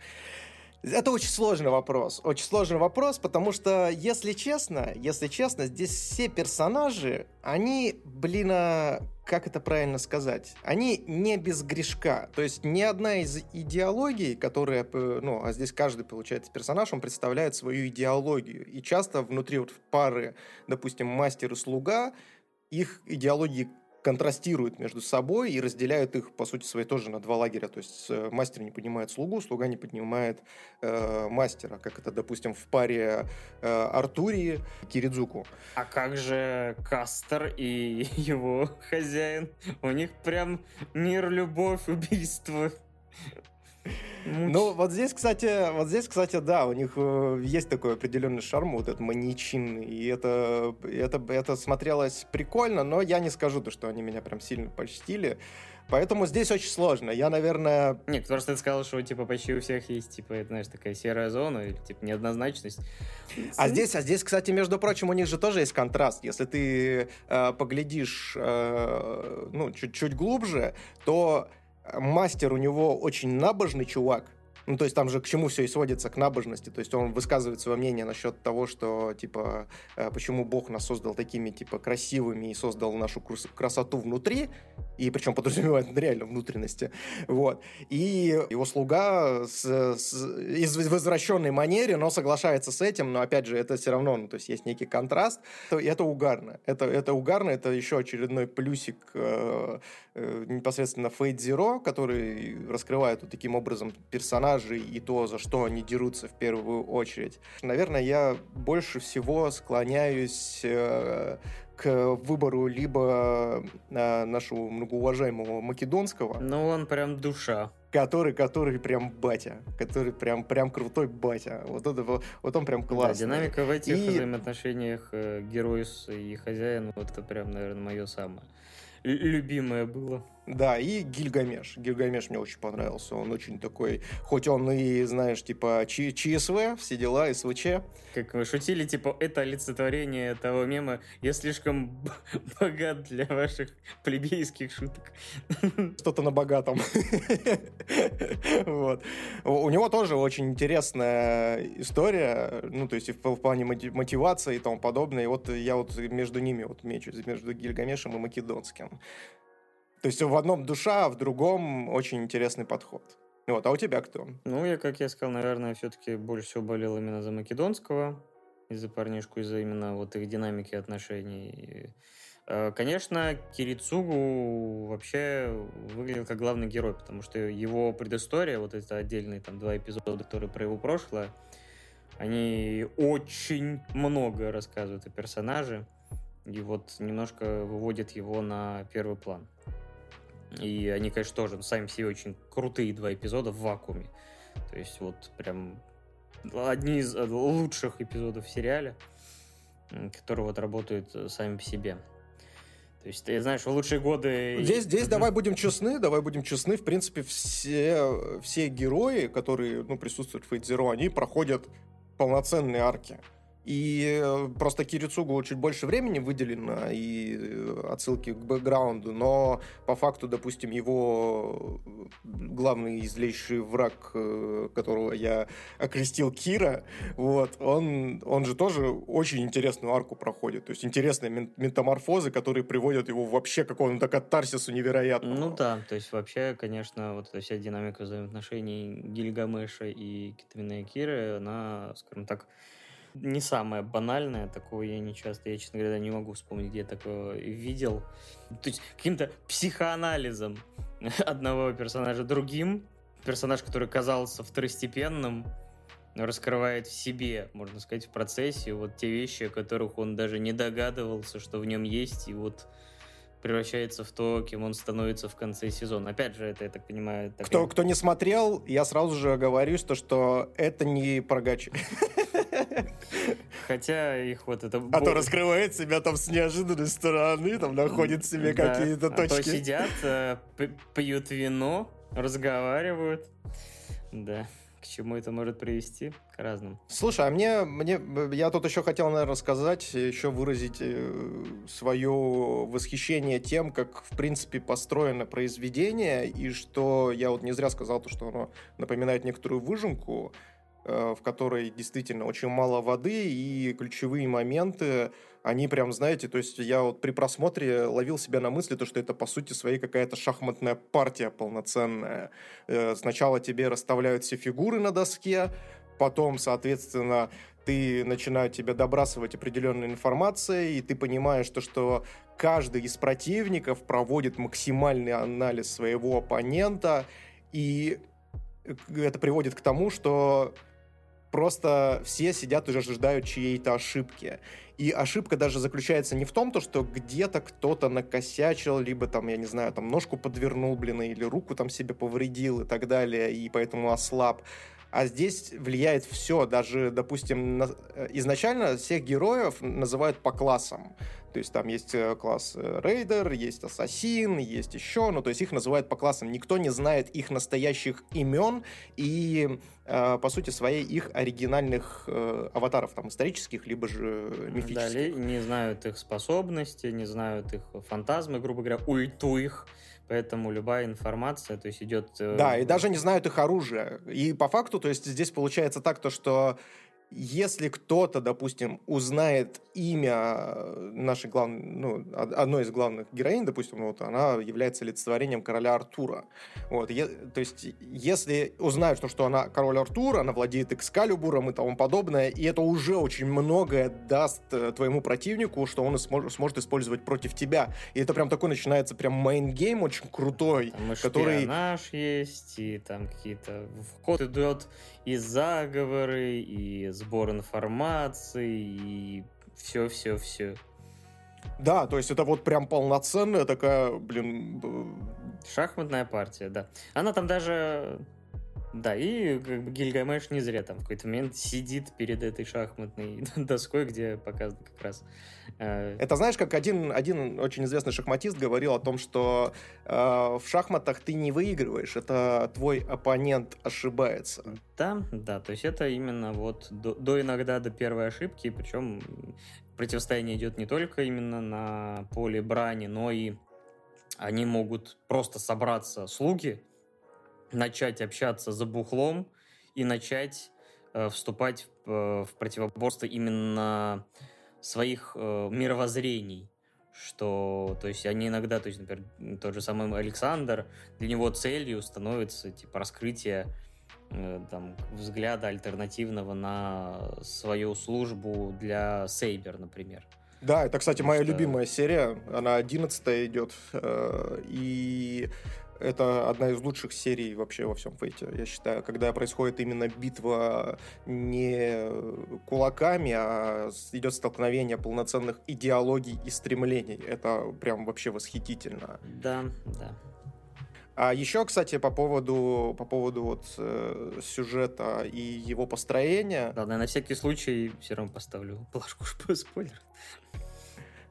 Это очень сложный вопрос. Очень сложный вопрос, потому что, если честно, если честно, здесь все персонажи, они, блин, а, как это правильно сказать? Они не без грешка. То есть ни одна из идеологий, которая, ну, а здесь каждый, получается, персонаж, он представляет свою идеологию. И часто внутри вот пары, допустим, мастер и слуга, их идеологии контрастируют между собой и разделяют их, по сути своей, тоже на два лагеря. То есть э, мастер не понимает слугу, слуга не понимает э, мастера, как это, допустим, в паре э, Артурии Киридзуку.
А как же Кастер и его хозяин? У них прям мир, любовь, убийство.
Ну, вот здесь, кстати, вот здесь, кстати, да, у них э, есть такой определенный шарм, вот этот маньячинный, и это, это, это смотрелось прикольно, но я не скажу то, что они меня прям сильно почтили. Поэтому здесь очень сложно. Я, наверное...
Нет, потому что ты сказал, что типа почти у всех есть, типа, знаешь, такая серая зона, или типа неоднозначность.
А здесь, а здесь, кстати, между прочим, у них же тоже есть контраст. Если ты э, поглядишь, э, ну, чуть-чуть глубже, то мастер у него очень набожный чувак, ну, то есть там же к чему все и сводится, к набожности. То есть он высказывает свое мнение насчет того, что, типа, э, почему Бог нас создал такими, типа, красивыми и создал нашу красоту внутри, и причем подразумевает реально внутренности. Вот. И его слуга с, с, из возвращенной манере, но соглашается с этим, но, опять же, это все равно, ну, то есть есть некий контраст, и это угарно. Это, это угарно, это еще очередной плюсик э, э, непосредственно Fate Zero, который раскрывает вот таким образом персонажа персонажей и то, за что они дерутся в первую очередь. Наверное, я больше всего склоняюсь э, к выбору либо э, нашего многоуважаемого Македонского.
Ну, он прям душа.
Который, который прям батя, который прям, прям крутой батя. Вот это вот он прям классный.
Да, динамика в этих и... взаимоотношениях э, героя и хозяин, вот это прям, наверное, мое самое любимое было.
Да, и Гильгамеш. Гильгамеш мне очень понравился. Он очень такой, хоть он и, знаешь, типа Ч ЧСВ, все дела, СВЧ.
Как вы шутили, типа, это олицетворение того мема «Я слишком богат для ваших плебейских шуток».
Что-то на богатом. Вот. У него тоже очень интересная история, ну, то есть в плане мотивации и тому подобное. И вот я вот между ними вот мечусь, между Гильгамешем и Македонским. То есть в одном душа, а в другом очень интересный подход. Вот, а у тебя кто?
Ну, я, как я сказал, наверное, все-таки больше всего болел именно за Македонского, из-за парнишку, из-за именно вот их динамики отношений. Э, конечно, Кирицугу вообще выглядел как главный герой, потому что его предыстория, вот это отдельные там два эпизода, которые про его прошлое, они очень много рассказывают о персонаже, и вот немножко выводят его на первый план. И они, конечно, тоже сами себе очень крутые два эпизода в вакууме. То есть вот прям одни из лучших эпизодов в сериале, которые вот работают сами по себе. То есть, ты знаешь, в лучшие годы...
Здесь, здесь давай будем честны, давай будем честны. В принципе, все, все герои, которые ну, присутствуют в Zero, они проходят полноценные арки. И э, просто Кирицугу чуть больше времени выделено и э, отсылки к бэкграунду, но по факту, допустим, его э, главный злейший враг, которого я окрестил Кира, вот, он, он же тоже очень интересную арку проходит. То есть интересные метаморфозы, которые приводят его вообще к какому-то катарсису невероятному.
Ну да, то есть вообще, конечно, вот эта вся динамика взаимоотношений Гильгамеша и Китамина Киры, она, скажем так, не самое банальное, такого я не часто, я, честно говоря, не могу вспомнить, где я такое видел. То есть каким-то психоанализом одного персонажа другим, персонаж, который казался второстепенным, раскрывает в себе, можно сказать, в процессе вот те вещи, о которых он даже не догадывался, что в нем есть, и вот превращается в то, кем он становится в конце сезона. Опять же, это, я так понимаю...
Такая... Кто, кто не смотрел, я сразу же оговорюсь, то, что это не про гачи.
Хотя их вот это...
А то раскрывает себя там с неожиданной стороны, там находит себе да. какие-то точки. А то
сидят, э, пьют вино, разговаривают. Да к чему это может привести? К разным.
Слушай, а мне, мне я тут еще хотел, наверное, сказать, еще выразить э, свое восхищение тем, как, в принципе, построено произведение, и что я вот не зря сказал то, что оно напоминает некоторую выжимку, в которой действительно очень мало воды, и ключевые моменты, они прям, знаете, то есть я вот при просмотре ловил себя на мысли, то, что это, по сути, своей какая-то шахматная партия полноценная. Э, сначала тебе расставляют все фигуры на доске, потом, соответственно, ты начинают тебя добрасывать определенной информацией, и ты понимаешь то, что каждый из противников проводит максимальный анализ своего оппонента, и это приводит к тому, что просто все сидят и ожидают чьей-то ошибки. И ошибка даже заключается не в том, то, что где-то кто-то накосячил, либо там, я не знаю, там ножку подвернул, блин, или руку там себе повредил и так далее, и поэтому ослаб. А здесь влияет все, даже, допустим, на... изначально всех героев называют по классам. То есть там есть э, класс э, рейдер, есть ассасин, есть еще, ну то есть их называют по классам. Никто не знает их настоящих имен и, э, по сути, своей их оригинальных э, аватаров, там, исторических, либо же мифических.
Да, не знают их способности, не знают их фантазмы, грубо говоря, ульту их. Поэтому любая информация, то есть идет...
Э, да, и даже не знают их оружие. И по факту, то есть здесь получается так, то, что если кто-то, допустим, узнает имя нашей главной, ну, одной из главных героинь, допустим, вот она является олицетворением короля Артура. Вот, е, то есть, если узнают, что, что она король Артур, она владеет экскалибуром и тому подобное, и это уже очень многое даст э, твоему противнику, что он сможет, сможет использовать против тебя. И это прям такой начинается прям mind game очень крутой,
там который... наш есть, и там какие-то... В ход идет и заговоры, и сбор информации, и все-все-все.
Да, то есть это вот прям полноценная такая, блин...
Шахматная партия, да. Она там даже да, и как бы Гильгамеш не зря там в какой-то момент сидит перед этой шахматной доской, где показано как раз...
Э... Это знаешь, как один, один очень известный шахматист говорил о том, что э, в шахматах ты не выигрываешь, это твой оппонент ошибается.
Да, да, то есть это именно вот до, до иногда до первой ошибки, причем противостояние идет не только именно на поле брани, но и они могут просто собраться слуги, начать общаться за бухлом и начать э, вступать в, э, в противоборство именно своих э, мировоззрений. Что, то есть, они иногда, то есть, например, тот же самый Александр, для него целью становится, типа, раскрытие э, там, взгляда альтернативного на свою службу для Сейбер, например.
Да, это, кстати, моя что... любимая серия. Она одиннадцатая идет. Э, и это одна из лучших серий вообще во всем фейте, я считаю, когда происходит именно битва не кулаками, а идет столкновение полноценных идеологий и стремлений. Это прям вообще восхитительно.
Да, да.
А еще, кстати, по поводу, по поводу вот э, сюжета и его построения.
Да, на всякий случай все равно поставлю плашку спойлер.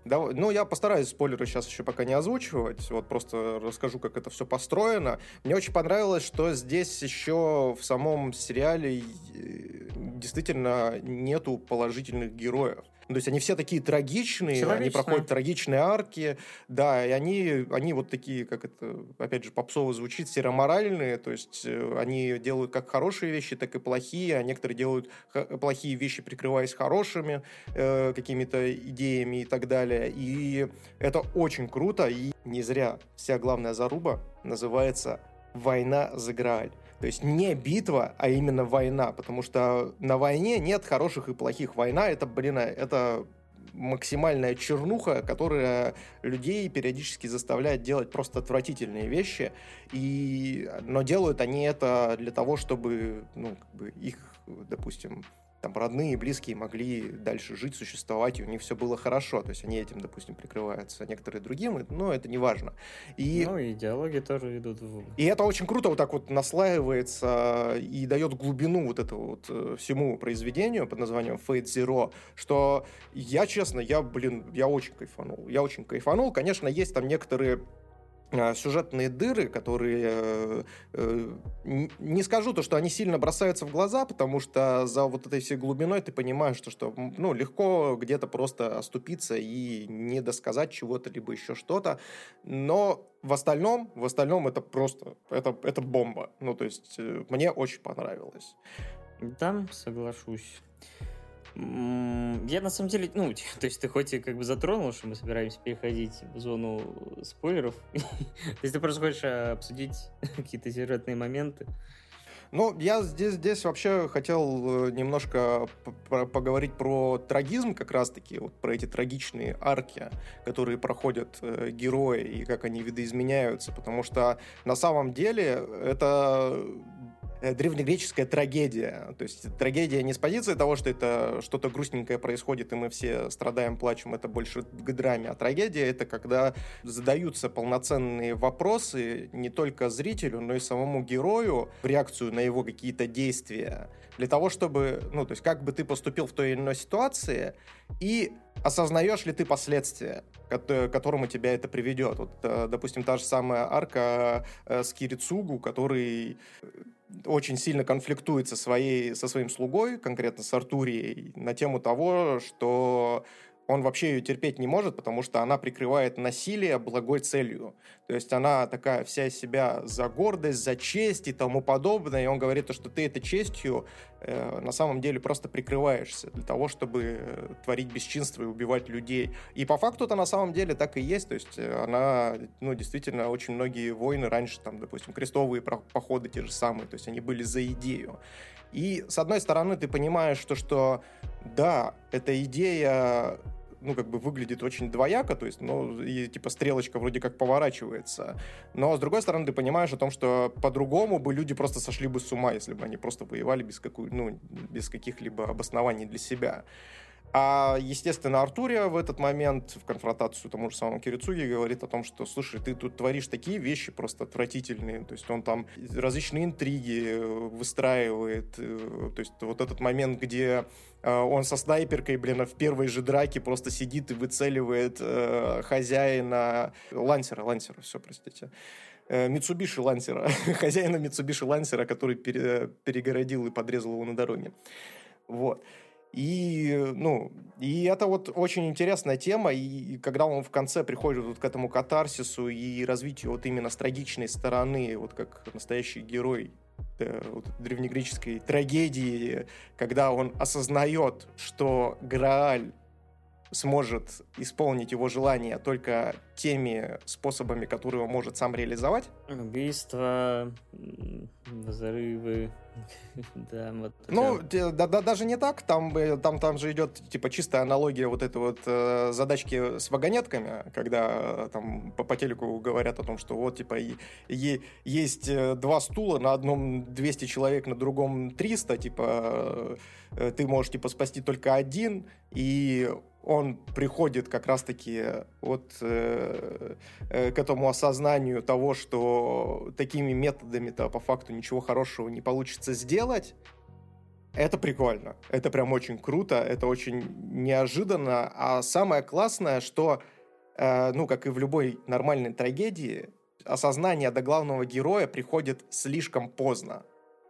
Да, ну, я постараюсь спойлеры сейчас еще пока не озвучивать, вот просто расскажу, как это все построено. Мне очень понравилось, что здесь еще в самом сериале э, действительно нету положительных героев. То есть они все такие трагичные, они проходят трагичные арки, да, и они, они вот такие, как это, опять же, попсово звучит, сероморальные, то есть э, они делают как хорошие вещи, так и плохие, а некоторые делают плохие вещи, прикрываясь хорошими э, какими-то идеями и так далее. И это очень круто, и не зря вся главная заруба называется «Война за Грааль». То есть не битва, а именно война, потому что на войне нет хороших и плохих. Война это, блин, это максимальная чернуха, которая людей периодически заставляет делать просто отвратительные вещи. И... Но делают они это для того, чтобы ну, как бы их, допустим, там родные и близкие могли дальше жить, существовать, и у них все было хорошо. То есть они этим, допустим, прикрываются, а некоторые другим, но это не важно.
И... Ну, и диалоги тоже идут в...
И это очень круто вот так вот наслаивается и дает глубину вот этому вот э, всему произведению под названием Fate Zero, что я, честно, я, блин, я очень кайфанул. Я очень кайфанул. Конечно, есть там некоторые Э, сюжетные дыры, которые э, э, не скажу то, что они сильно бросаются в глаза, потому что за вот этой всей глубиной ты понимаешь, что, что ну, легко где-то просто оступиться и не досказать чего-то, либо еще что-то. Но в остальном, в остальном это просто, это, это бомба. Ну, то есть мне очень понравилось.
Да, соглашусь. Я на самом деле, ну, то есть ты хоть и как бы затронул, что мы собираемся переходить в зону спойлеров, то есть ты просто хочешь а, обсудить какие-то сюжетные моменты.
Ну, я здесь, здесь вообще хотел э, немножко поговорить про трагизм как раз-таки, вот про эти трагичные арки, которые проходят э, герои и как они видоизменяются, потому что на самом деле это древнегреческая трагедия. То есть трагедия не с позиции того, что это что-то грустненькое происходит, и мы все страдаем, плачем, это больше к драме. А трагедия — это когда задаются полноценные вопросы не только зрителю, но и самому герою в реакцию на его какие-то действия. Для того, чтобы, ну, то есть как бы ты поступил в той или иной ситуации, и осознаешь ли ты последствия, к которому тебя это приведет. Вот, э, допустим, та же самая арка э, с Кирицугу, который очень сильно конфликтует со, своей, со своим слугой, конкретно с Артурией, на тему того, что он вообще ее терпеть не может, потому что она прикрывает насилие благой целью. То есть она такая вся себя за гордость, за честь и тому подобное. И он говорит, что ты этой честью э, на самом деле просто прикрываешься для того, чтобы э, творить бесчинство и убивать людей. И по факту это на самом деле так и есть. То есть э, она, ну, действительно, очень многие войны раньше, там, допустим, крестовые походы те же самые, то есть они были за идею. И, с одной стороны, ты понимаешь, что, что да, эта идея ну, как бы выглядит очень двояко, то есть, ну, и, типа, стрелочка вроде как поворачивается. Но, с другой стороны, ты понимаешь о том, что по-другому бы люди просто сошли бы с ума, если бы они просто воевали без, какой, ну, без каких-либо обоснований для себя. А, естественно, Артурия в этот момент в конфронтацию тому же самому Кирицуги говорит о том, что, слушай, ты тут творишь такие вещи просто отвратительные. То есть он там различные интриги э, выстраивает. Э, то есть вот этот момент, где э, он со снайперкой, блин, в первой же драке просто сидит и выцеливает хозяина лансера, лансера, все, простите. Митсубиши Лансера, хозяина Митсубиши Лансера, который пере, перегородил и подрезал его на дороге. Вот. И, ну, и это вот очень интересная тема, и когда он в конце приходит вот к этому катарсису и развитию вот именно с трагичной стороны, вот как настоящий герой э, вот, древнегреческой трагедии, когда он осознает, что Грааль сможет исполнить его желание только теми способами, которые он может сам реализовать.
Убийства, взрывы,
Да, вот. Ну, да, да, даже не так. Там, там, там же идет типа чистая аналогия вот этой вот э, задачки с вагонетками, когда э, там по, по телеку говорят о том, что вот типа и, и, есть э, два стула, на одном 200 человек, на другом 300, типа э, ты можешь типа спасти только один, и он приходит как раз-таки вот э, э, к этому осознанию того, что такими методами-то по факту ничего хорошего не получится сделать, это прикольно. Это прям очень круто, это очень неожиданно. А самое классное, что, э, ну, как и в любой нормальной трагедии, осознание до главного героя приходит слишком поздно.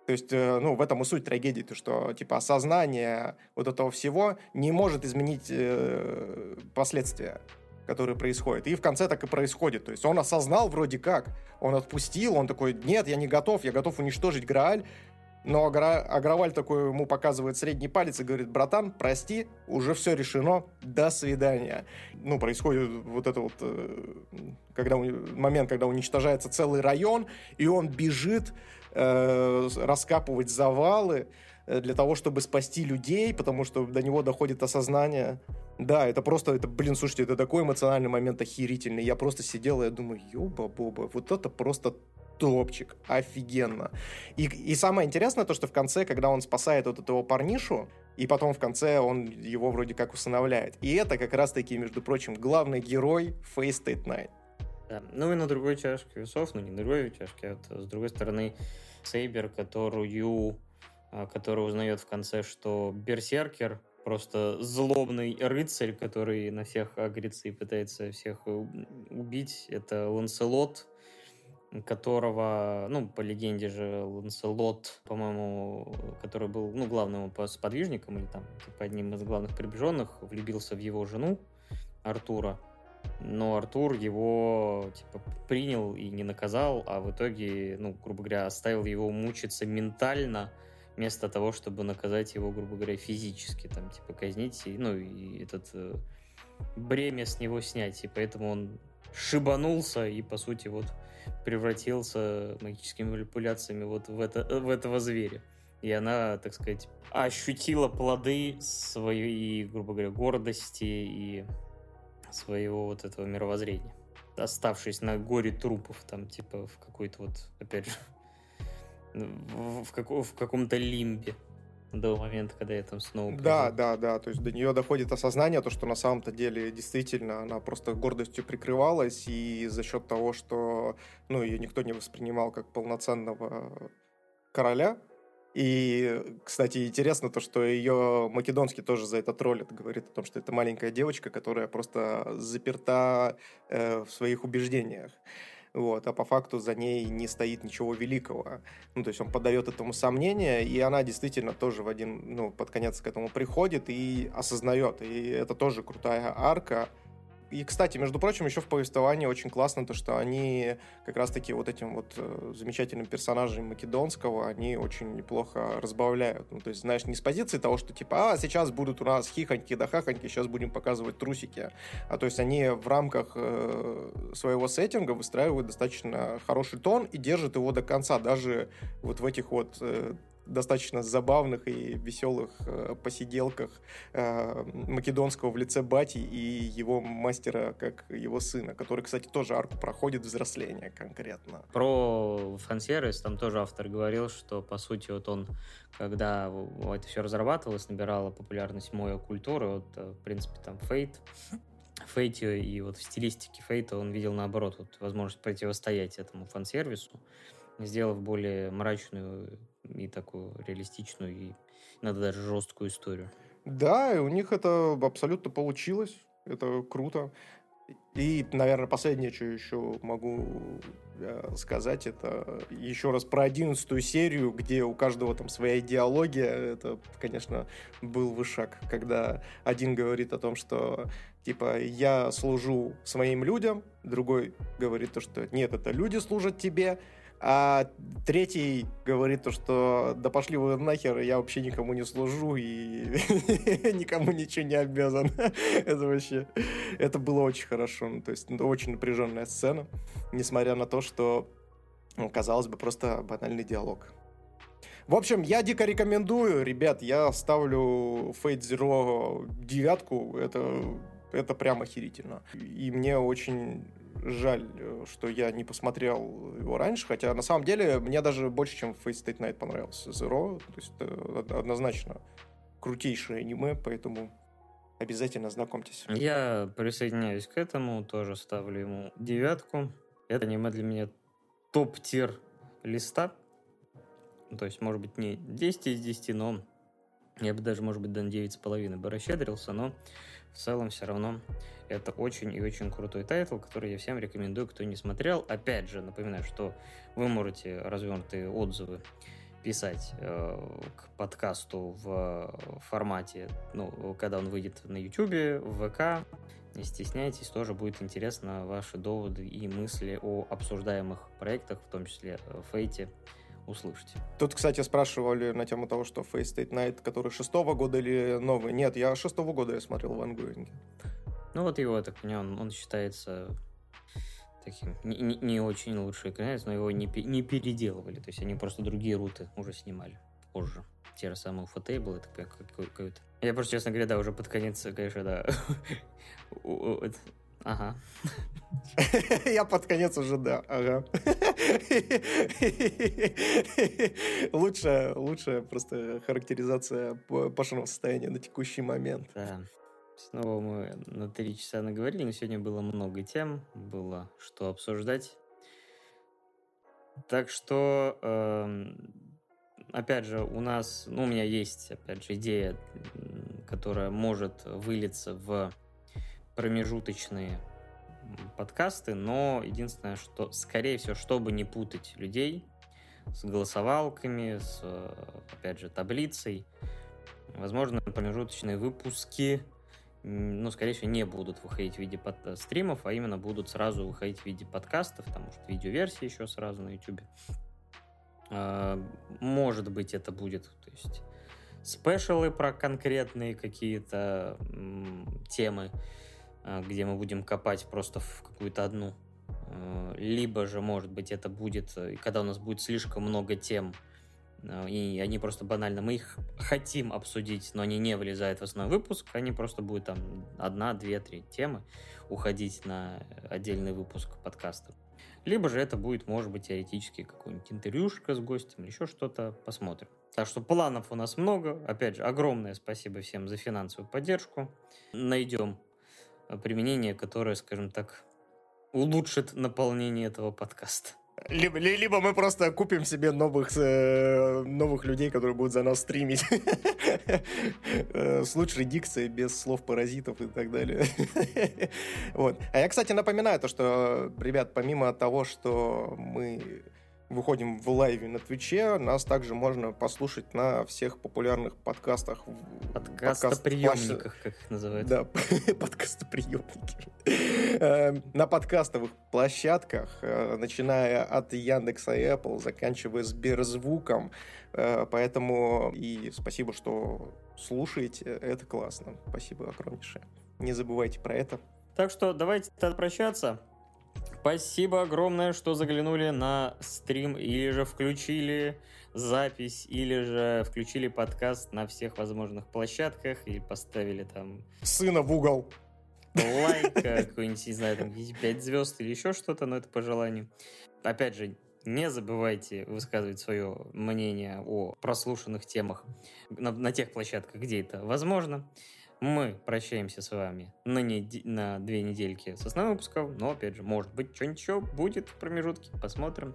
То есть, э, ну, в этом и суть трагедии, то, что, типа, осознание вот этого всего не может изменить э, последствия, которые происходят. И в конце так и происходит. То есть он осознал вроде как, он отпустил, он такой, нет, я не готов, я готов уничтожить Грааль, но Аграваль такой ему показывает средний палец и говорит, братан, прости, уже все решено, до свидания. Ну, происходит вот это вот, э, когда, момент, когда уничтожается целый район, и он бежит, э, раскапывать завалы э, для того, чтобы спасти людей, потому что до него доходит осознание. Да, это просто, это, блин, слушайте, это такой эмоциональный момент охерительный. Я просто сидел и я думаю, ёба-боба, вот это просто топчик, офигенно. И, и самое интересное то, что в конце, когда он спасает вот этого парнишу, и потом в конце он его вроде как усыновляет. И это как раз-таки, между прочим, главный герой Face State Night.
Да. Ну и на другой чашке весов, ну не на другой чашке, а вот с другой стороны Сейбер, которую, а, который узнает в конце, что Берсеркер просто злобный рыцарь, который на всех агрится и пытается всех убить. Это Ланселот, которого, ну, по легенде же, Ланселот, по-моему, который был, ну, главным сподвижником или там, типа, одним из главных приближенных, влюбился в его жену Артура но Артур его типа принял и не наказал, а в итоге, ну, грубо говоря, оставил его мучиться ментально, вместо того, чтобы наказать его, грубо говоря, физически, там, типа, казнить, и, ну, и этот э, бремя с него снять, и поэтому он шибанулся и, по сути, вот превратился магическими манипуляциями вот в, это, в этого зверя. И она, так сказать, ощутила плоды своей, грубо говоря, гордости и своего вот этого мировоззрения. Оставшись на горе трупов, там, типа, в какой-то вот, опять же, в, как, в каком-то лимбе до момента, когда я там снова...
Приду. Да, да, да, то есть до нее доходит осознание, то, что на самом-то деле действительно она просто гордостью прикрывалась, и за счет того, что, ну, ее никто не воспринимал как полноценного короля, и, кстати, интересно то, что ее Македонский тоже за это троллит, говорит о том, что это маленькая девочка, которая просто заперта э, в своих убеждениях. Вот, а по факту за ней не стоит ничего великого. Ну, то есть он подает этому сомнения, и она действительно тоже в один, ну, под конец к этому приходит и осознает. И это тоже крутая арка, и, кстати, между прочим, еще в повествовании очень классно то, что они как раз-таки вот этим вот э, замечательным персонажем Македонского, они очень неплохо разбавляют. Ну, то есть, знаешь, не с позиции того, что типа, а, сейчас будут у нас хихоньки да хахоньки, сейчас будем показывать трусики. А то есть они в рамках э, своего сеттинга выстраивают достаточно хороший тон и держат его до конца, даже вот в этих вот э, достаточно забавных и веселых э, посиделках э, македонского в лице Бати и его мастера, как его сына, который, кстати, тоже арку проходит взросление конкретно.
Про фан-сервис там тоже автор говорил, что, по сути, вот он, когда это все разрабатывалось, набирала популярность моя культура, вот, э, в принципе, там, Фейт, Фейте и вот в стилистике Фейта он видел наоборот вот, возможность противостоять этому фан-сервису, сделав более мрачную и такую реалистичную, и иногда даже жесткую историю.
Да, и у них это абсолютно получилось. Это круто. И, наверное, последнее, что еще могу э, сказать, это еще раз про одиннадцатую серию, где у каждого там своя идеология. Это, конечно, был вышаг, когда один говорит о том, что типа я служу своим людям, другой говорит то, что нет, это люди служат тебе, а третий говорит то, что да пошли вы нахер, я вообще никому не служу и никому ничего не обязан. это вообще... Это было очень хорошо. Ну, то есть ну, очень напряженная сцена, несмотря на то, что, ну, казалось бы, просто банальный диалог. В общем, я дико рекомендую, ребят, я ставлю Fate Zero девятку, это, это прям охерительно. И мне очень жаль, что я не посмотрел его раньше, хотя на самом деле мне даже больше, чем Fate State Night понравился Zero, то есть это однозначно крутейшее аниме, поэтому обязательно знакомьтесь.
Я присоединяюсь к этому, тоже ставлю ему девятку. Это аниме для меня топ-тир листа. То есть, может быть, не 10 из 10, но я бы даже, может быть, до 9,5 бы расщедрился, но в целом все равно это очень и очень крутой тайтл, который я всем рекомендую, кто не смотрел. Опять же, напоминаю, что вы можете развернутые отзывы писать э, к подкасту в формате, ну, когда он выйдет на YouTube, в ВК. Не стесняйтесь, тоже будет интересно ваши доводы и мысли о обсуждаемых проектах, в том числе Фейте, услышать.
Тут, кстати, спрашивали на тему того, что Fate/stay night, который шестого года или новый. Нет, я шестого года я смотрел в онгоинге.
Ну вот его, так понимаю, он, он считается таким не, не, не очень лучший экранец, но его не, не переделывали. То есть они просто другие руты уже снимали позже. Те же самые Ufotable, это какой-то... Я просто, честно говоря, да, уже под конец, конечно, да. Ага.
Я под конец уже, да, ага. Лучшая, лучшая просто характеризация Пашиного состояния на текущий момент.
Да. Снова мы на три часа наговорили, но сегодня было много тем, было что обсуждать. Так что, э, опять же, у нас, ну, у меня есть, опять же, идея, которая может вылиться в промежуточные подкасты, но единственное, что, скорее всего, чтобы не путать людей с голосовалками, с, опять же, таблицей, возможно, промежуточные выпуски ну, скорее всего, не будут выходить в виде под... Э, стримов, а именно будут сразу выходить в виде подкастов, потому что видеоверсии еще сразу на YouTube. А, может быть, это будет, то есть, спешалы про конкретные какие-то темы, где мы будем копать просто в какую-то одну. А, либо же, может быть, это будет, э, когда у нас будет слишком много тем, Э, и они просто банально, мы их хотим обсудить, но они не влезают в основной выпуск, они просто будут там одна, две, три темы уходить на отдельный выпуск подкаста. Либо же это будет, может быть, теоретически какой-нибудь интервьюшка с гостем еще что-то, посмотрим. Так что планов у нас много. Опять же, огромное спасибо всем за финансовую поддержку. Найдем применение, которое, скажем так, улучшит наполнение этого подкаста.
Либо, либо мы просто купим себе новых, э, новых людей, которые будут за нас стримить. Э, с лучшей дикцией, без слов паразитов и так далее. Вот. А я, кстати, напоминаю то, что, ребят, помимо того, что мы выходим в лайве на Твиче. Нас также можно послушать на всех популярных подкастах.
Подкастоприемниках, подкаст, как их называют.
Да, подкастоприемники. Эм, на подкастовых площадках, э, начиная от Яндекса и Apple, заканчивая Сберзвуком. Э, поэтому и спасибо, что слушаете. Это классно. Спасибо огромнейшее. Не забывайте про это.
Так что давайте прощаться. Спасибо огромное, что заглянули на стрим или же включили запись, или же включили подкаст на всех возможных площадках и поставили там...
Сына в угол.
Лайк, какой-нибудь, не знаю, там 5 звезд или еще что-то, но это по желанию. Опять же, не забывайте высказывать свое мнение о прослушанных темах на, на тех площадках, где это возможно. Мы прощаемся с вами на, нед... на две недельки с основным выпуском, но, опять же, может быть, что-нибудь еще будет в промежутке, посмотрим.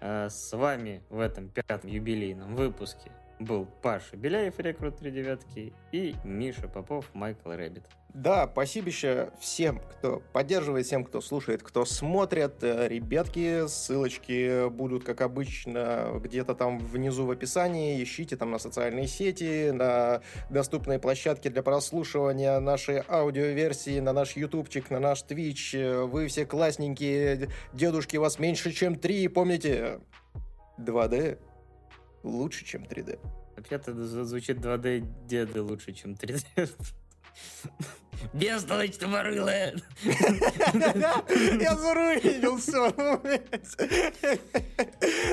Э, с вами в этом пятом юбилейном выпуске был Паша Беляев, рекрут 3 девятки, и Миша Попов, Майкл Рэббит.
Да, спасибо еще всем, кто поддерживает, всем, кто слушает, кто смотрит. Э, ребятки, ссылочки будут, как обычно, где-то там внизу в описании. Ищите там на социальные сети, на доступные площадки для прослушивания нашей аудиоверсии, на наш ютубчик, на наш твич. Вы все классненькие, дедушки, вас меньше, чем три, помните? 2D лучше, чем 3D.
Вообще-то звучит 2D деды лучше, чем 3D. Бестолочь тупорылая!
Я заруинил все.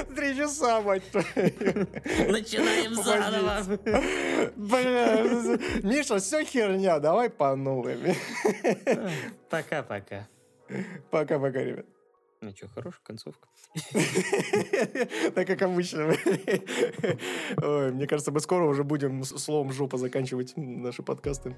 4 часа, мать твою.
Начинаем заново.
Бля, Миша, все херня, давай по новым.
Пока-пока.
Пока-пока, ребят.
Ну что, хорошая концовка.
Так как обычно. Мне кажется, мы скоро уже будем словом жопа заканчивать наши подкасты.